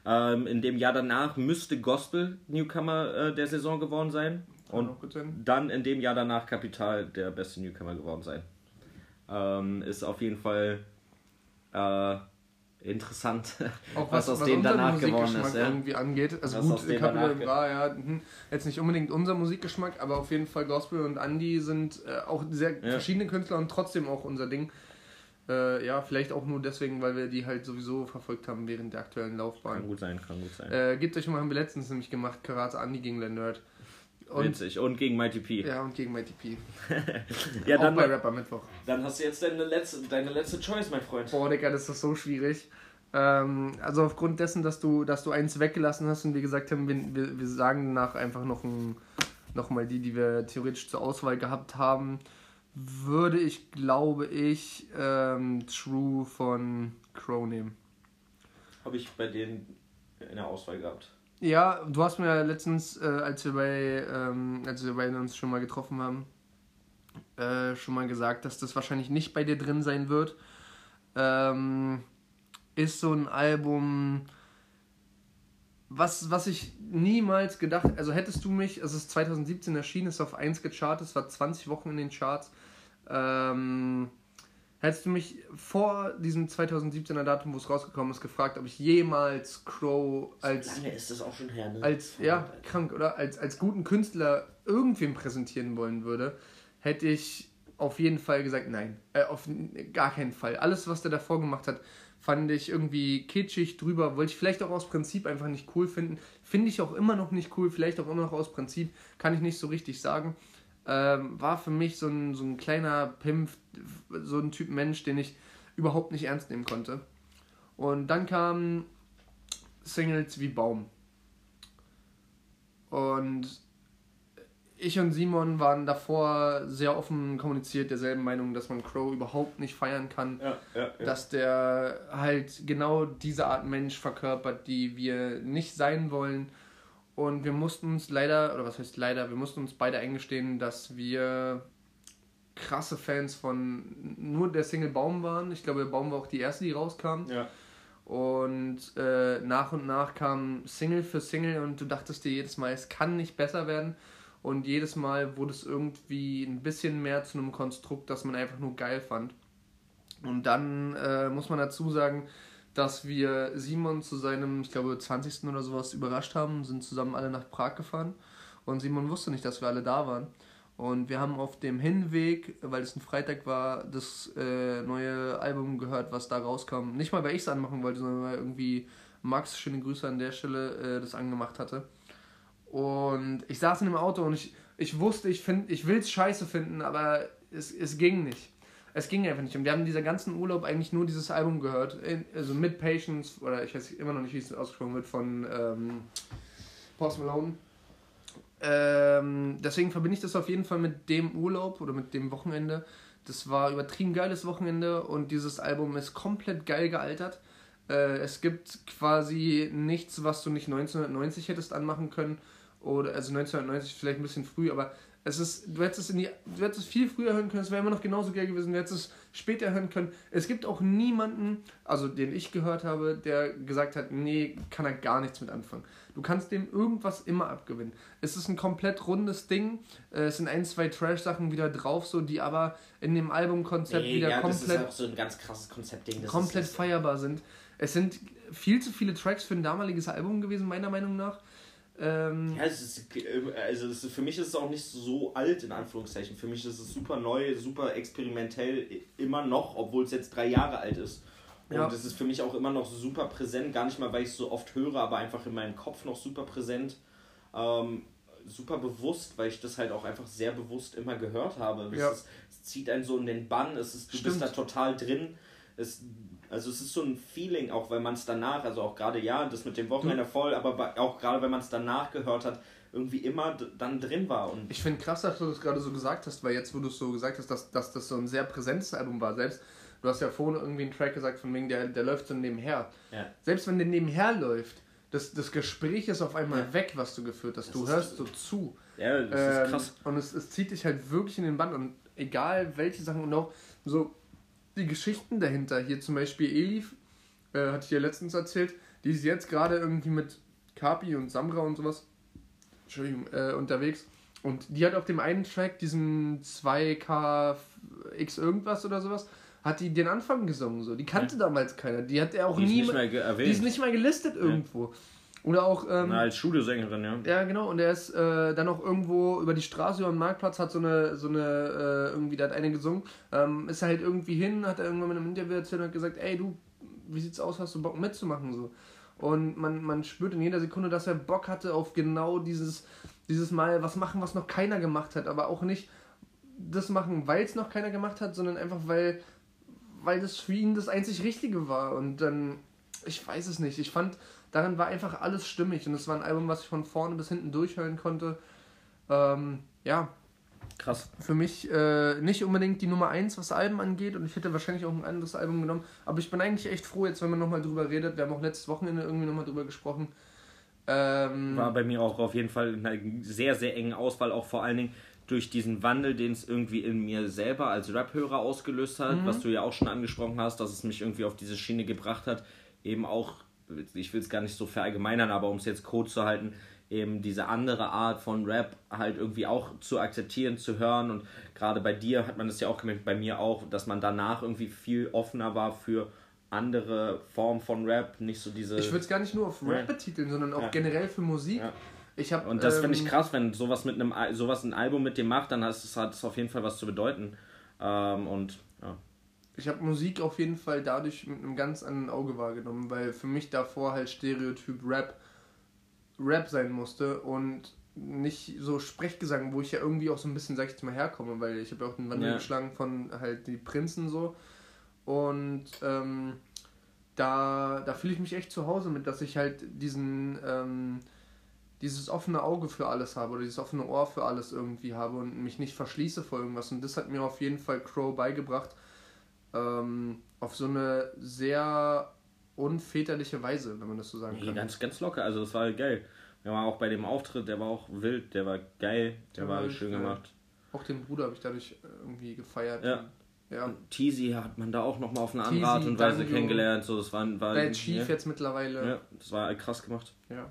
Ähm, in dem Jahr danach müsste Gospel Newcomer äh, der Saison geworden sein. Und dann in dem Jahr danach Kapital der beste Newcomer geworden sein. Ähm, ist auf jeden Fall äh, interessant, auch was, was aus was denen danach geworden ist. Ja? irgendwie angeht. Also was gut, Capital war ja hm, jetzt nicht unbedingt unser Musikgeschmack, aber auf jeden Fall Gospel und Andy sind äh, auch sehr ja. verschiedene Künstler und trotzdem auch unser Ding. Äh, ja, vielleicht auch nur deswegen, weil wir die halt sowieso verfolgt haben während der aktuellen Laufbahn. Kann gut sein, kann gut sein. Äh, gebt euch mal, haben wir letztens nämlich gemacht, Karate Andy gegen Le Nerd. Und, Witzig. Und gegen Mighty P. Ja, und gegen Mighty P. ja, dann, bei Rapper Mittwoch. Dann hast du jetzt deine letzte, deine letzte Choice, mein Freund. Boah, Digga, das ist so schwierig. Ähm, also aufgrund dessen, dass du, dass du eins weggelassen hast und wir gesagt haben, wir, wir, wir sagen danach einfach noch, ein, noch mal die, die wir theoretisch zur Auswahl gehabt haben, würde ich, glaube ich, ähm, True von Crow nehmen. Habe ich bei denen in der Auswahl gehabt. Ja, du hast mir letztens, äh, als wir bei, ähm, als wir bei uns schon mal getroffen haben, äh, schon mal gesagt, dass das wahrscheinlich nicht bei dir drin sein wird. Ähm, ist so ein Album, was, was ich niemals gedacht, also hättest du mich, es ist 2017 erschienen, ist auf 1 gechartet, es war 20 Wochen in den Charts. Ähm, Hättest du mich vor diesem 2017er Datum, wo es rausgekommen ist, gefragt, ob ich jemals Crow als. So lange ist das auch schon her, ne? Als, ja, krank, oder? Als, als guten Künstler irgendwem präsentieren wollen würde, hätte ich auf jeden Fall gesagt, nein. Äh, auf gar keinen Fall. Alles, was der davor gemacht hat, fand ich irgendwie kitschig drüber. Wollte ich vielleicht auch aus Prinzip einfach nicht cool finden. Finde ich auch immer noch nicht cool, vielleicht auch immer noch aus Prinzip, kann ich nicht so richtig sagen ähm, war für mich so ein, so ein kleiner Pimp, so ein Typ Mensch, den ich überhaupt nicht ernst nehmen konnte. Und dann kamen Singles wie Baum. Und ich und Simon waren davor sehr offen kommuniziert, derselben Meinung, dass man Crow überhaupt nicht feiern kann. Ja, ja, ja. Dass der halt genau diese Art Mensch verkörpert, die wir nicht sein wollen und wir mussten uns leider, oder was heißt leider, wir mussten uns beide eingestehen, dass wir krasse Fans von nur der Single Baum waren. Ich glaube, Baum war auch die erste, die rauskam. Ja. Und äh, nach und nach kam Single für Single und du dachtest dir jedes Mal, es kann nicht besser werden. Und jedes Mal wurde es irgendwie ein bisschen mehr zu einem Konstrukt, das man einfach nur geil fand. Und dann äh, muss man dazu sagen, dass wir Simon zu seinem, ich glaube, 20. oder sowas überrascht haben, sind zusammen alle nach Prag gefahren und Simon wusste nicht, dass wir alle da waren. Und wir haben auf dem Hinweg, weil es ein Freitag war, das äh, neue Album gehört, was da rauskam. Nicht mal, weil ich es anmachen wollte, sondern weil irgendwie Max, schöne Grüße an der Stelle, äh, das angemacht hatte. Und ich saß in dem Auto und ich, ich wusste, ich, ich will es scheiße finden, aber es, es ging nicht es ging einfach nicht. Und wir haben dieser ganzen Urlaub eigentlich nur dieses Album gehört. Also mit Patience, oder ich weiß immer noch nicht, wie es ausgesprochen wird, von ähm, Post Malone. Ähm, deswegen verbinde ich das auf jeden Fall mit dem Urlaub oder mit dem Wochenende. Das war übertrieben geiles Wochenende und dieses Album ist komplett geil gealtert. Äh, es gibt quasi nichts, was du nicht 1990 hättest anmachen können. oder also 1990 vielleicht ein bisschen früh, aber es ist, du hättest es, in die, du hättest es viel früher hören können, es wäre immer noch genauso geil gewesen, du hättest es später hören können. Es gibt auch niemanden, also den ich gehört habe, der gesagt hat, nee, kann er gar nichts mit anfangen. Du kannst dem irgendwas immer abgewinnen. Es ist ein komplett rundes Ding, äh, es sind ein, zwei Trash-Sachen wieder drauf, so, die aber in dem Albumkonzept nee, wieder ja, komplett... Das ist auch so ein ganz krasses Konzeptding. komplett ist, feierbar sind. Es sind viel zu viele Tracks für ein damaliges Album gewesen, meiner Meinung nach. Ähm, ja, es ist, also es ist, für mich ist es auch nicht so alt, in Anführungszeichen. Für mich ist es super neu, super experimentell, immer noch, obwohl es jetzt drei Jahre alt ist. Und ja. es ist für mich auch immer noch super präsent, gar nicht mal, weil ich es so oft höre, aber einfach in meinem Kopf noch super präsent. Ähm, super bewusst, weil ich das halt auch einfach sehr bewusst immer gehört habe. Ja. Ist, es, zieht einen so in den Bann, es ist, du Stimmt. bist da total drin. Es, also es ist so ein Feeling, auch wenn man es danach, also auch gerade ja, das mit dem Wochenende voll, aber auch gerade wenn man es danach gehört hat, irgendwie immer dann drin war. Und ich finde krass, dass du das gerade so gesagt hast, weil jetzt, wo du es so gesagt hast, dass, dass das so ein sehr präsentes Album war, selbst, du hast ja vorhin irgendwie einen Track gesagt, von wegen, der, der läuft so nebenher. Ja. Selbst wenn der nebenher läuft, das, das Gespräch ist auf einmal ja. weg, was du geführt hast. Das du hörst so zu. Ja, das ähm, ist krass. Und es, es zieht dich halt wirklich in den Band und egal welche Sachen und auch so die Geschichten dahinter. Hier zum Beispiel Elif, äh, hatte ich ja letztens erzählt, die ist jetzt gerade irgendwie mit Kapi und Samra und sowas Entschuldigung, äh, unterwegs. Und die hat auf dem einen Track, diesen 2KX irgendwas oder sowas, hat die den Anfang gesungen. So. Die kannte ja. damals keiner. Die hat er auch die nie. Ist nicht mehr Die ist nicht mal gelistet irgendwo. Ja. Oder auch. Ähm, Na, als Studiosängerin, ja. Ja, genau. Und er ist äh, dann auch irgendwo über die Straße, über den Marktplatz, hat so eine, so eine, äh, irgendwie, da hat eine gesungen. Ähm, ist halt irgendwie hin, hat er irgendwann in einem Interview erzählt und hat gesagt: Ey, du, wie sieht's aus, hast du Bock mitzumachen? So. Und man, man spürt in jeder Sekunde, dass er Bock hatte auf genau dieses, dieses Mal was machen, was noch keiner gemacht hat. Aber auch nicht das machen, weil es noch keiner gemacht hat, sondern einfach, weil, weil das für ihn das einzig Richtige war. Und dann, ich weiß es nicht. Ich fand darin war einfach alles stimmig und es war ein Album, was ich von vorne bis hinten durchhören konnte. Ähm, ja. Krass. Für mich äh, nicht unbedingt die Nummer 1, was Alben angeht und ich hätte wahrscheinlich auch ein anderes Album genommen. Aber ich bin eigentlich echt froh, jetzt wenn man nochmal drüber redet. Wir haben auch letztes Wochenende irgendwie nochmal drüber gesprochen. Ähm, war bei mir auch auf jeden Fall eine sehr, sehr enge Auswahl, auch vor allen Dingen durch diesen Wandel, den es irgendwie in mir selber als Rap-Hörer ausgelöst hat, mhm. was du ja auch schon angesprochen hast, dass es mich irgendwie auf diese Schiene gebracht hat, eben auch ich will es gar nicht so verallgemeinern, aber um es jetzt kurz zu halten, eben diese andere Art von Rap halt irgendwie auch zu akzeptieren, zu hören. Und gerade bei dir hat man das ja auch gemerkt, bei mir auch, dass man danach irgendwie viel offener war für andere Formen von Rap, nicht so diese. Ich würde es gar nicht nur auf Rap ja. betiteln, sondern auch ja. generell für Musik. Ja. Ich hab, und das ähm, finde ich krass, wenn sowas mit einem sowas ein Album mit dir macht, dann hat es, hat es auf jeden Fall was zu bedeuten. Ähm, und ja ich habe Musik auf jeden Fall dadurch mit einem ganz anderen Auge wahrgenommen, weil für mich davor halt Stereotyp Rap Rap sein musste und nicht so Sprechgesang, wo ich ja irgendwie auch so ein bisschen, sag ich jetzt mal, herkomme, weil ich habe ja auch den Wandel ja. geschlagen von halt die Prinzen so und ähm, da, da fühle ich mich echt zu Hause mit, dass ich halt diesen ähm, dieses offene Auge für alles habe oder dieses offene Ohr für alles irgendwie habe und mich nicht verschließe vor irgendwas und das hat mir auf jeden Fall Crow beigebracht, ähm, auf so eine sehr unväterliche Weise, wenn man das so sagen nee, kann. Ganz, ganz locker, also das war geil. Der war auch bei dem Auftritt, der war auch wild, der war geil, der, der war, war schön gemacht. Auch den Bruder habe ich dadurch äh, irgendwie gefeiert. Ja. ja. Teasy hat man da auch nochmal auf eine andere Art und Weise kennengelernt. So, das war, war Bad Chief ja. jetzt mittlerweile. Ja, das war krass gemacht. Ja.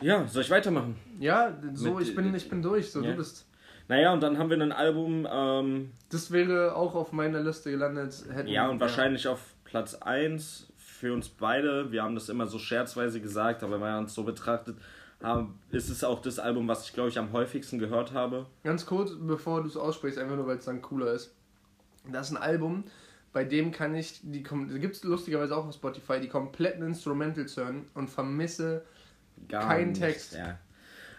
Ja, soll ich weitermachen? Ja, so, Mit, ich, bin, ich bin durch, so ja. du bist. Naja, und dann haben wir ein Album. Ähm, das wäre auch auf meiner Liste gelandet. Hätten, ja, und ja. wahrscheinlich auf Platz 1 für uns beide. Wir haben das immer so scherzweise gesagt, aber wenn man es so betrachtet, ist es auch das Album, was ich glaube ich am häufigsten gehört habe. Ganz kurz, bevor du es aussprichst, einfach nur weil es dann cooler ist. Das ist ein Album, bei dem kann ich, die gibt es lustigerweise auch auf Spotify, die kompletten Instrumentals hören und vermisse Gar keinen nicht, Text. Ja.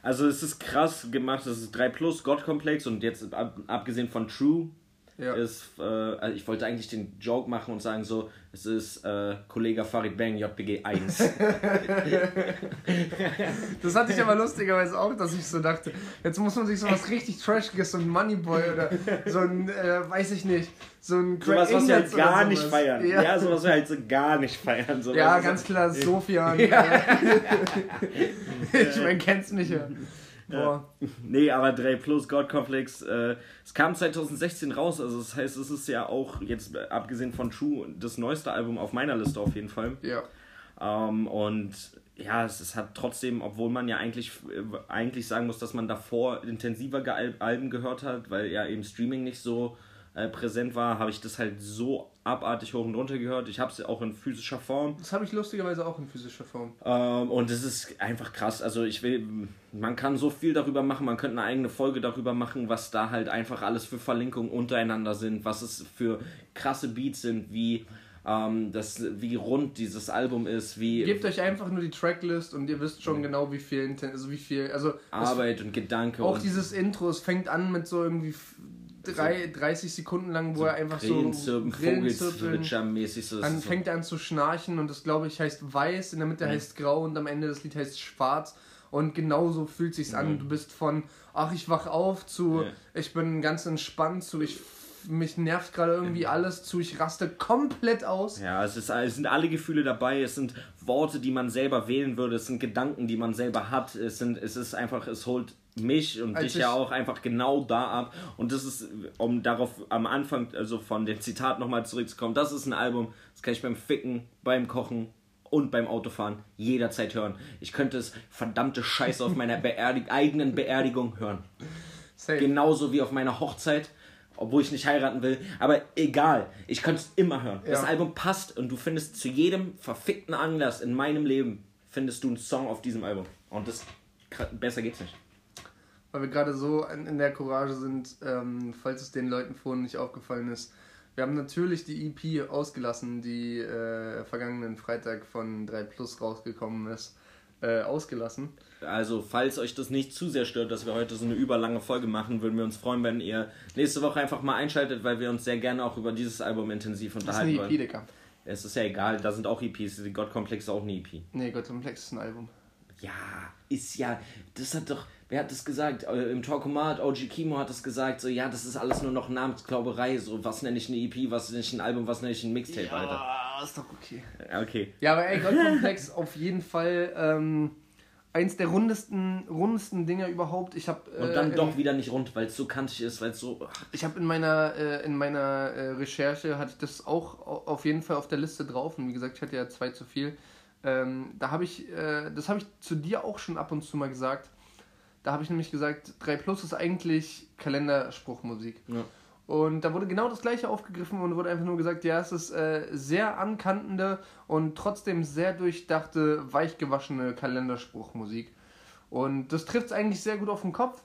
Also es ist krass gemacht, es ist 3 Plus, God Complex und jetzt ab, abgesehen von True, ja. ist, äh, also ich wollte eigentlich den Joke machen und sagen so, es ist äh, Kollege Farid Bang JPG 1. das hatte ich aber lustigerweise auch, dass ich so dachte, jetzt muss man sich so was richtig Trashiges, so ein Moneyboy oder so ein, äh, weiß ich nicht, so ein Craig Sowas, was wir halt gar nicht feiern. Ja. ja, sowas wir halt so gar nicht feiern. So ja, ganz klar, Sofian. Ja. ich meine, kennst mich ja. Boah. Ja. Nee, aber 3 Plus God Complex, äh, es kam 2016 raus, also das heißt, es ist ja auch jetzt abgesehen von True das neueste Album auf meiner Liste auf jeden Fall. Ja. Ähm, und ja, es, es, hat trotzdem, obwohl man ja eigentlich, eigentlich sagen muss, dass man davor intensiver Alben gehört hat, weil ja eben Streaming nicht so äh, präsent war, habe ich das halt so abartig hoch und runter gehört. Ich habe es auch in physischer Form. Das habe ich lustigerweise auch in physischer Form. Ähm, und es ist einfach krass. Also ich will, man kann so viel darüber machen, man könnte eine eigene Folge darüber machen, was da halt einfach alles für Verlinkungen untereinander sind, was es für krasse Beats sind, wie ähm, das, wie rund dieses Album ist, wie. Gebt euch einfach nur die Tracklist und ihr wisst schon genau, wie viel, also wie viel, also Arbeit und Gedanke. Auch und dieses Intro, es fängt an mit so irgendwie drei, 30 Sekunden lang, wo so er einfach so Vogelzwitscher-mäßig so. Dann fängt er an zu schnarchen und das glaube ich heißt weiß, in der Mitte mhm. heißt grau und am Ende das Lied heißt schwarz. Und genauso fühlt sich's mhm. an. Du bist von, ach, ich wach auf zu, ja. ich bin ganz entspannt zu, ich mich nervt gerade irgendwie alles zu, ich raste komplett aus. Ja, es, ist, es sind alle Gefühle dabei, es sind Worte, die man selber wählen würde, es sind Gedanken, die man selber hat, es, sind, es ist einfach, es holt mich und Als dich ja auch einfach genau da ab. Und das ist, um darauf am Anfang, also von dem Zitat nochmal zurückzukommen, das ist ein Album, das kann ich beim Ficken, beim Kochen und beim Autofahren jederzeit hören. Ich könnte es verdammte Scheiße auf meiner Beerdig eigenen Beerdigung hören. Safe. Genauso wie auf meiner Hochzeit, obwohl ich nicht heiraten will. Aber egal, ich könnte es immer hören. Ja. Das Album passt und du findest zu jedem verfickten Anlass in meinem Leben, findest du einen Song auf diesem Album. Und das besser geht's nicht weil wir gerade so in, der Courage sind, ähm, falls es den Leuten vorhin nicht aufgefallen ist. Wir haben natürlich die EP ausgelassen, die äh, vergangenen Freitag von 3 Plus rausgekommen ist. Äh, ausgelassen. Also, falls euch das nicht zu sehr stört, dass wir heute so eine überlange Folge machen, würden wir uns freuen, wenn ihr nächste Woche einfach mal einschaltet, weil wir uns sehr gerne auch über dieses Album intensiv unterhalten das ist eine EP, wollen. Digga. Es ist ja egal, da sind auch EPs. Complex ist auch eine EP. Nee, God Complex ist ein Album. Ja, ist ja. Das hat doch wer hat das gesagt? Äh, Im Talkomat, OG Kimo hat das gesagt, so, ja, das ist alles nur noch Namensglauberei, so, was nenne ich eine EP, was nenne ich ein Album, was nenne ich ein Mixtape, ja, Alter. Ja, ist doch okay. Okay. Ja, aber ey, Goldkomplex auf jeden Fall, ähm, eins der rundesten, rundesten Dinger überhaupt. Ich hab, äh, Und dann doch wieder nicht rund, weil es so kantig ist, weil es so. Ach. Ich habe in meiner, äh, in meiner äh, Recherche hatte ich das auch auf jeden Fall auf der Liste drauf. Und wie gesagt, ich hatte ja zwei zu viel. Ähm, da habe ich, äh, das habe ich zu dir auch schon ab und zu mal gesagt. Da habe ich nämlich gesagt, 3 Plus ist eigentlich Kalenderspruchmusik. Ja. Und da wurde genau das gleiche aufgegriffen und wurde einfach nur gesagt, ja, es ist äh, sehr ankantende und trotzdem sehr durchdachte, weichgewaschene Kalenderspruchmusik. Und das trifft es eigentlich sehr gut auf den Kopf,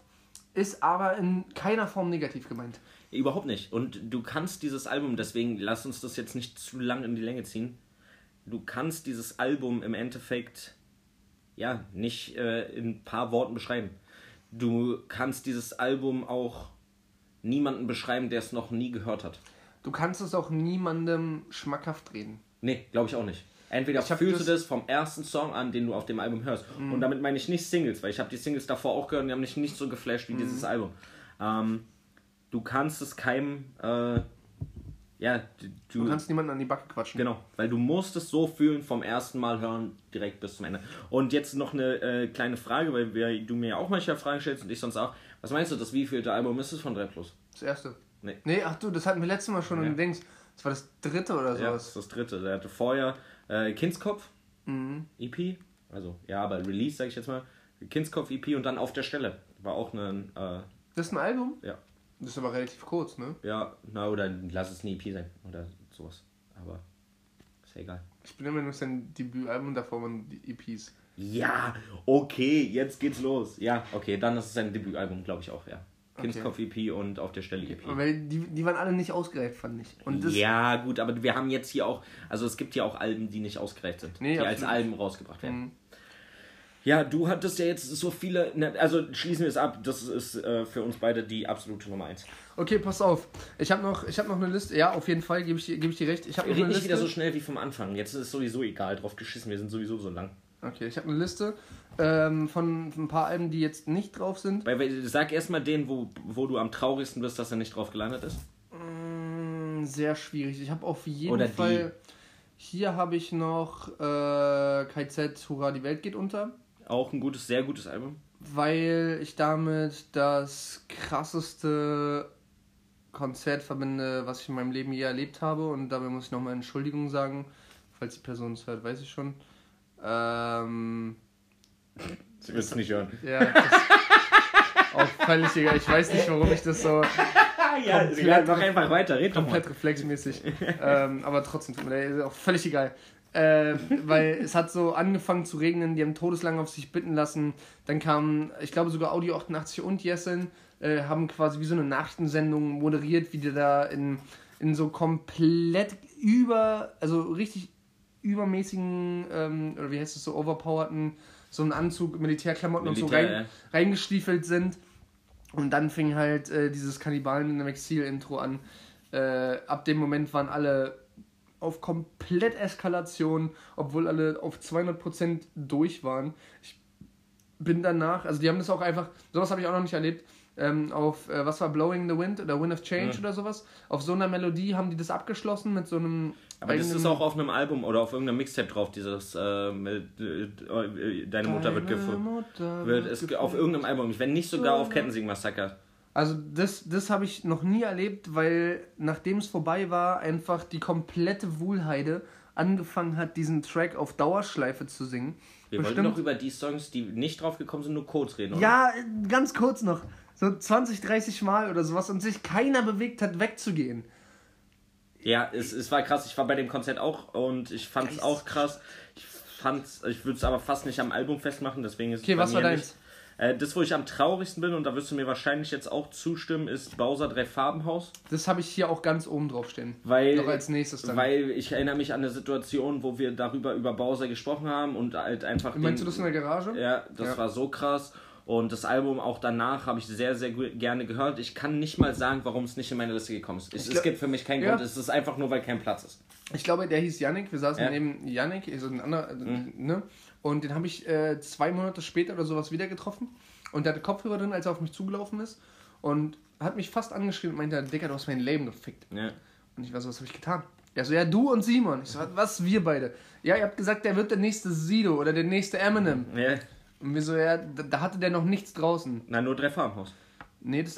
ist aber in keiner Form negativ gemeint. Überhaupt nicht. Und du kannst dieses Album, deswegen lass uns das jetzt nicht zu lang in die Länge ziehen. Du kannst dieses Album im Endeffekt ja nicht äh, in ein paar Worten beschreiben du kannst dieses Album auch niemanden beschreiben, der es noch nie gehört hat. Du kannst es auch niemandem schmackhaft reden. Nee, glaube ich auch nicht. Entweder fühlst das du das vom ersten Song an, den du auf dem Album hörst. Mhm. Und damit meine ich nicht Singles, weil ich habe die Singles davor auch gehört und die haben mich nicht so geflasht wie mhm. dieses Album. Ähm, du kannst es keinem äh, ja, du, du, kannst niemanden an die Backe quatschen. Genau, weil du musst es so fühlen vom ersten Mal hören, direkt bis zum Ende. Und jetzt noch eine äh, kleine Frage, weil wir, du mir ja auch manchmal Fragen stellst und ich sonst auch. Was meinst du, das wievielte Album ist es von 3 Plus? Das erste. Nee. Nee, ach du, das hatten wir letztes Mal schon ja. und du denkst, das war das dritte oder sowas. Ja, das ist das dritte. Der hatte vorher äh, Kindskopf, mhm. EP, also ja, aber Release, sag ich jetzt mal. Kindskopf EP und dann auf der Stelle. War auch ein. Äh, das ist ein Album? Ja. Das ist aber relativ kurz, ne? Ja, na, oder lass es eine EP sein oder sowas. Aber ist ja egal. Ich bin immer nur sein Debütalbum davor waren die EPs. Ja, okay, jetzt geht's los. Ja, okay, dann ist es sein Debütalbum, glaube ich auch, ja. Kindskopf EP und auf der Stelle EP. Weil die, die waren alle nicht ausgereift, fand ich. Ja, gut, aber wir haben jetzt hier auch, also es gibt ja auch Alben, die nicht ausgereift sind, nee, die absolut. als Alben rausgebracht werden. Mhm. Ja, du hattest ja jetzt so viele. Also schließen wir es ab. Das ist äh, für uns beide die absolute Nummer 1. Okay, pass auf. Ich habe noch, ich hab noch eine Liste. Ja, auf jeden Fall gebe ich, dir- geb ich dir recht. Ich habe nicht Liste. wieder so schnell wie vom Anfang. Jetzt ist es sowieso egal, drauf geschissen. Wir sind sowieso so lang. Okay, ich habe eine Liste ähm, von ein paar Alben, die jetzt nicht drauf sind. Sag erstmal den, wo, wo du am traurigsten bist, dass er nicht drauf gelandet ist. Mm, Sehr schwierig. Ich habe auf jeden Oder die. Fall. Hier habe ich noch äh, KZ Hurra, die Welt geht unter. Auch ein gutes, sehr gutes Album. Weil ich damit das krasseste Konzert verbinde, was ich in meinem Leben je erlebt habe. Und dabei muss ich nochmal Entschuldigung sagen. Falls die Person es hört, weiß ich schon. Ähm, Sie wird es nicht hören. ja, das auch völlig egal. Ich weiß nicht, warum ich das so ja, Komplett- ja, mach einfach weiter, red doch mal. komplett reflexmäßig. ähm, aber trotzdem, tut mir leid, ist auch völlig egal. Äh, weil es hat so angefangen zu regnen, die haben todeslang auf sich bitten lassen. Dann kamen, ich glaube sogar Audio 88 und Jessen, äh, haben quasi wie so eine Nachrichtensendung moderiert, wie die da in, in so komplett über, also richtig übermäßigen, ähm, oder wie heißt es so, overpowerten, so einen Anzug, Militärklamotten und so Militär, rein, ja. reingestiefelt sind. Und dann fing halt äh, dieses Kannibalen in dem Exil-Intro an. Äh, ab dem Moment waren alle auf komplett Eskalation, obwohl alle auf 200% durch waren. Ich bin danach, also die haben das auch einfach, sowas habe ich auch noch nicht erlebt, ähm, auf, äh, was war Blowing the Wind oder Wind of Change Ja. oder sowas. Auf so einer Melodie haben die das abgeschlossen mit so einem. Aber das ist auch auf einem Album oder auf irgendeinem Mixtape drauf, dieses äh, mit, äh, äh, Deine Mutter wird Deine gefunden. Mutter Wird wird es gefunden. auf irgendeinem Album, wenn nicht sogar auf Kettensing Massaker. Also das, das habe ich noch nie erlebt, weil nachdem es vorbei war, einfach die komplette Wuhlheide angefangen hat, diesen Track auf Dauerschleife zu singen. Wir wollten noch über die Songs, die nicht drauf gekommen sind, nur kurz reden, oder? Ja, ganz kurz noch. So 20, 30 Mal oder sowas und sich keiner bewegt hat, wegzugehen. Ja, es, es war krass. Ich war bei dem Konzert auch und ich fand es auch krass. Ich fand's, ich würde es aber fast nicht am Album festmachen, deswegen ist Okay, es bei was war deins? nicht. Äh, das, wo ich am traurigsten bin, und da wirst du mir wahrscheinlich jetzt auch zustimmen, ist Bowser drei Farbenhaus. Das habe ich hier auch ganz oben drauf stehen. Weil, Noch als nächstes dann. Weil ich erinnere mich an eine Situation, wo wir darüber über Bowser gesprochen haben und halt einfach. Meinst du den- das in der Garage? Ja, das Ja. war so krass. Und das Album auch danach habe ich sehr, sehr gerne gehört. Ich kann nicht mal sagen, warum es nicht in meine Liste gekommen ist. Es, es glaub- gibt für mich keinen Ja. Grund. Es ist einfach nur, weil kein Platz ist. Ich glaube, der hieß Yannick. Wir saßen Ja. Mhm. neben Yannick, also ein anderer, äh, ne? Und den habe ich äh, zwei Monate später oder sowas wieder getroffen. Und der hatte Kopfhörer drin, als er auf mich zugelaufen ist. Und hat mich fast angeschrien und meinte, Digga, du hast mein Leben gefickt. Ja. Und ich war so, was habe ich getan? Er so, ja, du und Simon. Ich so, was, wir beide? Ja, ihr habt gesagt, der wird der nächste Sido oder der nächste Eminem. ja. Und wir so, ja, da, da hatte der noch nichts draußen. Na, nur drei Farbenhaus. Nee, das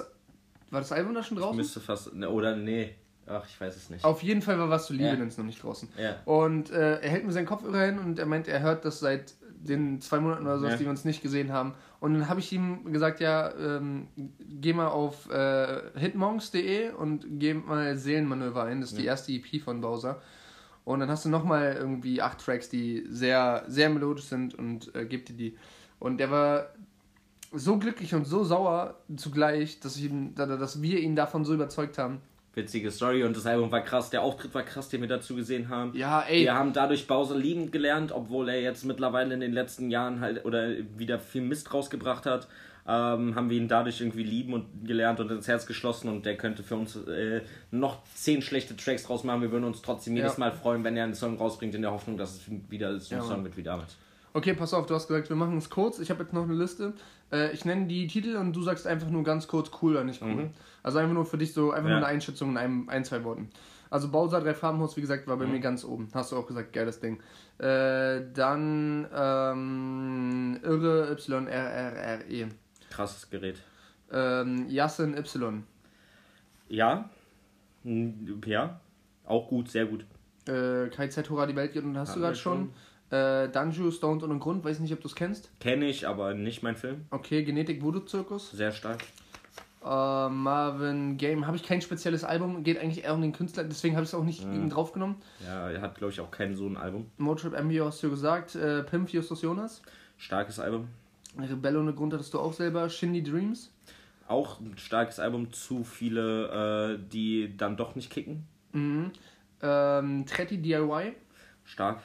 war das Album da schon draußen? Müsste fast. Ne, oder nee. Ach, ich weiß es nicht. Auf jeden Fall war was zu Liebe, Ja. noch nicht draußen. Ja. Und äh, er hält mir seinen Kopfhörer hin und er meint, er hört das seit den zwei Monaten oder so, Ja. die wir uns nicht gesehen haben. Und dann habe ich ihm gesagt, ja, ähm, geh mal auf äh, hitmonks.de und geh mal Seelenmanöver ein. Das ist die erste EP von Bowser. Und dann hast du nochmal irgendwie acht Tracks, die sehr, sehr melodisch sind und äh, gib dir die. Und der war so glücklich und so sauer zugleich, dass, ich ihm, dass wir ihn davon so überzeugt haben. Witzige Story und das Album war krass. Der Auftritt war krass, den wir dazu gesehen haben. Ja, ey. Wir haben dadurch Bowser lieben gelernt, obwohl er jetzt mittlerweile in den letzten Jahren halt oder wieder viel Mist rausgebracht hat. Ähm, haben wir ihn dadurch irgendwie lieben und gelernt und ins Herz geschlossen und der könnte für uns äh, noch zehn schlechte Tracks draus machen. Wir würden uns trotzdem jedes Ja. Mal freuen, wenn er einen Song rausbringt, in der Hoffnung, dass es wieder so ein Ja, Song wird wie damals. Okay, pass auf, du hast gesagt, wir machen es kurz. Ich habe jetzt noch eine Liste. Äh, ich nenne die Titel und du sagst einfach nur ganz kurz cool oder nicht cool. Mhm. Also einfach nur für dich so, einfach Ja. nur eine Einschätzung in einem, ein, zwei Worten. Also Bowser, drei Farbenhaus, wie gesagt, war bei Mhm. mir ganz oben. Hast du auch gesagt, geiles Ding. Äh, dann ähm, Irre YRRRE. Krasses Gerät. Ähm, Yasin Y. Ja. Ja. Auch gut, sehr gut. Äh, KZ Hurra, die Welt geht und hast Hatten du gerade schon. Äh, Danju, Stoned und Grund, weiß nicht, ob du es kennst. Kenne ich, aber nicht mein Film. Okay, Genetik Voodoo Zirkus. Sehr stark. Äh, Marvin Game habe ich kein spezielles Album, geht eigentlich eher um den Künstler, deswegen habe ich es auch nicht eben draufgenommen. Ja, er hat, glaube ich, auch kein so ein Album. Motrip MBO hast du gesagt, äh, Pimp Justus Jonas, Starkes Album. Rebelle ohne Grund hattest du auch selber, Shindy Dreams, Auch ein starkes Album. Zu viele, äh, die dann doch nicht kicken. mhm. ähm, Tretti DIY, Stark.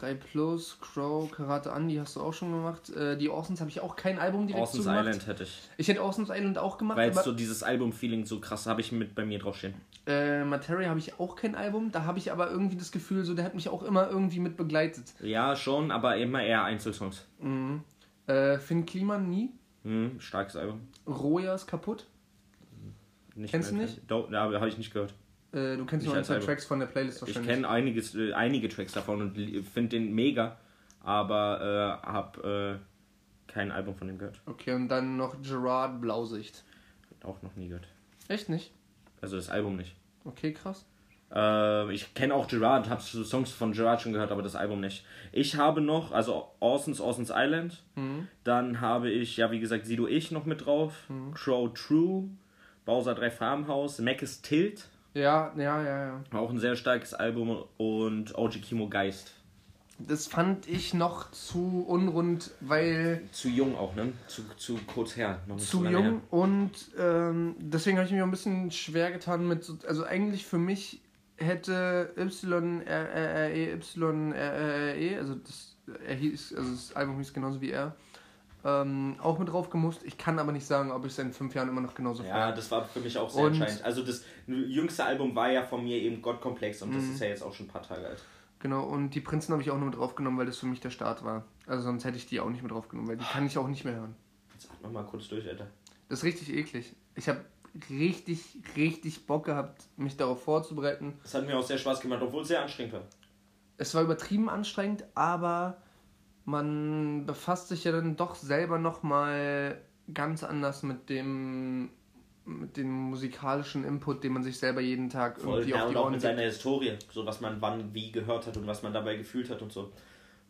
3 Plus, Crow, Karate Andy hast du auch schon gemacht. Äh, die Orsons habe ich auch kein Album direkt Orson's zugemacht. Island hätte ich. Ich hätte Orsons Island auch gemacht, Weil so dieses Album-Feeling so krass habe ich mit bei mir draufstehen. äh, Materia habe ich auch kein Album. Da habe ich aber irgendwie das Gefühl, so der hat mich auch immer irgendwie mit begleitet. Ja, schon, aber immer eher Einzelsongs. Mhm. Äh, Finn Kliman nie. Hm, starkes Album. Roja ist kaputt. Nicht Kennst du nicht? Do, ja, habe ich nicht gehört. Äh, du kennst nur ein, zwei. Tracks von der Playlist Ich wahrscheinlich. kenne einiges, äh, einige Tracks davon und finde den mega, aber äh, habe äh, kein Album von dem gehört. Okay, und dann noch Gerard Blausicht. Auch noch nie gehört. Echt nicht? Also das Album nicht. Okay, krass. Äh, ich kenne auch Gerard, habe Songs von Gerard schon gehört, aber das Album nicht. Ich habe noch, also Orson's, Orson's Island. Mhm. Dann habe ich, ja, wie gesagt, Sido Ich noch mit drauf. Crow True. Bowser 3 Farmhouse. Mac is Tilt. Ja, ja, ja, ja. Auch ein sehr starkes Album. Und OG Kimo Geist. Das fand ich noch zu unrund, weil Zu jung auch, ne? Zu, zu kurz her. Noch nicht zu jung her. und ähm, deswegen habe ich mir auch ein bisschen schwer getan mit, so, also eigentlich für mich hätte Y R R R E Y R R R E, also das er hieß, also das Album hieß genauso wie er, ähm, auch mit drauf gemusst. Ich kann aber nicht sagen, ob ich es in fünf Jahren immer noch genauso Ja, das war für mich auch sehr Und- entscheidend. Also das jüngste Album war ja von mir eben Gottkomplex und das Mhm. ist ja jetzt auch schon ein paar Tage alt. Genau, und die Prinzen habe ich auch nur mit draufgenommen, weil das für mich der Start war. Also sonst hätte ich die auch nicht mit draufgenommen, weil die kann ich auch nicht mehr hören. Jetzt atme mal kurz durch, Alter. Das ist richtig eklig. Ich habe richtig, richtig Bock gehabt, mich darauf vorzubereiten. Das hat mir auch sehr Spaß gemacht, obwohl es sehr anstrengend war. Es war übertrieben anstrengend, aber man befasst sich ja dann doch selber nochmal ganz anders mit dem mit dem musikalischen Input, den man sich selber jeden Tag Voll, irgendwie ja, auf und die auch Ohren mit seiner Historie, so was man wann wie gehört hat und was man dabei gefühlt hat und so.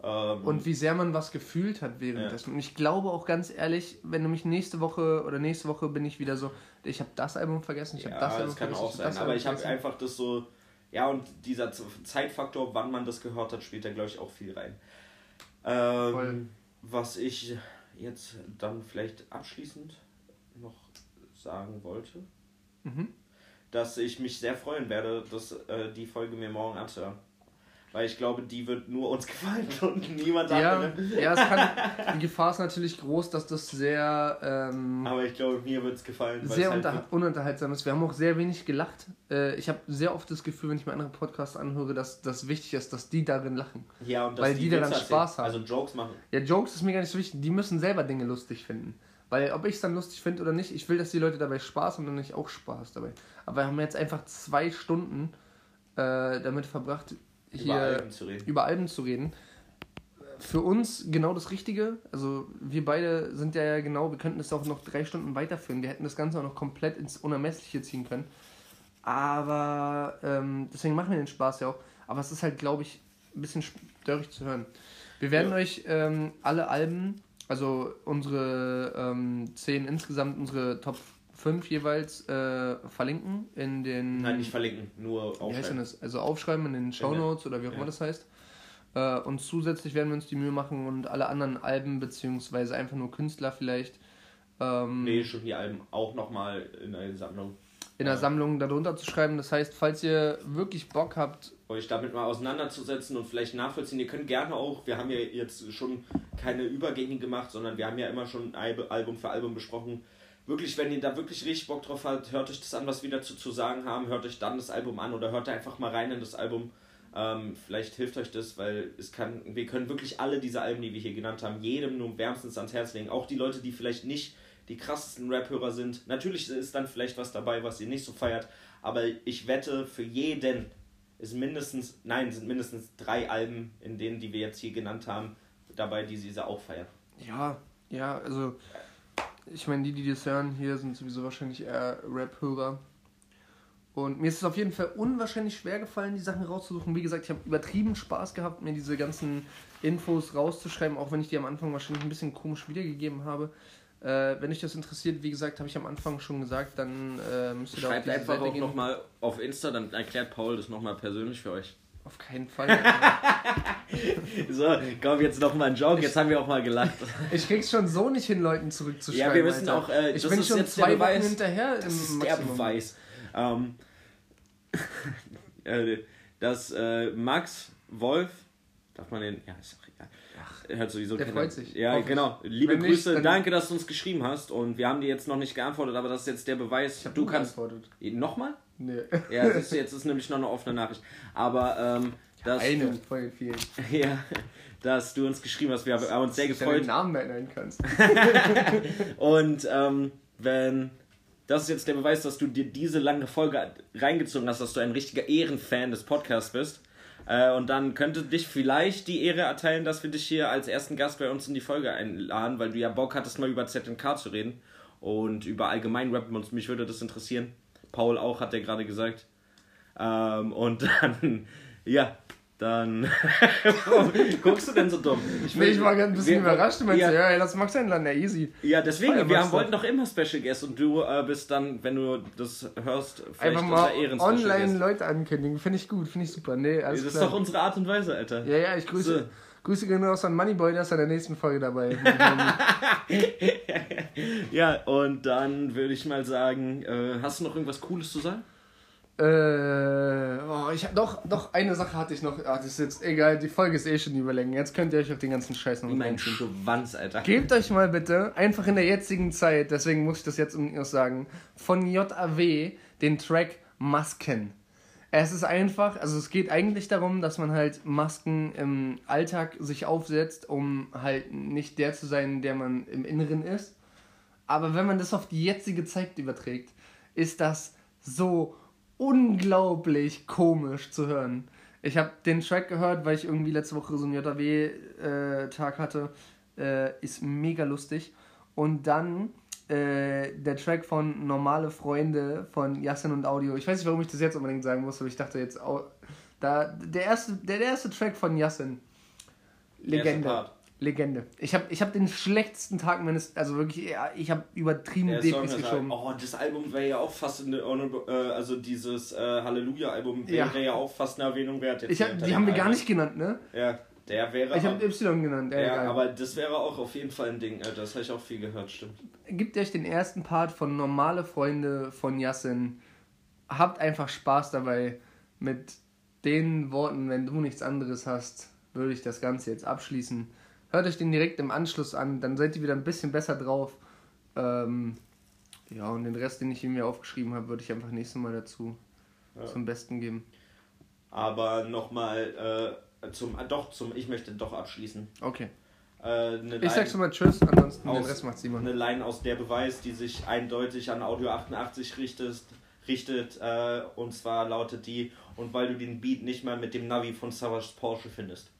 Ähm, Und wie sehr man was gefühlt hat währenddessen. Und ich glaube auch ganz ehrlich, wenn du mich nächste Woche oder nächste Woche bin ich wieder so, ich habe das Album vergessen, ich ja, habe das Album das kann vergessen. auch sein. Aber Album ich habe einfach das so, ja, und dieser Zeitfaktor, wann man das gehört hat, spielt da, glaube ich, auch viel rein. Ähm, was ich jetzt dann vielleicht abschließend noch sagen wollte, Mhm. dass ich mich sehr freuen werde, dass äh, die Folge mir morgen anzuhören. Weil ich glaube, die wird nur uns gefallen und niemand Ja, anderem. ja, es kann, die Gefahr ist natürlich groß, dass das sehr, ähm, Aber ich glaube, mir wird es gefallen. sehr es halt unter, ununterhaltsam ist. Wir haben auch sehr wenig gelacht. Äh, ich habe sehr oft das Gefühl, wenn ich mir andere Podcasts anhöre, dass das wichtig ist, dass die darin lachen. Ja, und dass Weil die daran Witze Spaß haben. Also Jokes machen. Ja, Jokes ist mir gar nicht so wichtig. Die müssen selber Dinge lustig finden. Weil ob ich es dann lustig finde oder nicht, ich will, dass die Leute dabei Spaß haben und dann ich auch Spaß dabei. Aber wir haben jetzt einfach zwei Stunden äh, damit verbracht, über Alben zu reden. über Alben zu reden. Für uns genau das Richtige. Also wir beide sind ja genau, wir könnten das auch noch drei Stunden weiterführen. Wir hätten das Ganze auch noch komplett ins Unermessliche ziehen können. Aber ähm, deswegen machen wir den Spaß ja auch. Aber es ist halt, glaube ich, ein bisschen störrig zu hören. Wir werden Ja. euch ähm, alle Alben, also unsere ähm, zehn insgesamt, unsere Top 5 jeweils äh, verlinken in den. Nein, nicht verlinken, nur Wie heißt denn aufschreiben. das? Also aufschreiben in den Shownotes oder wie auch Ja. immer das heißt. Äh, und zusätzlich werden wir uns die Mühe machen und alle anderen Alben, beziehungsweise einfach nur Künstler vielleicht, ähm, Nee, schon die Alben auch nochmal in eine Sammlung. in der. Sammlung darunter zu schreiben. Das heißt, falls ihr wirklich Bock habt, Euch damit mal auseinanderzusetzen und vielleicht nachvollziehen. Ihr könnt gerne auch, wir haben ja jetzt schon keine Übergänge gemacht, sondern wir haben ja immer schon Album für Album besprochen. Wirklich, wenn ihr da wirklich richtig Bock drauf habt, hört euch das an, was wir dazu zu sagen haben, hört euch dann das Album an oder hört einfach mal rein in das Album. Ähm, vielleicht hilft euch das, weil es kann, wir können wirklich alle diese Alben, die wir hier genannt haben, jedem nur wärmstens ans Herz legen. Auch die Leute, die vielleicht nicht die krassesten Rap-Hörer sind. Natürlich ist dann vielleicht was dabei, was ihr nicht so feiert, aber ich wette, für jeden ist mindestens, nein, sind mindestens drei Alben, in denen, die wir jetzt hier genannt haben, dabei, die sie auch feiern. ja, ja, also ich meine, die, die das hören hier, sind sowieso wahrscheinlich eher Rap-Hörer. Und mir ist es auf jeden Fall unwahrscheinlich schwer gefallen, die Sachen rauszusuchen. Wie gesagt, ich habe übertrieben Spaß gehabt, mir diese ganzen Infos rauszuschreiben, auch wenn ich die am Anfang wahrscheinlich ein bisschen komisch wiedergegeben habe. Äh, wenn euch das interessiert, wie gesagt, habe ich am Anfang schon gesagt, dann äh, müsst ihr da auf Schreibt diese einfach Seite auch nochmal auf Insta, dann erklärt Paul das nochmal persönlich für euch. Auf keinen Fall. So, komm, jetzt nochmal ein Joke, jetzt haben wir auch mal gelacht. ich krieg's schon so nicht hin, Leuten zurückzuschreiben. Ja, wir müssen Alter. auch, äh, ich bin schon zwei. Wochen hinterher. Das ist der. Beweis. Ähm, äh, dass äh, Max Wolf Darf man den. Ja, ist auch egal. Er hört sowieso der freut sich. Ja, genau. Liebe Wenn nicht, Grüße, dann- danke, dass du uns geschrieben hast. Und wir haben dir jetzt noch nicht geantwortet, aber das ist jetzt der Beweis. Ich hab du kannst. geantwortet. Nochmal? Nee. Ja, siehst du, jetzt ist nämlich noch eine offene Nachricht. Aber, ähm, dass, Eine du, von den vielen. ja, dass du uns geschrieben hast. Wir haben uns sehr Dass du gefreut. Namen mehr nennen kannst. Und ähm, wenn. Das ist jetzt der Beweis, dass du dir diese lange Folge reingezogen hast, dass du ein richtiger Ehrenfan des Podcasts bist. Äh, und dann könnte dich vielleicht die Ehre erteilen, dass wir dich hier als ersten Gast bei uns in die Folge einladen, weil du ja Bock hattest, mal über ZNK zu reden und über Allgemeinrap. Und mich würde das interessieren. Paul auch, hat er gerade gesagt. Ähm, und dann, ja, dann. Warum guckst du denn so dumm? Ich Nee, ich war gerade ein bisschen wir- überrascht. Du meinst, ja, ja, ey, lass Max einladen, ja, easy. ja, deswegen, wir haben, wollten doch immer Special Guest und du äh, bist dann, wenn du das hörst, vielleicht Einfach mal unser Ehren-Special online Guest. Leute ankündigen. Finde ich gut, finde ich super. Nee, alles Das ist klar. doch unsere Art und Weise, Alter. Ja, ja, ich grüße. So. Grüße gehen raus an Moneyboy, der ist in der nächsten Folge dabei. Ja, und dann würde ich mal sagen, äh, hast du noch irgendwas Cooles zu sagen? äh, oh, ich hab, doch, doch, eine Sache hatte ich noch. Ah, das ist jetzt egal, die Folge ist eh schon überlängen. Jetzt könnt ihr euch auf den ganzen Scheiß noch mein. Schwanz, Alter. Gebt euch mal bitte, einfach in der jetzigen Zeit, deswegen muss ich das jetzt unbedingt noch sagen, von JAW den Track Masken. Es ist einfach, also es geht eigentlich darum, dass man halt Masken im Alltag sich aufsetzt, um halt nicht der zu sein, der man im Inneren ist. Aber wenn man das auf die jetzige Zeit überträgt, ist das so unglaublich komisch zu hören. Ich habe den Track gehört, weil ich irgendwie letzte Woche so einen JW-Tag hatte. Äh, ist mega lustig. Und dann äh, der Track von Normale Freunde von Yasin und Audio. Ich weiß nicht, warum ich das jetzt unbedingt sagen muss, aber ich dachte jetzt auch. Da, der, erste, der, der erste Track von Yasin. erste Legende. Legende. Ich habe ich hab den schlechtesten Tag meines. Also wirklich, ja, ich habe übertrieben Song Depris halt, geschoben. oh, das Album wäre ja auch fast eine, äh, also dieses äh, Halleluja-Album wäre Ja. ja. auch fast eine Erwähnung wert. Jetzt Ich hab, die haben wir gar nicht genannt, ne? Ja, der wäre Ich habe Y genannt. Ja, aber das wäre auch auf jeden Fall ein Ding, Alter. Das habe ich auch viel gehört, stimmt. Gebt euch den ersten Part von Normale Freunde von Yassin. Habt einfach Spaß dabei. Mit den Worten, wenn du nichts anderes hast, würde ich das Ganze jetzt abschließen. Hört euch den direkt im Anschluss an, dann seid ihr wieder ein bisschen besser drauf. Ähm, ja, und den Rest, den ich mir aufgeschrieben habe, würde ich einfach nächstes Mal dazu Ja. zum Besten geben. Aber nochmal äh, zum, äh, doch, zum, ich möchte doch abschließen. Okay. Äh, Ich sag Line- schon mal Tschüss, ansonsten den Aus- Rest macht Simon. Eine Line aus der Beweis, die sich eindeutig an Audio 88 richtet, richtet äh, und zwar lautet die, und weil du den Beat nicht mal mit dem Navi von Savage Porsche findest.